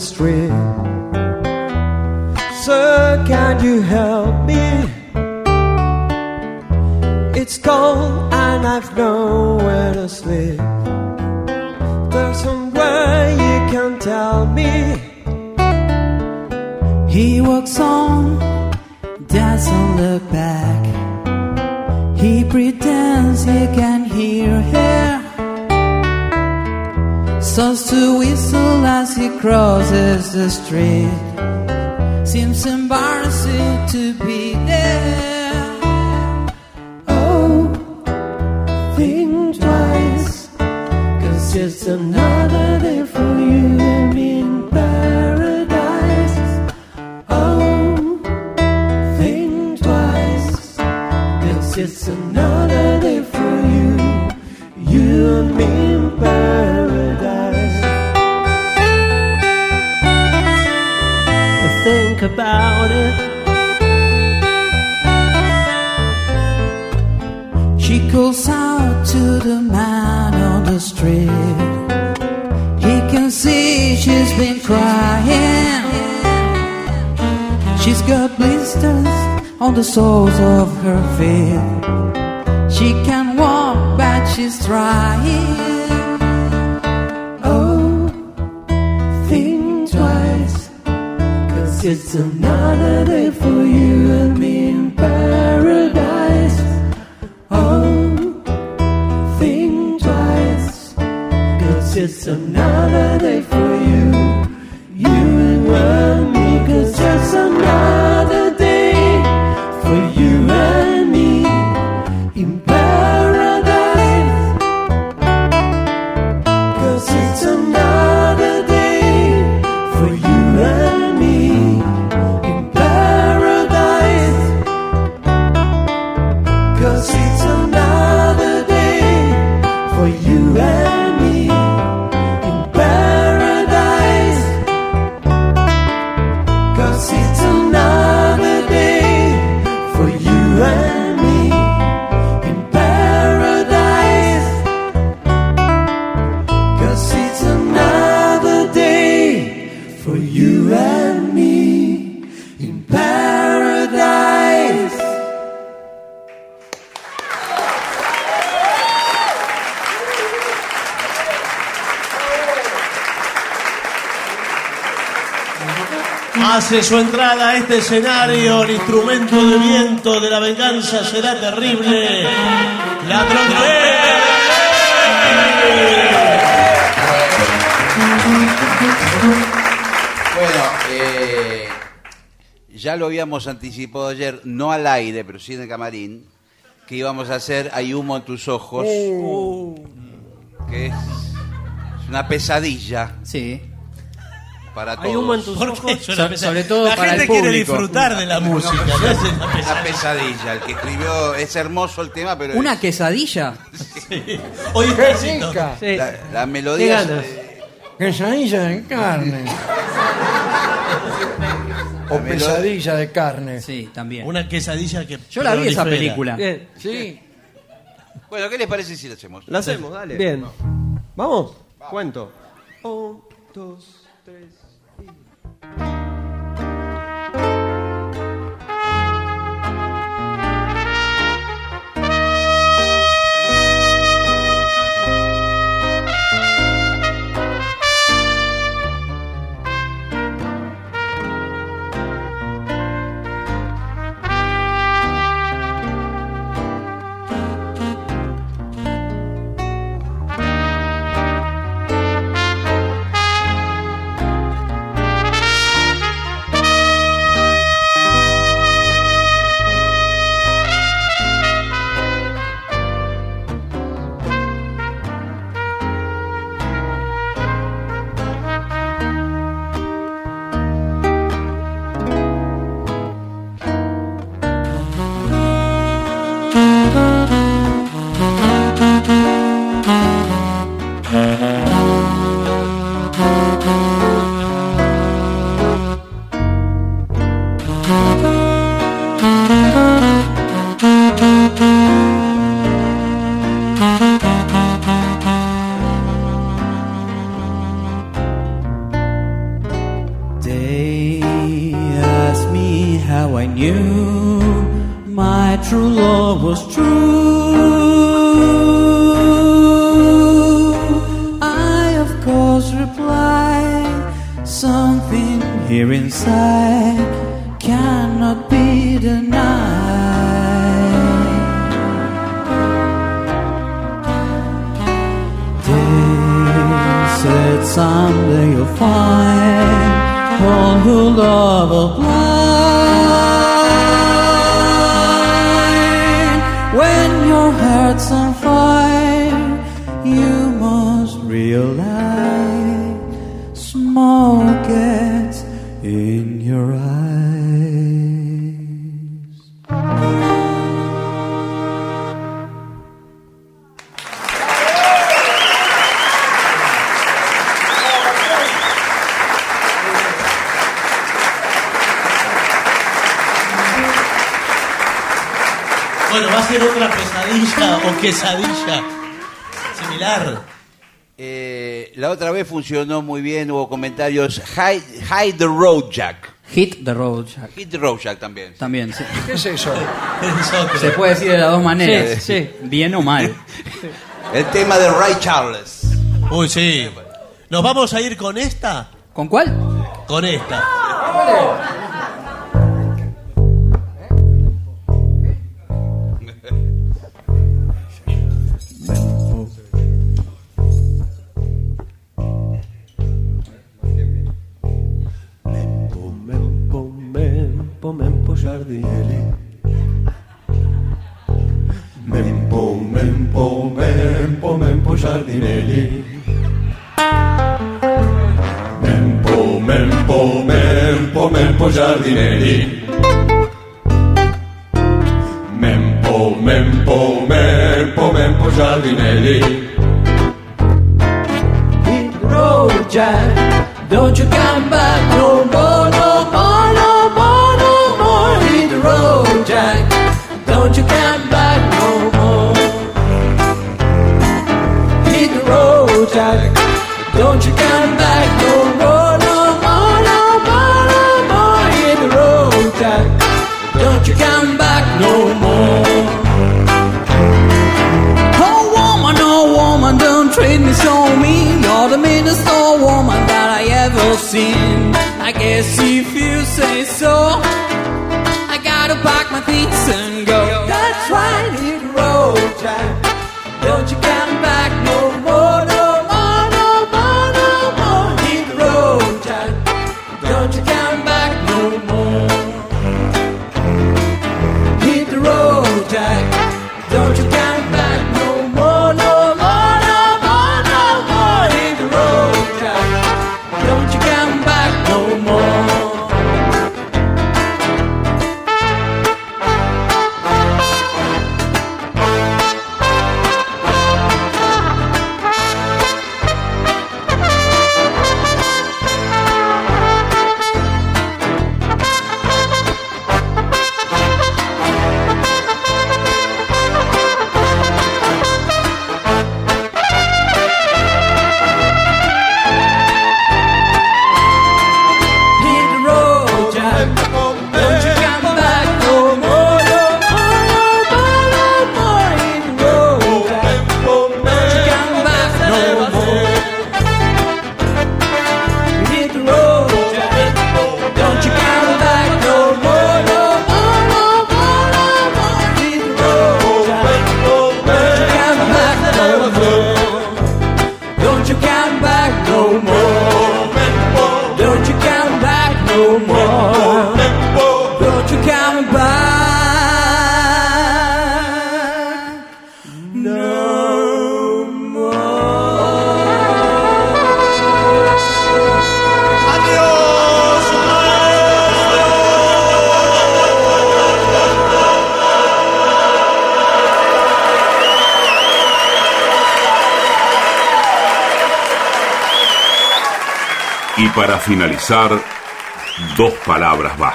S12: Street. Sir, can you help me? It's cold and I've nowhere to sleep. There's somewhere you can tell me.
S13: He walks on, doesn't look back. He pretends he can hear her. Starts to whistle as he crosses the street. Seems embarrassing to be there.
S12: Oh, think twice, cause it's another day for you and me in paradise. Oh, think twice, cause it's another day for you, you and me in paradise. About it.
S13: She calls out to the man on the street. He can see she's been crying. She's got blisters on the soles of her feet. She can walk, but she's trying.
S12: It's another day for you and me in paradise. Oh, think twice, cause it's another day for
S14: Hace su entrada a este escenario el instrumento de viento de la venganza será terrible. La
S2: Bueno, eh, ya lo habíamos anticipado ayer, no al aire, pero sí en el camarín, que íbamos a hacer Hay humo en tus ojos, que es una pesadilla.
S10: Sí.
S2: Para todos.
S14: Hay humo en tus ojos. Pesa-
S10: sobre todo
S14: la
S10: para
S14: gente
S10: el
S14: quiere
S10: público.
S14: disfrutar de la música.
S2: Una
S14: no es
S2: pesadilla,
S14: una pesadilla.
S2: pesadilla. El que escribió, es hermoso el tema, pero
S10: ¿Una
S2: es-
S10: quesadilla?
S14: Hoy *laughs*
S1: ¡Qué
S14: éxito.
S1: rica!
S2: la, la melodía.
S14: ¿Qué ganas?
S1: Quesadilla de carne. *laughs* o pesadilla de carne.
S10: Sí, también.
S14: Una quesadilla que.
S10: Yo la vi esa
S14: prolifera.
S10: película.
S9: Bien.
S1: Sí.
S2: Bueno, ¿qué les parece si lo hacemos?
S13: La hacemos, dale.
S9: Bien.
S13: Vamos. Cuento. Un, dos, tres.
S2: Funcionó muy bien, hubo comentarios. Hide, hide the road, Jack.
S10: Hit the road, Jack.
S2: Hit the road, Jack también.
S10: También, sí.
S1: ¿Qué es eso? *laughs*
S10: Se puede decir de las dos maneras.
S9: Sí, sí.
S10: Bien o mal. *laughs*
S2: El tema de Ray Charles.
S14: Uy, sí. ¿Nos vamos a ir con esta?
S10: ¿Con cuál?
S14: Con esta.
S12: Giardinieri. Mempo, mempo, mempo, mempo giardinieri. Mempo, mempo, mempo, mempo giardinieri.
S3: Finalizar, dos palabras bastan.